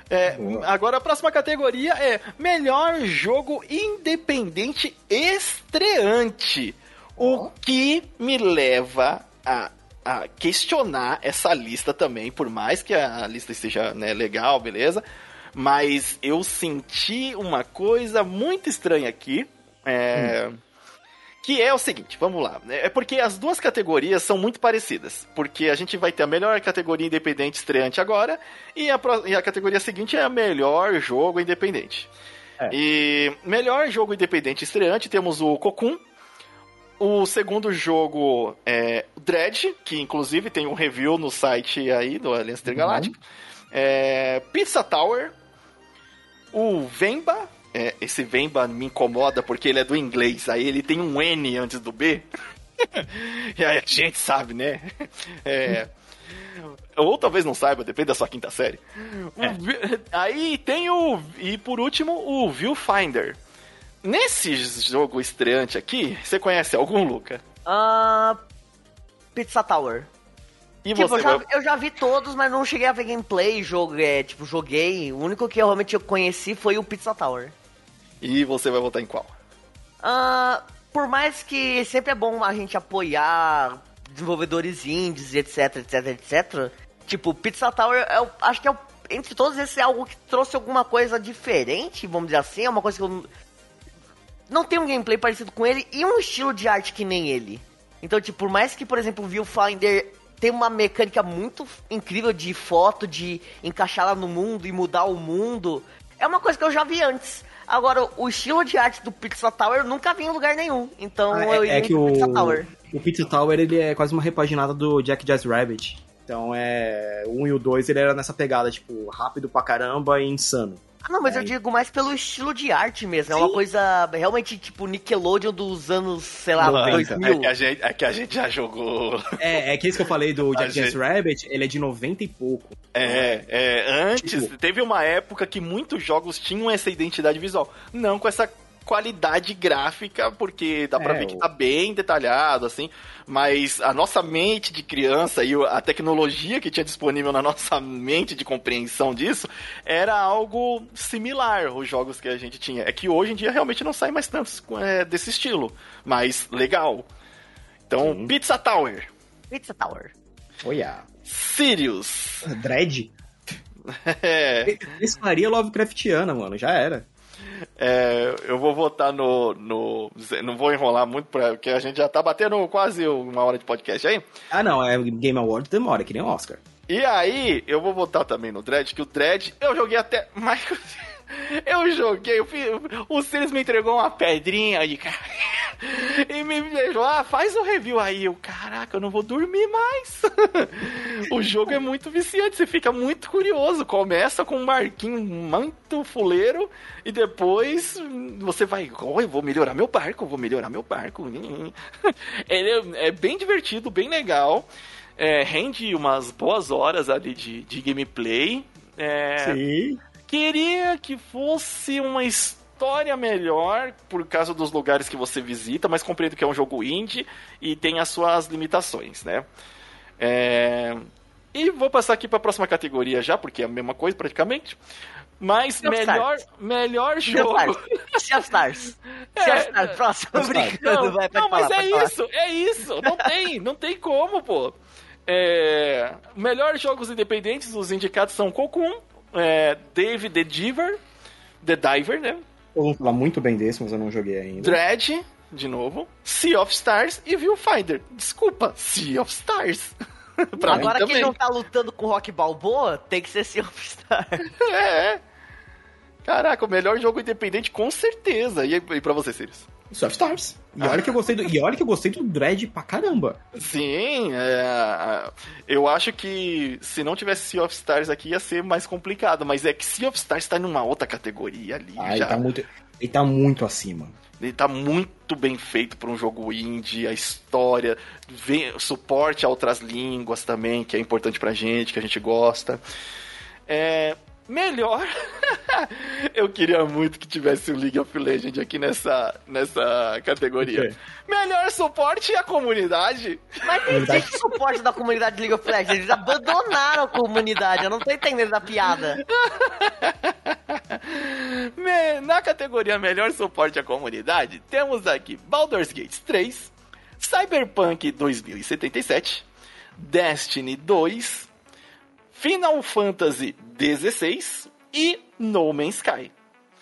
É, agora a próxima categoria é melhor jogo independente estreante. O que me leva a, a questionar essa lista também, por mais que a lista esteja né, legal, beleza? Mas eu senti uma coisa muito estranha aqui. É. Hum. Que é o seguinte, vamos lá. É porque as duas categorias são muito parecidas. Porque a gente vai ter a melhor categoria independente estreante agora, e a, e a categoria seguinte é a melhor jogo independente. É. E melhor jogo independente estreante temos o Cocoon. O segundo jogo é o Dread, que inclusive tem um review no site aí do Aliança Intergaláctica. Uhum. É, Pizza Tower. O Vemba, é, esse Vemba me incomoda porque ele é do inglês, aí ele tem um N antes do B. e aí a gente sabe, né? É, ou talvez não saiba, depende da sua quinta série. É. Aí tem o. E por último, o Viewfinder. Nesse jogo estreante aqui, você conhece algum, Luca? Uh, Pizza Tower. E tipo, você eu já, eu já, vi todos, mas não cheguei a ver gameplay, joguei, é, tipo, joguei. O único que eu realmente conheci foi o Pizza Tower. E você vai votar em qual? Uh, por mais que sempre é bom a gente apoiar desenvolvedores indies, etc, etc, etc. Tipo, Pizza Tower, eu acho que é o, entre todos esses é algo que trouxe alguma coisa diferente, vamos dizer assim. É uma coisa que eu não tem um gameplay parecido com ele e um estilo de arte que nem ele. Então, tipo, por mais que, por exemplo, o Viewfinder tem uma mecânica muito incrível de foto, de encaixar ela no mundo e mudar o mundo, é uma coisa que eu já vi antes. Agora, o estilo de arte do Pizza Tower eu nunca vi em lugar nenhum. Então ah, é, eu é que o Pizza Tower. O Pizza Tower ele é quase uma repaginada do Jack Jazz Rabbit. Então é. O 1 e o 2 ele era nessa pegada, tipo, rápido pra caramba e insano. Ah, não, mas é. eu digo mais pelo estilo de arte mesmo. Sim. É uma coisa realmente tipo Nickelodeon dos anos, sei lá, Mano, 2000. É que, a gente, é que a gente já jogou. É, é que isso que eu falei do Jack gente... Rabbit, ele é de 90 e pouco. É, é antes, tipo... teve uma época que muitos jogos tinham essa identidade visual. Não com essa qualidade gráfica, porque dá pra é, ver que tá bem detalhado, assim, mas a nossa mente de criança e a tecnologia que tinha disponível na nossa mente de compreensão disso era algo similar os jogos que a gente tinha. É que hoje em dia realmente não sai mais tantos é, desse estilo, mas legal. Então, Sim. Pizza Tower. Pizza Tower. Olha. Sirius. Dread. é. Isso faria Lovecraftiana, mano, já era. É, eu vou votar no, no. Não vou enrolar muito, porque a gente já tá batendo quase uma hora de podcast aí. Ah, não, é Game Awards demora, que nem o Oscar. E aí, eu vou votar também no Dread, que o Dread eu joguei até mais. Eu joguei, eu fiz, o Sirius me entregou uma pedrinha aí, cara. E me deixou, ah, faz o um review aí. Eu, caraca, eu não vou dormir mais. o jogo é muito viciante, você fica muito curioso. Começa com um barquinho muito fuleiro e depois você vai, oh, eu vou melhorar meu barco, vou melhorar meu barco. Ele é, é bem divertido, bem legal. É, rende umas boas horas ali de, de gameplay. É, Sim. Queria que fosse uma história melhor por causa dos lugares que você visita, mas compreendo que é um jogo indie e tem as suas limitações, né? É... E vou passar aqui para a próxima categoria já, porque é a mesma coisa praticamente. Mas melhor, melhor jogo. Sea of Stars. Sea of Stars, próximo. Brincando, não, vai, não mas falar, é isso, é isso. Não tem, não tem como, pô. É, melhor jogos independentes, os indicados são Cocoon, é, Dave the Diver, The Diver, né? Eu vou falar muito bem desse, mas eu não joguei ainda. Dread, de novo, Sea of Stars e Viewfinder. Desculpa, Sea of Stars. pra Agora quem não tá lutando com Rock Balboa, tem que ser Sea of Stars. é. Caraca, o melhor jogo independente com certeza. E, e pra você, Sirius? Sea of Stars. E olha que eu gostei do, e olha que eu gostei do Dread pra caramba. Sim, é, eu acho que se não tivesse Sea of Stars aqui ia ser mais complicado, mas é que Sea of Stars tá numa outra categoria ali. Ah, já. Ele, tá muito, ele tá muito acima. Ele tá muito bem feito para um jogo indie, a história, vem, suporte a outras línguas também, que é importante pra gente, que a gente gosta. É, melhor. Eu queria muito que tivesse o League of Legends aqui nessa, nessa categoria. O quê? Melhor suporte à comunidade. Mas existe suporte da comunidade de League of Legends. Eles abandonaram a comunidade. Eu não tô entendendo a piada. Na categoria Melhor Suporte à Comunidade, temos aqui Baldur's Gate 3, Cyberpunk 2077, Destiny 2, Final Fantasy 16 e No Man's Sky.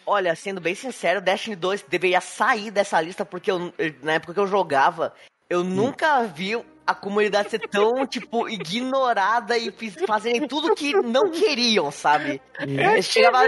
Olha, sendo bem sincero, Destiny 2 deveria sair dessa lista porque eu- eu- na época que eu jogava, eu nunca vi a comunidade ser tão, tipo, ignorada e fazerem tudo que não queriam, sabe? É chegava,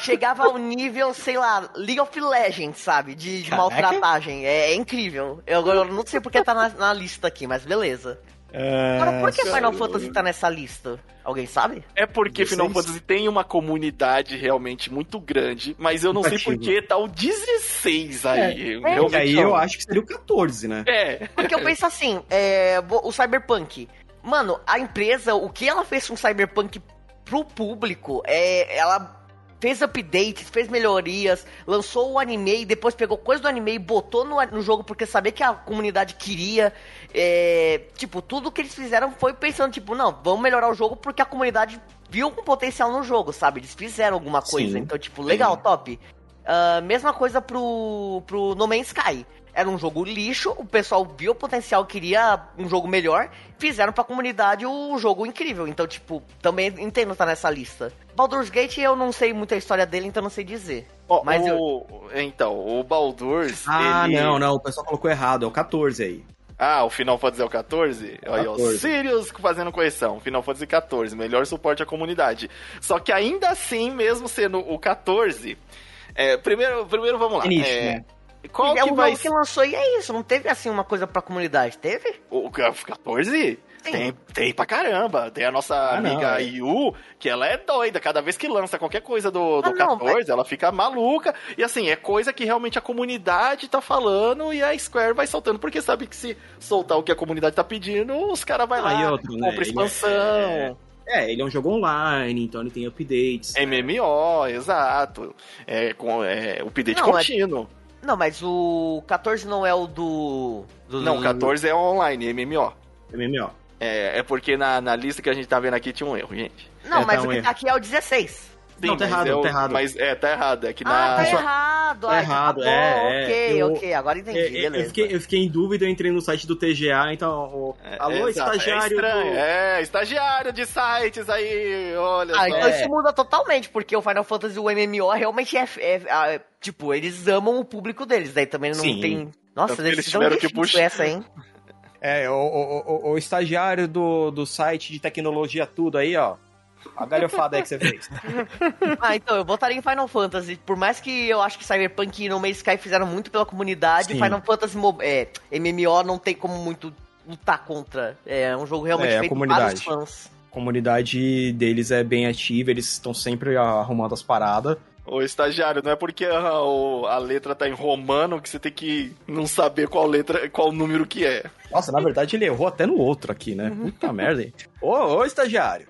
chegava ao nível, sei lá, League of Legends, sabe? De, de maltratagem. É, é incrível. Eu agora eu não sei porque tá na, na lista aqui, mas beleza. Agora, por que Final Fantasy tá nessa lista? Alguém sabe? É porque 16. Final Fantasy tem uma comunidade realmente muito grande, mas eu não sei Ativa. por que tá o 16 aí. E Realmente aí não. eu acho que seria o 14, né? É. Porque eu penso assim, é, o Cyberpunk. Mano, a empresa, o que ela fez com o Cyberpunk pro público, é, ela fez updates, fez melhorias, lançou o anime e depois pegou coisa do anime e botou no, no jogo porque sabia que a comunidade queria. É, tipo, tudo que eles fizeram foi pensando, tipo, não, vamos melhorar o jogo porque a comunidade viu um potencial no jogo, sabe? Eles fizeram alguma coisa. Sim. Então, tipo, legal, top. Ah, mesma coisa pro, pro No Man's Sky. Era um jogo lixo, o pessoal viu o potencial, queria um jogo melhor, fizeram pra comunidade o jogo incrível. Então, tipo, também entendo tá nessa lista. Baldur's Gate eu não sei muito a história dele, então não sei dizer. Ó, Mas eu- o... Então, o Baldur's. Ah, ele- não, não, o pessoal colocou errado, é o 14 aí. Ah, o Final Fantasy é o 14? Aí, ó, 14. Sirius fazendo correção. Final Fantasy 14, melhor suporte à comunidade. Só que ainda assim, mesmo sendo o 14, é, primeiro, primeiro vamos lá. Nicho, é, né? Qual é que um vai jogo que lançou e é isso, não teve assim uma coisa pra comunidade, teve? O 14? Tem, tem pra caramba. Tem a nossa Ah, não, amiga é. Yu, que ela é doida. Cada vez que lança qualquer coisa do, do Ah, não, 14, ela fica maluca. E assim, é coisa que realmente a comunidade tá falando e a Square vai soltando. Porque sabe que se soltar o que a comunidade tá pedindo, os caras vai Ah, lá, e outro, né, compra ele expansão. É, ele é um jogo online, então ele tem updates. MMO, exato. É, com, é update Não, é- contínuo. Não, mas o 14 não é o do. do Não, do- 14 é online, MMO. MMO. É, é porque na, na lista que a gente tá vendo aqui tinha um erro, gente. Não, É, mas tá o um que erro. tá aqui é o 16. Não, tá errado, é o- tá errado. Mas é, tá errado. É que Ah, na. tá só- errado. tá ah, errado, tá bom, é, é, Ok, eu- ok, agora entendi, É, é, beleza. eu, fiquei, eu fiquei em dúvida, eu entrei no site do TGA, então. o- Alô, É, estagiário. É, estranho, do- é, estagiário de sites aí, olha Ah, só. então É. isso muda totalmente, porque o Final Fantasy, o MMO, realmente é, é- é- Tipo, eles amam o público deles, daí também não Sim. tem. Nossa, que eles tiveram que difícil puxar. essa, hein? É, o, o, o, o estagiário do, do site de tecnologia tudo aí, ó. A galhofada aí que você fez. Ah, então, eu botaria em Final Fantasy. Por mais que eu acho que Cyberpunk e No Man's Sky fizeram muito pela comunidade, Sim. Final Fantasy é, MMO não tem como muito lutar contra. É um jogo realmente É, feito comunidade. vários fãs. A comunidade deles é bem ativa, eles estão sempre arrumando as paradas. Ô, estagiário, não é porque a, a letra tá em romano que você tem que não saber qual letra, qual número que é. Nossa, na verdade ele errou até no outro aqui, né? Puta merda, hein? Ô, ô, estagiário.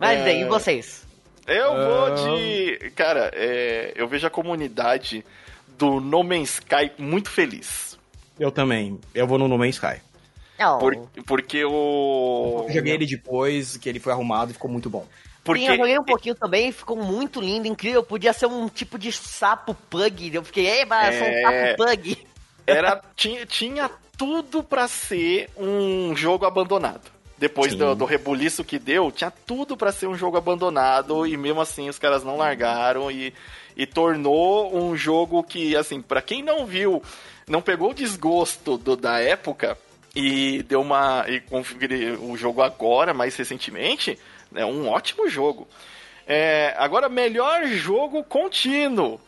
Mas É. e vocês? Eu vou Ah. de. Cara, é, eu vejo a comunidade do No Man's Sky muito feliz. Eu também. Eu vou no No Man's Sky. Não, Por- porque o. Eu joguei ele depois, que ele foi arrumado e ficou muito bom. Porque Sim, eu joguei um pouquinho também, ficou muito lindo, incrível. Podia ser um tipo de sapo pug. Eu fiquei, ei, mas eu sou um É. sapo pug. era, tinha, tinha tudo pra ser um jogo abandonado. Depois do, do rebuliço que deu, tinha tudo pra ser um jogo abandonado e mesmo assim os caras não largaram e, e tornou um jogo que, assim, pra quem não viu, não pegou o desgosto do- da época e deu uma. e conferiu o jogo agora, mais recentemente, é um ótimo jogo. É, agora, melhor jogo contínuo.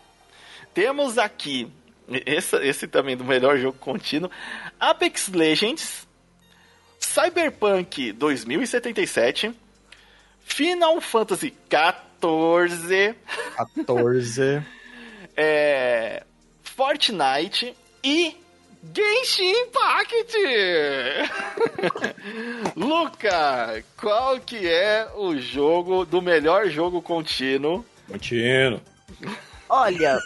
Temos aqui, esse, esse também do melhor jogo contínuo, Apex Legends, Cyberpunk 2077, Final Fantasy XIV, 14. é, Fortnite e Genshin Impact! Luca, qual que é o jogo do melhor jogo contínuo? Contínuo. Olha,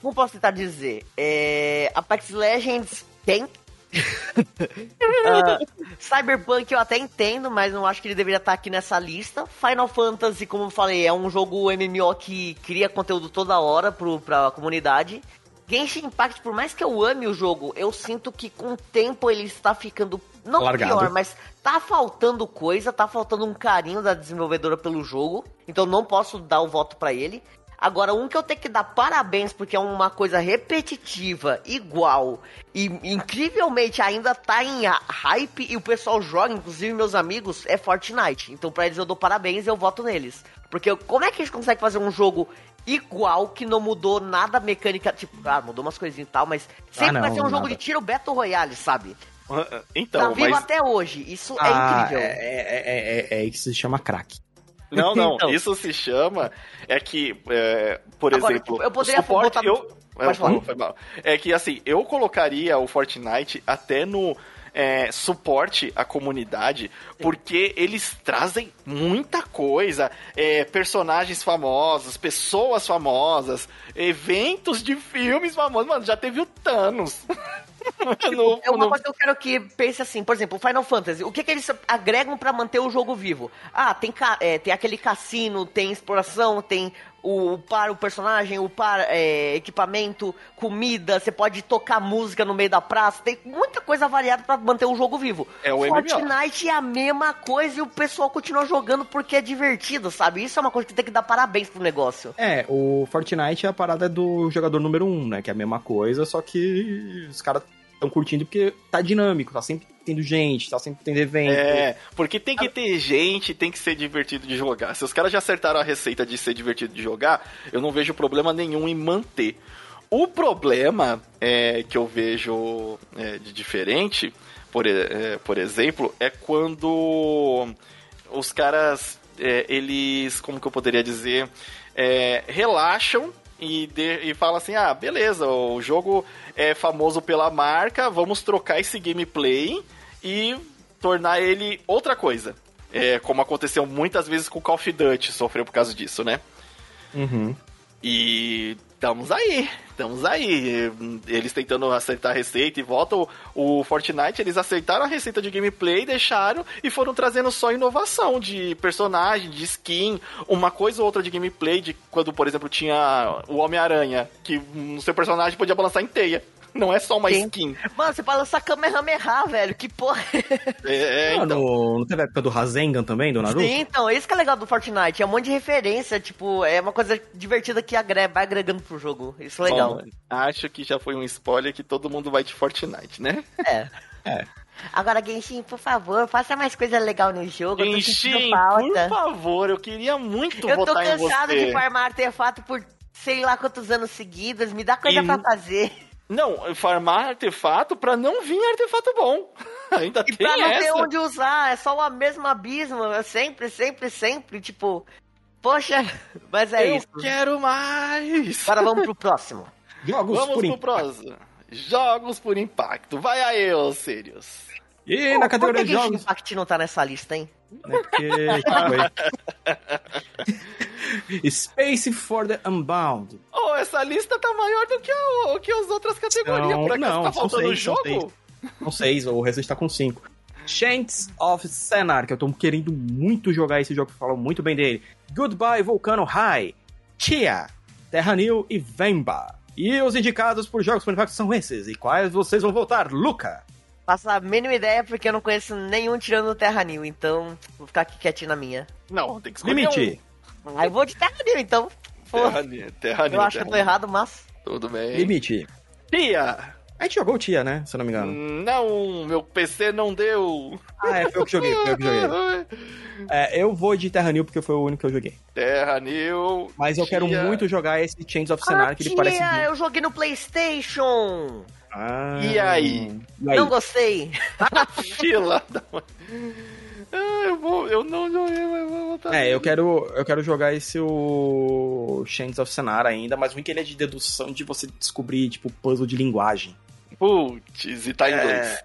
como posso tentar dizer? É, Apex Legends tem. Ah, Cyberpunk eu até entendo, mas não acho que ele deveria estar aqui nessa lista. Final Fantasy, como eu falei, é um jogo MMO que cria conteúdo toda hora pro, pra comunidade. Genshin Impact, por mais que eu ame o jogo, eu sinto que com o tempo ele está ficando não Largado. pior, mas tá faltando coisa, tá faltando um carinho da desenvolvedora pelo jogo. Então não posso dar o voto pra ele. Agora, um que eu tenho que dar parabéns, porque é uma coisa repetitiva, igual, e incrivelmente ainda tá em a- hype e o pessoal joga, inclusive meus amigos, é Fortnite. Então pra eles eu dou parabéns e eu voto neles. Porque como é que eles conseguem fazer um jogo igual, que não mudou nada mecânica, tipo, ah, mudou umas coisinhas e tal, mas sempre não, vai ser um jogo nada. de tiro Battle Royale, sabe? Tá Então, vivo mas. até hoje, isso é Ah, incrível. é, é, é, é, é isso que se chama crack. Não, não, Então. isso se chama. É que, é, por Agora, exemplo. eu poderia suporte, botar- eu, Pode é, falar. foi mal. É que assim, eu colocaria o Fortnite até no. é, suporte à comunidade, porque eles trazem muita coisa, é, personagens famosos, pessoas famosas, eventos de filmes famosos. Mano, já teve o Thanos. É uma coisa que eu quero que pense assim, por exemplo, Final Fantasy, o que, que eles agregam pra manter o jogo vivo? Ah, tem, ca- é, tem aquele cassino, tem exploração, tem o, o par o personagem, o par é, equipamento, comida, você pode tocar música no meio da praça, tem muita coisa variada pra manter o jogo vivo. É o MMO. Fortnite é a mesma coisa e o pessoal continua jogando porque é divertido, sabe? Isso é uma coisa que tem que dar parabéns pro negócio. É, o Fortnite é a parada do jogador número um, né? Que é a mesma coisa, só que os caras estão curtindo porque tá dinâmico, tá sempre tendo gente, tá sempre tendo evento. É, porque tem que ter gente, tem que ser divertido de jogar. Se os caras já acertaram a receita de ser divertido de jogar, eu não vejo problema nenhum em manter. O problema é, que eu vejo é, de diferente, por, é, por exemplo, é quando os caras, é, eles, como que eu poderia dizer, é, relaxam e, de- e falam assim, ah, beleza, o jogo é famoso pela marca, vamos trocar esse gameplay e tornar ele outra coisa. É, como aconteceu muitas vezes com o Call of Duty, sofreu por causa disso, né? Uhum. E estamos aí, estamos aí. Eles tentando acertar a receita e volta o, o Fortnite, eles acertaram a receita de gameplay, deixaram e foram trazendo só inovação de personagem, de skin, uma coisa ou outra de gameplay, de quando, por exemplo, tinha o Homem-Aranha, que no seu personagem podia balançar em teia. Não é só uma Sim. skin. Mano, você pode lançar Kamehameha, velho, que porra. É, é, Ah, então. no, não teve a época do Rasengan também, do Naruto? Sim, então, é isso que é legal do Fortnite. É um monte de referência, tipo, é uma coisa divertida que agrega, vai agregando pro jogo. Isso é legal. Bom, acho que já foi um spoiler que todo mundo vai de Fortnite, né? É. É. Agora, Genshin, por favor, faça mais coisa legal no jogo. eu tô Genshin, por favor, eu queria muito Eu tô votar em cansado você. de farmar artefato por sei lá quantos anos seguidos. Me dá coisa E- pra fazer. Não, farmar artefato pra não vir artefato bom. Ainda E tem pra não ter essa. onde usar, é só o mesmo abismo. é Sempre, sempre, sempre. Tipo, poxa, mas é eu isso. quero mais. Agora vamos pro próximo. Jogos Vamos por pro impacto. próximo. Jogos por impacto. Vai aí, ô Sirius. E Pô, na categoria de jogos, Impact não tá nessa lista, hein? Né, porque foi. Space for the Unbound. Oh, essa lista tá maior do que, a, que as outras categorias. Não, Por acaso não, tá faltando seis, são jogo? São seis, o restante tá com cinco. Shanks of Senar, que eu tô querendo muito jogar esse jogo, falam muito bem dele. Goodbye Volcano High, Chia, Terra New e Vemba. E os indicados por jogos por impacto são esses. E quais vocês vão votar? Luca! Faço a mínima ideia porque eu não conheço nenhum tirando o Terra New, então vou ficar aqui quietinho na minha. Não, tem que escolher Limite! um. Aí eu vou de Terra New, então. Terra, New, Terra eu New, acho que eu tô errado, mas. Tudo bem. Limite! Tia! A gente jogou o Tia, né? Se eu não me engano. Não, meu PC não deu. Ah, é, foi eu que joguei, foi eu que joguei. É, eu vou de Terra New porque foi o único que eu joguei. Terra New. Mas eu quero Tia. muito jogar esse Chains of Senar, Ah, que ele parece... tia, eu joguei no Playstation. Ah, E aí? E aí? Não gostei. Fila da mãe. Ah, eu vou. Eu não joguei, mas eu vou voltar. É, eu quero, eu quero jogar esse o Chains of Senar ainda, mas ruim que ele é de dedução de você descobrir, tipo, puzzle de linguagem. Putz, e tá em É. inglês.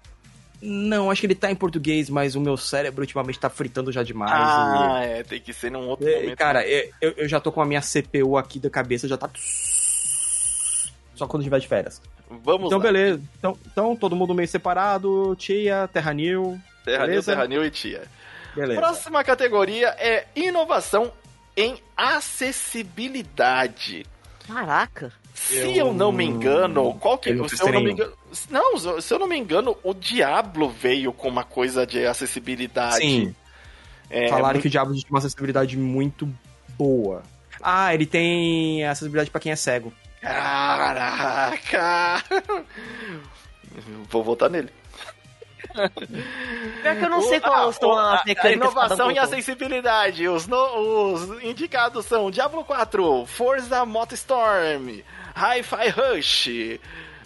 Não, acho que ele tá em português, mas o meu cérebro ultimamente tá fritando já demais. Ah, é, tem que ser num outro e- momento. cara, eu, eu- eu já tô com a minha CPU aqui da cabeça, já tá. Só quando tiver de férias. Vamos Então, lá. beleza. Então, então, todo mundo meio separado. Tia, Terra New. Terra New, beleza? Terra New e Tia. Beleza. Próxima categoria é inovação em acessibilidade. Caraca. Se Eu- eu não me engano, qual que eu não se eu não me engano, não, se eu não me engano, o Diablo veio com uma coisa de acessibilidade. Sim, É, falaram muito- que o Diablo tinha uma acessibilidade muito boa. Ah, ele tem acessibilidade pra quem é cego. Caraca! Vou votar nele. Pior que eu não sei O- qual ah, são a- A que inovação e colocou. acessibilidade. Os, no- os indicados são Diablo 4, Forza Motorstorm, Hi-Fi Rush,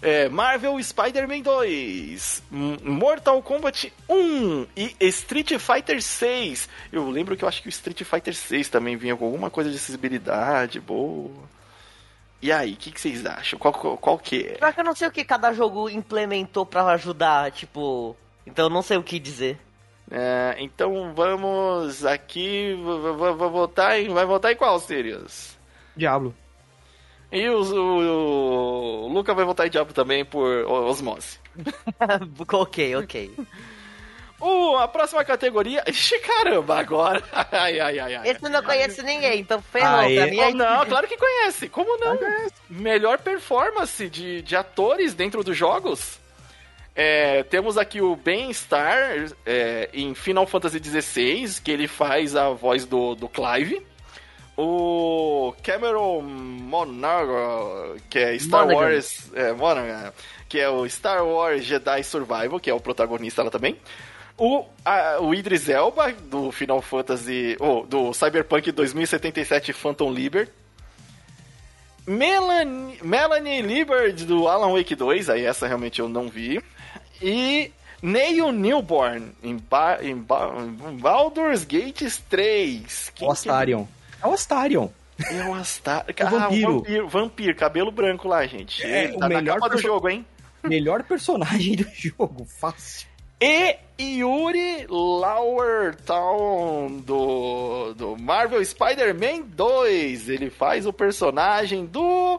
é, Marvel Spider-Man 2, M- Mortal Kombat 1 e Street Fighter 6. Eu lembro que eu acho que o Street Fighter 6 também vinha com alguma coisa de acessibilidade boa. E aí, o que, que vocês acham? Qual, qual, qual que é? Pior que eu não sei o que cada jogo implementou pra ajudar, tipo... Então eu não sei o que dizer. É, então vamos aqui. Vou votar em. Vai votar em qual, Sirius? Diablo. E os- o, o Luca vai votar em Diablo também por o- osmose. ok, ok. Uh, a próxima categoria. Ixi, caramba, agora. Ai, ai, ai, ai. Esse eu não conheço ninguém, então ferrou. Aê. Pra mim Oh, é não, claro que conhece. Como não? Melhor performance de, de atores dentro dos jogos. É, temos aqui o Ben Starr é, em Final Fantasy XVI, que ele faz a voz do, do Clive. O Cameron Monaghan, que é Star Monaghan. Wars. É, Monaghan, que é o Star Wars Jedi Survival, que é o protagonista lá também. O, a- o Idris Elba, do Final Fantasy. Oh, do Cyberpunk 2077 Phantom Liber. Melanie, Melanie Liebert, do Alan Wake 2, aí essa realmente eu não vi. E Neil Newborn, em, ba, em, ba, em Baldur's Gate 3. Quem o Astarion. É o Astarion. que é? É um Astar... O Ah, vampiro. vampiro, vampiro, cabelo branco lá, gente. É, Ele o tá na melhor capa do jogo, hein? Melhor personagem do jogo, fácil. E Yuri Lauertown do, do Marvel Spider-Man 2. Ele faz o personagem do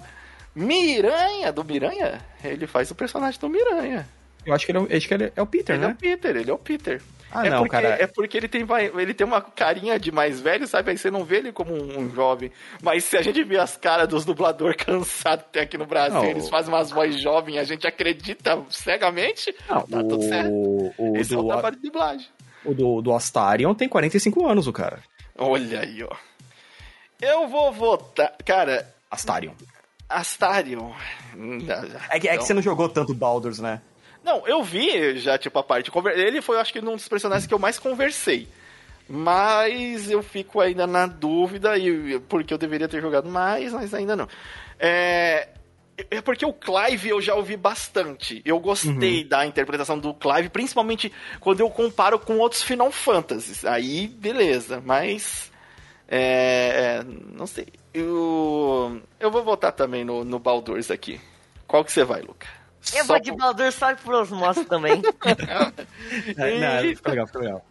Miranha. Do Miranha? Ele faz o personagem do Miranha. Eu acho que ele é, o- acho que ele é o Peter, ele é né? o Peter, ele é o Peter. Ah, é não, porque, cara. É porque ele tem, ele tem uma carinha de mais velho, sabe? Aí você não vê ele como um, um jovem. Mas se a gente vê as caras dos dubladores cansados tem aqui no Brasil, Não. eles fazem umas vozes jovens e a gente acredita cegamente, Não, tá tudo certo. o, o, Esse é o do, trabalho de dublagem. o do, do Astarion tem 45 anos, o cara. Olha aí, ó. Eu vou votar. Cara, Astarion. Astarion. É que, é que você não jogou tanto Baldur's, né? Não, eu vi já, tipo, a parte. Ele foi, acho que, um dos personagens que eu mais conversei. Mas eu fico ainda na dúvida, e porque eu deveria ter jogado mais, mas ainda não. É. É porque o Clive eu já ouvi bastante. Eu gostei da interpretação do Clive, principalmente quando eu comparo com outros Final Fantasies. Aí, beleza, mas. É. Não sei. Eu. Eu vou votar também no, no Baldur's aqui. Qual que você vai, Luca? Eu Só vou de por- Baldur só por osmose também. É, não, Eita. fica legal, fica legal.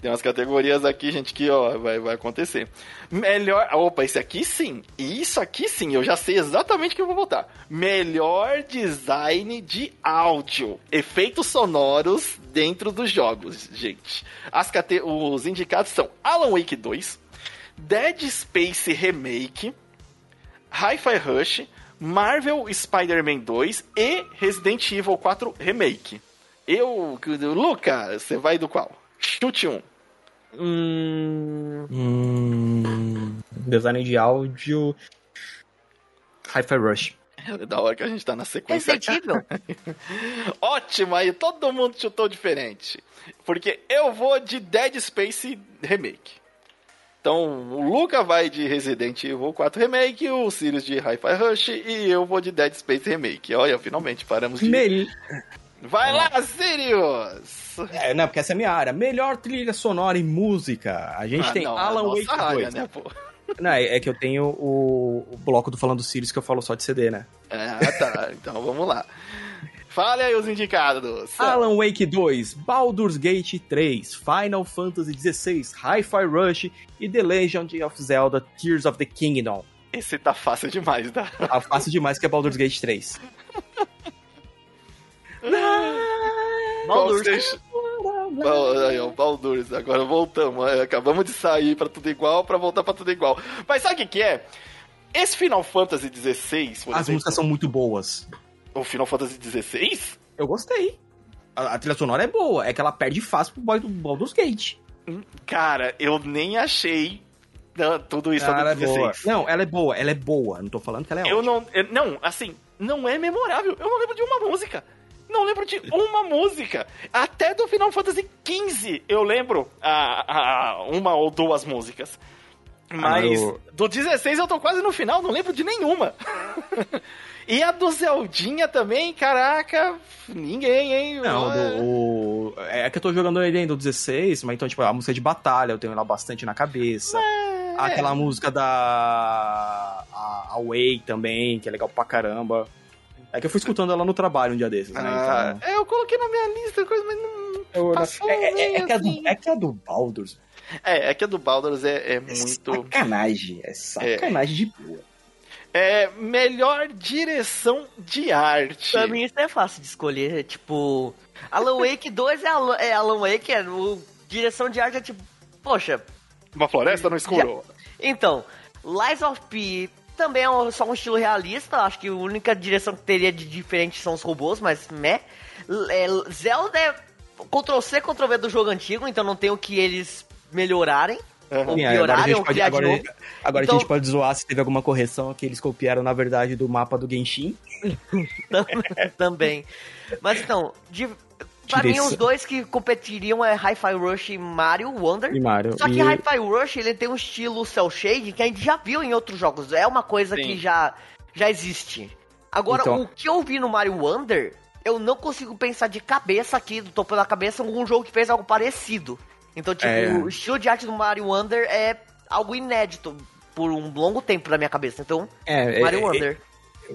Tem umas categorias aqui, gente, que ó, vai, vai acontecer. Melhor. Opa, esse aqui sim. Isso aqui sim, eu já sei exatamente o que eu vou votar. Melhor design de áudio. Efeitos sonoros dentro dos jogos, gente. As cate... Os indicados são Alan Wake 2, Dead Space Remake, Hi-Fi Rush, Marvel Spider-Man 2 e Resident Evil 4 Remake. Eu. Luca, você vai do qual? Chute um. hum... Hum, design de áudio. Hi-Fi Rush. É da hora que a gente tá na sequência. Resident Evil? Ótimo, aí todo mundo chutou diferente. Porque eu vou de Dead Space Remake. Então, o Luca vai de Resident Evil 4 Remake, o Sirius de Hi-Fi Rush e eu vou de Dead Space Remake. Olha, finalmente paramos de... Mel... Vai lá, Sirius! É, não, porque essa é a minha área. Melhor trilha sonora e música. A gente Ah, tem não, Alan nossa Wake área, 2. né, pô? Não, é é que eu tenho o, o bloco do Falando Sirius que eu falo só de CD, né? Ah, tá. Então vamos lá. Fale aí os indicados. Alan Wake 2, Baldur's Gate 3, Final Fantasy XVI, Hi-Fi Rush e The Legend of Zelda Tears of the Kingdom. Esse tá fácil demais, tá? Tá fácil demais que é Baldur's Gate 3. Baldur's. Ó, Baldur's. Agora voltamos. Acabamos de sair pra tudo igual, pra voltar pra tudo igual. Mas sabe o que, que é? Esse Final Fantasy XVI, As exemplo, músicas são muito boas. O Final Fantasy XVI, Eu gostei. A, a trilha sonora é boa, é que ela perde fácil pro boy do Baldur's Gate. cara, eu nem achei não, tudo isso Ela é do boa. 16. Não, ela é boa, ela é boa. Não tô falando que ela é Eu ótima. não, eu- não, assim, não é memorável. Eu não lembro de uma música. Não lembro de uma música. Até do Final Fantasy XV eu lembro a, a- uma ou duas músicas. Mas eu- do 16 eu tô quase no final, não lembro de nenhuma. e a do Zeldinha também, caraca, ninguém, hein? Não, do, o- é que eu tô jogando ele ainda do 16, mas então, tipo, a música de batalha eu tenho ela bastante na cabeça. É. Aquela música da. A, a Way também, que é legal pra caramba. É que eu fui escutando ela no trabalho um dia desses, né? Ah, Então. é, eu coloquei na minha lista, coisa, mas não. Eu- passou é, é- é que a do, meio é que a do Baldur's É, é que a do Baldur's é, é é muito. sacanagem. É sacanagem de boa. É, melhor direção de arte. Pra mim isso é fácil de escolher. é Tipo, Alan Wake 2 é Alan, é Alan Wake, é o, direção de arte é tipo, poxa, Uma floresta no escuro. Então, Lies of P também é um- só um estilo realista. Acho que a única direção que teria de diferente são os robôs, mas meh. L- é, Zelda é Ctrl-C, Ctrl-V do jogo antigo, então não tem o que eles melhorarem. Ou Sim, agora a gente pode, agora, agora Então- a gente pode zoar se teve alguma correção que eles copiaram, na verdade, do mapa do Genshin. também. Mas então, de, pra mim os dois que competiriam é Hi-Fi Rush e Mario Wonder. E Mario. Só que E- Hi-Fi Rush, ele tem um estilo cel shade que a gente já viu em outros jogos. É uma coisa Sim. que já, já existe. Agora, Então- o que eu vi no Mario Wonder, eu não consigo pensar de cabeça aqui, do topo da cabeça, um jogo que fez algo parecido. Então, tipo, É. o estilo de arte do Mario Wonder é algo inédito por um longo tempo na minha cabeça. Então, É, Mario é, Wonder.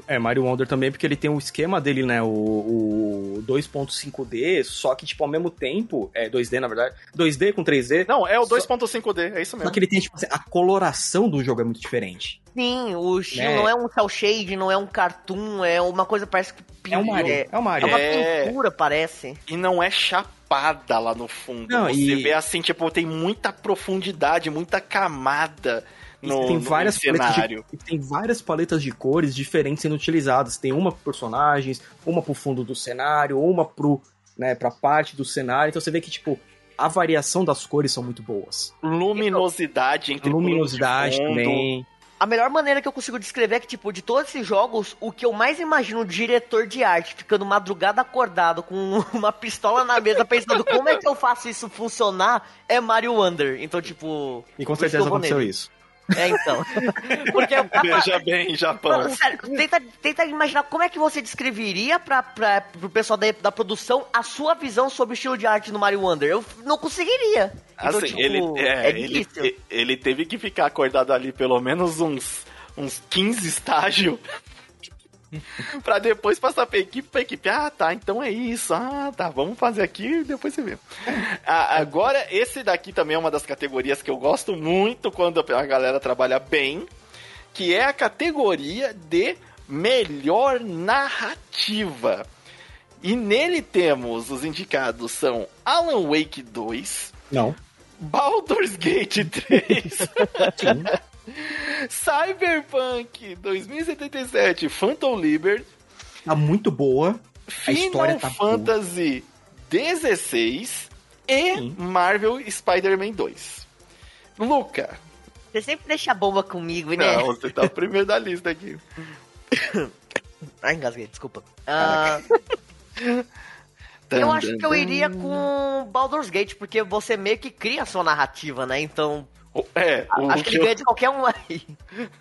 É, Mario Wonder também, porque ele tem o esquema dele, né? O, o 2.5D, só que, tipo, ao mesmo tempo, é 2D, na verdade, 2D com 3D. Não, é o Só- 2.5D, é isso Só mesmo. que ele tem, tipo, assim, a coloração do jogo é muito diferente. Sim, o estilo Né? não é um cel shade, não é um cartoon, é uma coisa parece que É o Mario, É, é o Mario. é uma É. pintura, parece. E não é chapada lá no fundo. Não, Você e- vê assim, tipo, tem muita profundidade, muita camada no, tem no várias paletas cenário. de, e tem várias paletas de cores diferentes sendo utilizadas. Tem uma pro personagens, uma pro fundo do cenário, uma pro, né, pra parte do cenário. Então você vê que, tipo, a variação das cores são muito boas. Luminosidade entre Luminosidade planos de fundo. também. A melhor maneira que eu consigo descrever é que, tipo, de todos esses jogos, o que eu mais imagino de diretor de arte ficando madrugada acordado com uma pistola na mesa pensando como é que eu faço isso funcionar é Mario Wonder. Então, tipo. E com certeza aconteceu nele. isso. É, então. Porque eu Veja bem, Japão. Não, sério, tenta, tenta imaginar como é que você descreveria pra, pra, pro pessoal da, da produção a sua visão sobre o estilo de arte no Mario Wonder. Eu não conseguiria. Então, Assim, tipo, ele, é, é ele, ele teve que ficar acordado ali pelo menos uns, uns 15 estágios. pra depois passar pra equipe, pra equipe. Ah, tá, então é isso. Ah, tá, vamos fazer aqui e depois você vê. Ah, agora, esse daqui também é uma das categorias que eu gosto muito quando a galera trabalha bem, que é a categoria de melhor narrativa. E nele temos os indicados são Alan Wake 2, Não. Baldur's Gate 3, Sim. Cyberpunk 2077, Phantom Liberty, Tá muito boa. A história Final tá Fantasy 16 e Sim. Marvel Spider-Man 2. Luca, Você sempre deixa a bomba comigo, né? não, você tá o primeiro da lista aqui. Ai, engasguei, desculpa. Ah, eu acho que eu iria com Baldur's Gate, porque você meio que cria a sua narrativa, né? Então, É, o acho que que, ele eu, ganha de qualquer um aí.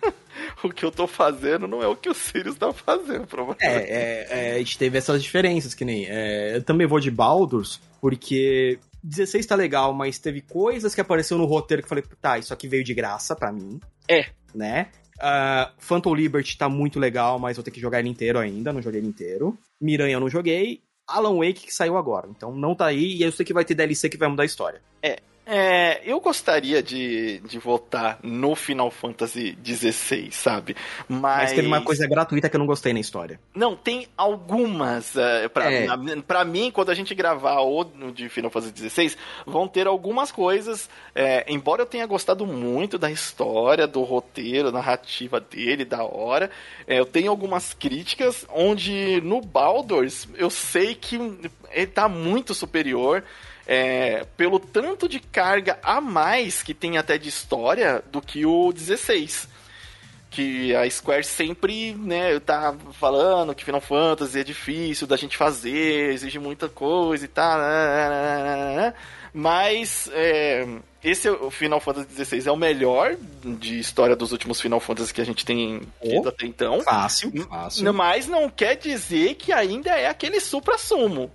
o que eu tô fazendo não é o que o Sirius tá fazendo, provavelmente. É, é, é, a gente teve essas diferenças, que nem. é, eu também vou de Baldur's, porque 16 tá legal, mas teve coisas que apareceu no roteiro que eu falei, tá, isso aqui veio de graça pra mim. É. Né? Uh, Phantom Liberty tá muito legal, mas vou ter que jogar ele inteiro ainda, não joguei ele inteiro. Miranha eu não joguei. Alan Wake que saiu agora, então não tá aí e eu sei que vai ter DLC que vai mudar a história. É, é, eu gostaria de, de votar no Final Fantasy XVI, sabe? Mas... Mas teve uma coisa gratuita que eu não gostei na história. Não, tem algumas. Uh, pra, É. na- pra mim, quando a gente gravar o de Final Fantasy XVI, vão ter algumas coisas. é, embora eu tenha gostado muito da história, do roteiro, narrativa dele, da hora, é, eu tenho algumas críticas onde no Baldur's eu sei que ele tá muito superior. É, pelo tanto de carga a mais que tem até de história do que o 16 que a Square sempre, né, tá falando que Final Fantasy é difícil da gente fazer, exige muita coisa e tal, né, mas é, esse é o Final Fantasy XVI é o melhor de história dos últimos Final Fantasy que a gente tem tido Oh. até então. Fácil, fácil. Mas não quer dizer que ainda é aquele supra-sumo.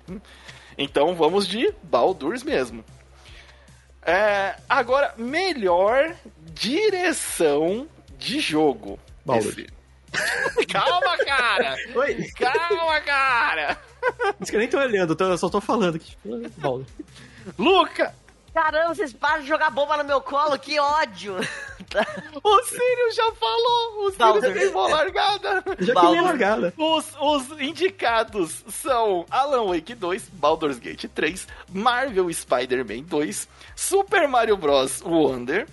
Então vamos de Baldur's mesmo. É, agora, melhor direção de jogo. Baldur's. Esse- Calma, cara! Oi, Calma, cara! isso que eu nem tô olhando, eu só tô falando aqui. Baldur. Luca! Caramba, vocês param de jogar bomba no meu colo, que ódio! O Sírio já falou! O Sírio Baldur. queimou a largada! Já Baldur. a largada. Os, os indicados são Alan Wake 2, Baldur's Gate 3, Marvel Spider-Man 2, Super Mario Bros. Wonder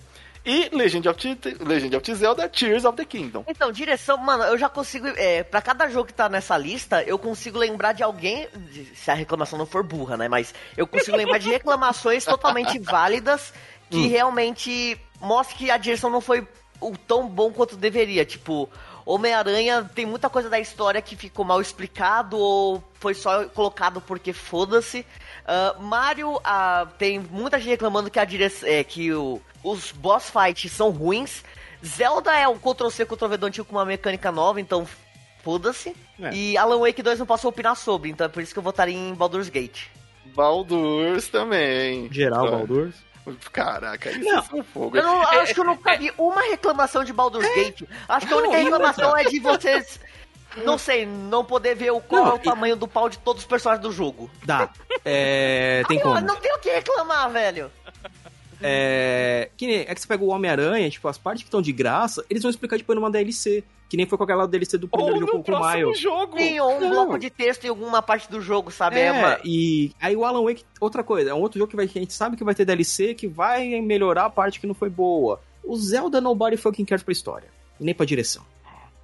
e Legend of, Legend of Zelda Tears of the Kingdom. Então, direção, mano, eu já consigo. É, pra cada jogo que tá nessa lista, eu consigo lembrar de alguém. se a reclamação não for burra, né? Mas eu consigo lembrar de reclamações totalmente válidas que realmente mostram que a direção não foi o tão bom quanto deveria. Tipo, Homem-Aranha tem muita coisa da história que ficou mal explicado ou foi só colocado porque foda-se. Ah, Mario, ah, tem muita gente reclamando que a direção. É, que o- os boss fights são ruins. Zelda é um Ctrl-C, Ctrl-V do antigo com uma mecânica nova, então foda-se. É. E Alan Wake 2 não posso opinar sobre, então é por isso que eu votaria em Baldur's Gate. Baldur's também. Geral, Ah, Baldur. Caraca, isso Não. é um fogo. Eu não, É, acho que eu nunca vi uma reclamação de Baldur's Gate. Acho que a única Não, reclamação é de vocês, não sei, não poder ver o, qual Não, é o e- tamanho do pau de todos os personagens do jogo. Dá. É, tem Ai, como. ó, Não tem o que reclamar, velho. É, que nem, é que você pega o Homem-Aranha, tipo, as partes que estão de graça, eles vão explicar depois numa DLC. Que nem foi com aquela DLC do primeiro Ou jogo no com o Miles. jogo. Tem um Não. bloco de texto em alguma parte do jogo, sabe? É, É uma- e aí o Alan Wake, outra coisa, é um outro jogo que, vai, que a gente sabe que vai ter DLC, que vai melhorar a parte que não foi boa. O Zelda Nobody Fucking Cares pra história. E nem pra direção.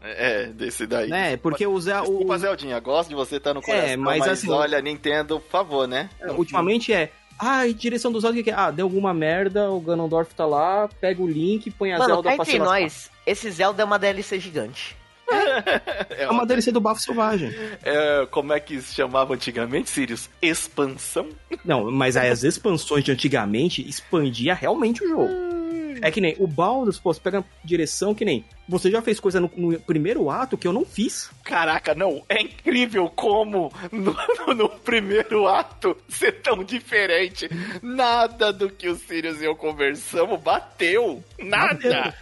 É, desse daí. Né? Porque o Zelda. Desculpa, Zeldinha, gosto de você estar no coração, É, mas mas, assim- olha, Nintendo, por favor, né? Ultimamente é. Ai, direção do Zelda, o que que é? Ah, deu alguma merda, o Ganondorf tá lá, pega o Link, põe a Mano, Zelda pra entre nós, esse Zelda é uma DLC gigante. É uma DLC do Bafo Selvagem. É, como é que se chamava antigamente, Sirius? Expansão? Não, mas aí as expansões de antigamente expandia realmente o jogo. É que nem o Baldur's, pô, você pega direção que nem. Você já fez coisa no, no primeiro ato que eu não fiz. Caraca, não, é incrível como no, no- primeiro ato ser tão diferente. Nada do que o Sirius e eu conversamos bateu. Nada.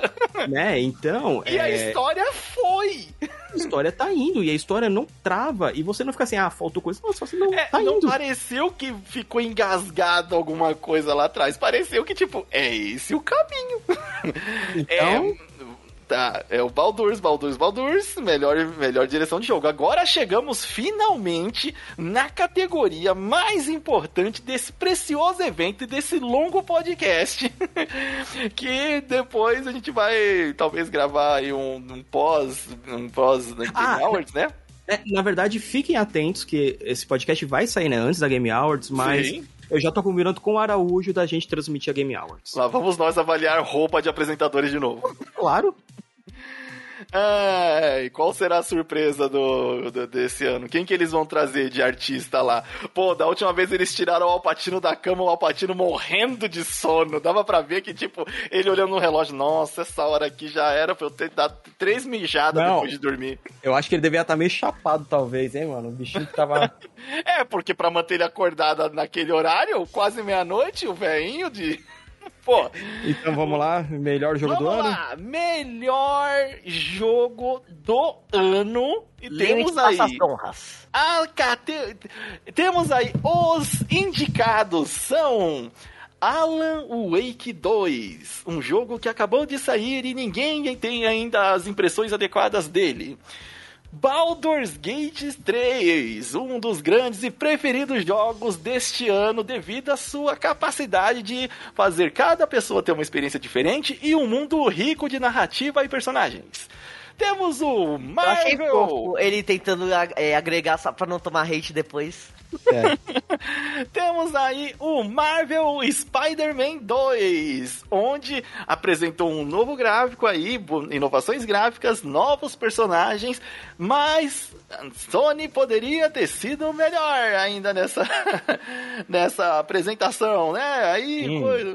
né? Então, E a é, história foi. a história tá indo e a história não trava. E você não fica assim, ah, faltou coisa. Você não É, tá não indo. pareceu que ficou engasgado alguma coisa lá atrás. Pareceu que, tipo, é esse o caminho. Então, É, tá, é o Baldur's, Baldur's, Baldur's, melhor, melhor direção de jogo. Agora chegamos finalmente na categoria mais importante desse precioso evento e desse longo podcast. que depois a gente vai talvez gravar aí um, um pós, um pós Game Ah, Awards, né? é, na verdade, fiquem atentos que esse podcast vai sair né, antes da Game Awards, mas Sim. eu já tô combinando com o Araújo da gente transmitir a Game Awards. Lá vamos nós avaliar roupa de apresentadores de novo. Claro. Ai, qual será a surpresa do, do- desse ano? Quem que eles vão trazer de artista lá? Pô, da última vez eles tiraram o Alpatino da cama, o Alpatino morrendo de sono. Dava pra ver que, tipo, ele olhando no relógio, nossa, essa hora aqui já era pra eu ter dado três mijadas Não. depois de dormir. Eu acho que ele devia estar meio chapado, talvez, hein, mano? O bichinho que tava. É, porque pra manter ele acordado naquele horário, quase meia-noite, o velhinho de... Pô, Então vamos lá, melhor jogo do vamos ano? lá. Melhor jogo do ano. E Limite temos aí. faça as honras. a cate... Temos aí os indicados são Alan Wake 2, um jogo que acabou de sair e ninguém tem ainda as impressões adequadas dele. Baldur's Gate 3, um dos grandes e preferidos jogos deste ano devido à sua capacidade de fazer cada pessoa ter uma experiência diferente e um mundo rico de narrativa e personagens. Temos o achei Marvel fofo ele tentando é, agregar só pra não tomar hate depois. É. Temos aí o Marvel Spider-Man 2, onde apresentou um novo gráfico aí, inovações gráficas, novos personagens, mas Sony poderia ter sido melhor ainda nessa, nessa apresentação, né? Aí,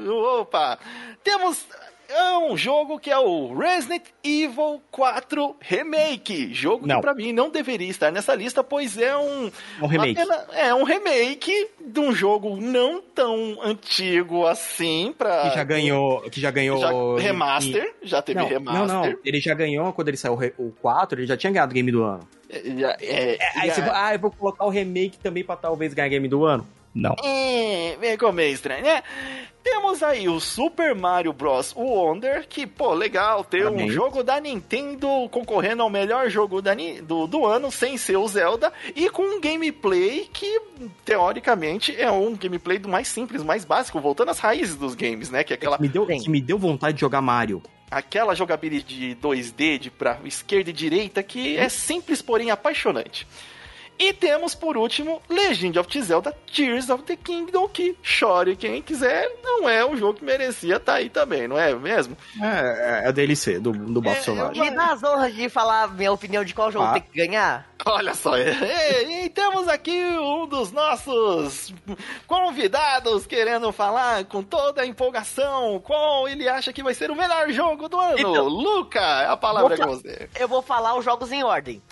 opa! Temos é um jogo que é o Resident Evil 4 Remake, jogo Não. que pra mim não deveria estar nessa lista, pois é um Um remake. É um remake de um jogo não tão antigo assim pra. Que já ganhou. Que já ganhou. já- remaster, já teve Não, remaster. não, não. Ele já ganhou quando ele saiu o re- o 4, ele já tinha ganhado o game do ano. É, já- é, Aí você fala, ah, eu vou colocar o remake também pra talvez ganhar game do ano. Não. É, ficou meio estranho, né? Temos aí o Super Mario Bros. Wonder, que, pô, legal ter um Parabéns. jogo da Nintendo concorrendo ao melhor jogo da do, do ano, sem ser o Zelda, e com um gameplay que, teoricamente, é um gameplay do mais simples, mais básico, voltando às raízes dos games, né? Que é aquela Me deu, que me deu vontade de jogar Mario. aquela jogabilidade de 2D de pra esquerda e direita que é simples, porém apaixonante. E temos, por último, Legend of Zelda Tears of the Kingdom, que chore quem quiser, não é o jogo que merecia estar aí também, não é mesmo? É, é, é o DLC do, do Bob É, Selvagem. Me dá as honras de falar minha opinião de qual jogo Ah. tem que ganhar? Olha só, e, e temos aqui um dos nossos convidados querendo falar com toda a empolgação qual ele acha que vai ser o melhor jogo do ano. Então, Luca, a palavra é com você. Eu vou falar os jogos em ordem.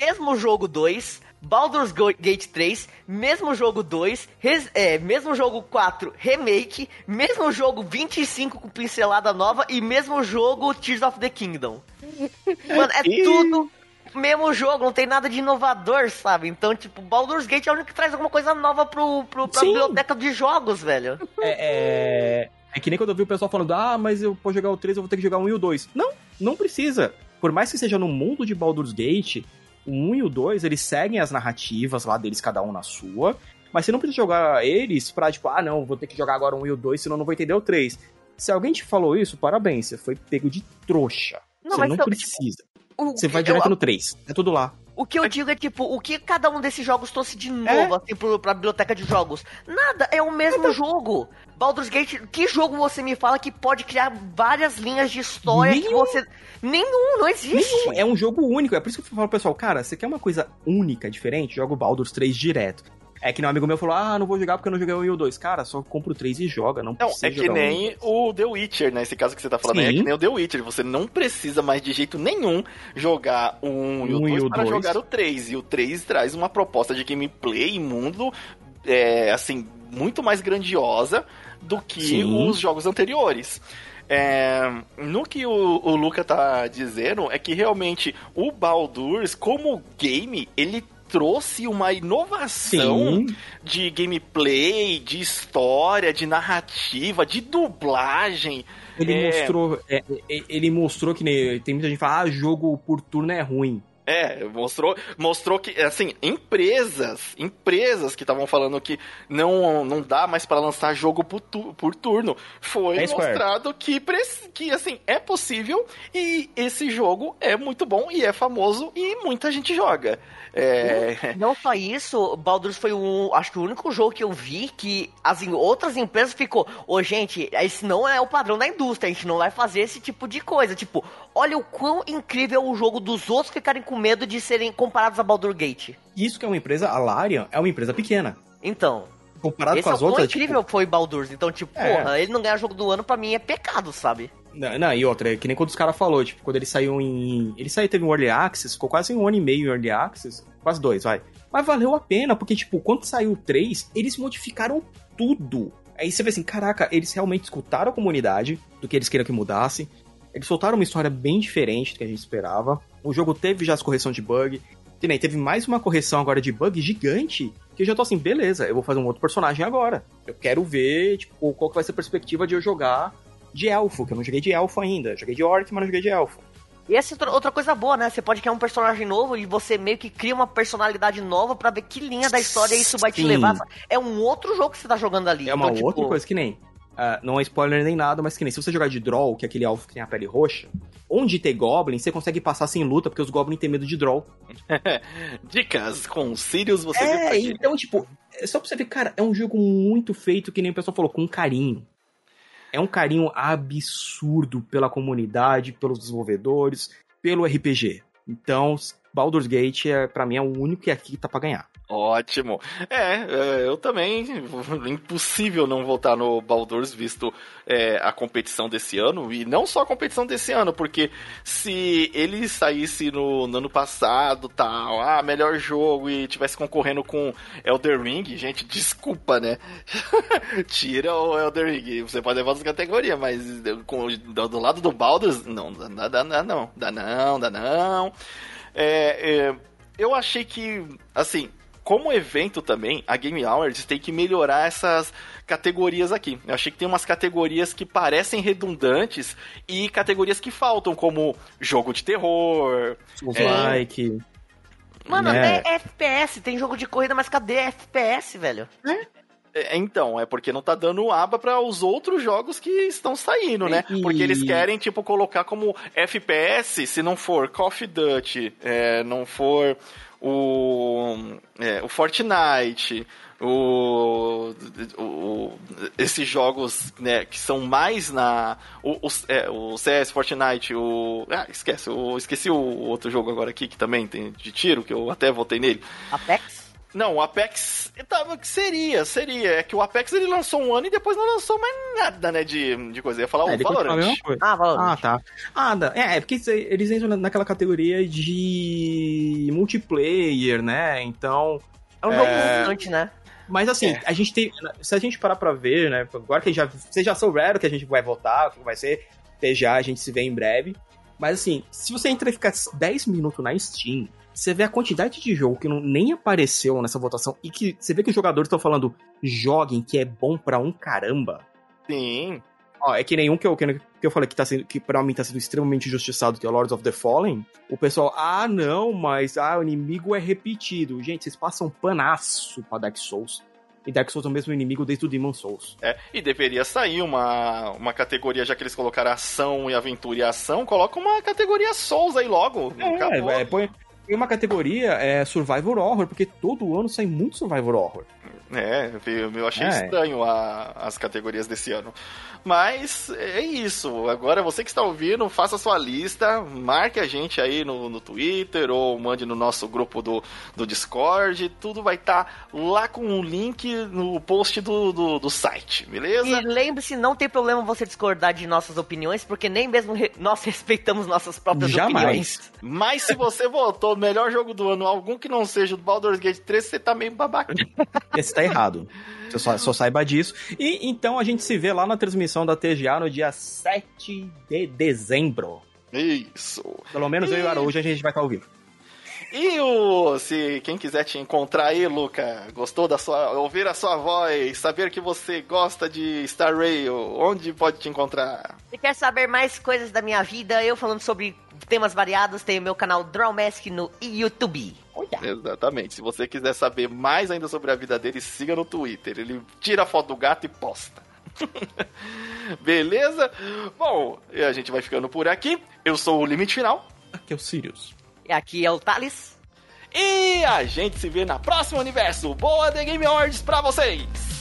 Mesmo jogo 2, Baldur's Gate 3, mesmo jogo 2, res- é, mesmo jogo 4, remake, mesmo jogo 25 com pincelada nova e mesmo jogo Tears of the Kingdom. Mano, é tudo mesmo jogo, não tem nada de inovador, sabe? Então, tipo, Baldur's Gate é o único que traz alguma coisa nova pro, pro, pra Sim. biblioteca de jogos, velho. É, é, é que nem quando eu vi o pessoal falando, ah, mas eu vou jogar o 3, eu vou ter que jogar o 1 e o 2. Não, não precisa. Por mais que seja no mundo de Baldur's Gate, o 1 e o 2, eles seguem as narrativas lá deles, cada um na sua. Mas você não precisa jogar eles pra, tipo, ah, não, vou ter que jogar agora o 1 e o 2, senão eu não vou entender o 3. Se alguém te falou isso, parabéns, você foi pego de trouxa. Não, você não então, precisa. O- Você vai eu- direto no 3. É tudo lá. O que eu digo é, tipo, o que cada um desses jogos trouxe de novo, assim, pro, pra biblioteca de jogos? Nada, é o mesmo jogo. Baldur's Gate, que jogo você me fala que pode criar várias linhas de história que Nenhum. você... Nenhum, não existe. Nenhum, é um jogo único. É por isso que eu falo pro pessoal, cara, você quer uma coisa única, diferente? Joga o Baldur's 3 direto. É que um amigo meu falou, ah, não vou jogar porque eu não joguei o 1 e o 2. Cara, só compra o 3 e joga, não Não, precisa é que jogar um nem o The Witcher, né? Esse caso que você tá falando aí, é Sim. que nem o The Witcher. Você não precisa mais de jeito nenhum jogar o 1 e o Um e 2 o para dois. jogar o 3. E o 3 traz uma proposta de gameplay e mundo, é, assim, muito mais grandiosa do que Sim. os jogos anteriores. É, no que o, o Luca tá dizendo é que realmente o Baldur's, como game, ele trouxe uma inovação Sim. de gameplay, de história, de narrativa, de dublagem. Ele É. mostrou. é, é, ele mostrou que nem- tem muita gente que fala, ah, jogo por turno é ruim. É, mostrou, mostrou que, assim, empresas, empresas que estavam falando que não, não dá mais pra lançar jogo por, tu- por turno, foi É mostrado que, que, assim, é possível e esse jogo é muito bom e é famoso e muita gente joga. É, Não só isso, Baldur's foi o, acho que o único jogo que eu vi que as em- outras empresas ficou, ô gente, esse não é o padrão da indústria, a gente não vai fazer esse tipo de coisa. Tipo, olha o quão incrível é o jogo dos outros ficarem com medo de serem comparados a Baldur Gate. Isso que é uma empresa, a Larian é uma empresa pequena. Então, Comparado esse com é as o quão outras, incrível tipo, foi Baldur's. Então, tipo, É. porra, ele não ganhar jogo do ano pra mim é pecado, sabe? Não, não, e outra, é que nem quando os caras falaram, tipo, quando ele saiu em. Ele saiu, teve um Early Access, ficou quase um ano e meio em Early Access, quase dois, vai. Mas valeu a pena, porque, tipo, quando saiu o 3, eles modificaram tudo. Aí você vê assim, caraca, eles realmente escutaram a comunidade do que eles queriam que mudasse. Eles soltaram uma história bem diferente do que a gente esperava. O jogo teve já as correções de bug. Nem teve mais uma correção agora de bug gigante. Que eu já tô assim, beleza, eu vou fazer um outro personagem agora. Eu quero ver, tipo, qual que vai ser a perspectiva de eu jogar de elfo, que eu não joguei de elfo ainda. Joguei de orc, mas não joguei de elfo. E essa é outra coisa boa, né? Você pode criar um personagem novo e você meio que cria uma personalidade nova pra ver que linha da história isso vai te Sim. levar. É um outro jogo que você tá jogando ali. É uma Então, outra tipo, coisa que nem. Ah, não é spoiler nem nada, mas que nem se você jogar de Draw, que é aquele elfo que tem a pele roxa, onde tem Goblin, você consegue passar sem luta, porque os Goblins têm medo de Draw. Dicas com Sirius, você É, então, tipo, é só pra você ver, cara, é um jogo muito feito, que nem o pessoal falou, com carinho. É um carinho absurdo pela comunidade, pelos desenvolvedores, pelo RPG. Então, Baldur's Gate, é, para mim, é o único que aqui tá pra ganhar. Ótimo. É, é, eu também. Impossível não votar no Baldur's, visto é, a competição desse ano. E não só a competição desse ano, porque se ele saísse no, no ano passado, tal, ah, melhor jogo, e tivesse concorrendo com Elder Ring, gente, desculpa, né? Tira o Elder Ring. Você pode levar outra categoria, mas com, do, do lado do Baldur's, não, dá, dá, dá não. Dá não, dá não. É, é, eu achei que, assim, como evento também, a Game Awards tem que melhorar essas categorias aqui. Eu achei que tem umas categorias que parecem redundantes e categorias que faltam, como jogo de terror. É. like. Mano, né? até FPS. Tem jogo de corrida, mas cadê FPS, velho? É, Então, é porque não tá dando aba para os outros jogos que estão saindo, né? E- Porque eles querem, tipo, colocar como FPS, se não for Call of Duty, é, não for o, é, o Fortnite, o, o- esses jogos né, que são mais na. O, o, é, o CS, Fortnite, o. Ah, esquece, eu esqueci o outro jogo agora aqui que também tem de tiro, que eu até votei nele. Apex? Não, o Apex tava que seria, seria. É que o Apex ele lançou um ano e depois não lançou mais nada, né, de, de coisa. Eu ia falar É, o Valorant. Ah, Valorant. Ah, tá. Ah, é, é porque eles entram na- naquela categoria de multiplayer, né? Então. É um jogo É. gigante, né? Mas assim, É. a gente tem. Se a gente parar pra ver, né? Agora que já. Vocês já souberam que a gente vai votar, o que vai ser. TGA, a gente se vê em breve. Mas assim, se você entrar e ficar 10 minutos na Steam, você vê a quantidade de jogo que não, nem apareceu nessa votação e que você vê que os jogadores estão falando joguem que é bom pra um caramba. Sim. Ó, é que nenhum que eu, que eu falei que, tá sendo, que pra mim tá sendo extremamente injustiçado, que é o Lords of the Fallen. O pessoal, ah, não, mas ah, o inimigo é repetido. Gente, vocês passam panaço pra Dark Souls. E Dark Souls é o mesmo inimigo desde o Demon Souls. É, e deveria sair uma, uma categoria, já que eles colocaram ação e aventura e ação, coloca uma categoria Souls aí logo. É, é, põe, põe uma categoria é, Survivor Horror, porque todo ano sai muito Survivor Horror. É, eu, eu achei É. estranho a- as categorias desse ano. Mas é isso. Agora você que está ouvindo, faça sua lista, marque a gente aí no, no Twitter ou mande no nosso grupo do, do Discord. Tudo vai estar lá com um link no post do, do, do site, beleza? E lembre-se, não tem problema você discordar de nossas opiniões, porque nem mesmo re- nós respeitamos nossas próprias Jamais. opiniões. Mas se você votou melhor jogo do ano, algum que não seja o do Baldur's Gate 3, você tá meio babaca. Esse tá errado. Você só, só saiba disso. E então a gente se vê lá na transmissão da TGA no dia 7 de dezembro. Isso. Pelo menos eu e o. Araújo a gente vai estar ao vivo. E o, se quem quiser te encontrar aí, Luca, gostou da sua, ouvir a sua voz, saber que você gosta de Star Rail, onde pode te encontrar? Se quer saber mais coisas da minha vida, eu falando sobre temas variados, tem o meu canal Drawmask no YouTube. Exatamente. Se você quiser saber mais ainda sobre a vida dele, siga no Twitter. Ele tira a foto do gato e posta. Beleza? Bom, e a gente vai ficando por aqui. Eu sou o Limite Final. Aqui é o Sirius. E aqui é o Thales. E a gente se vê na próxima universo. Boa The Game Awards pra vocês!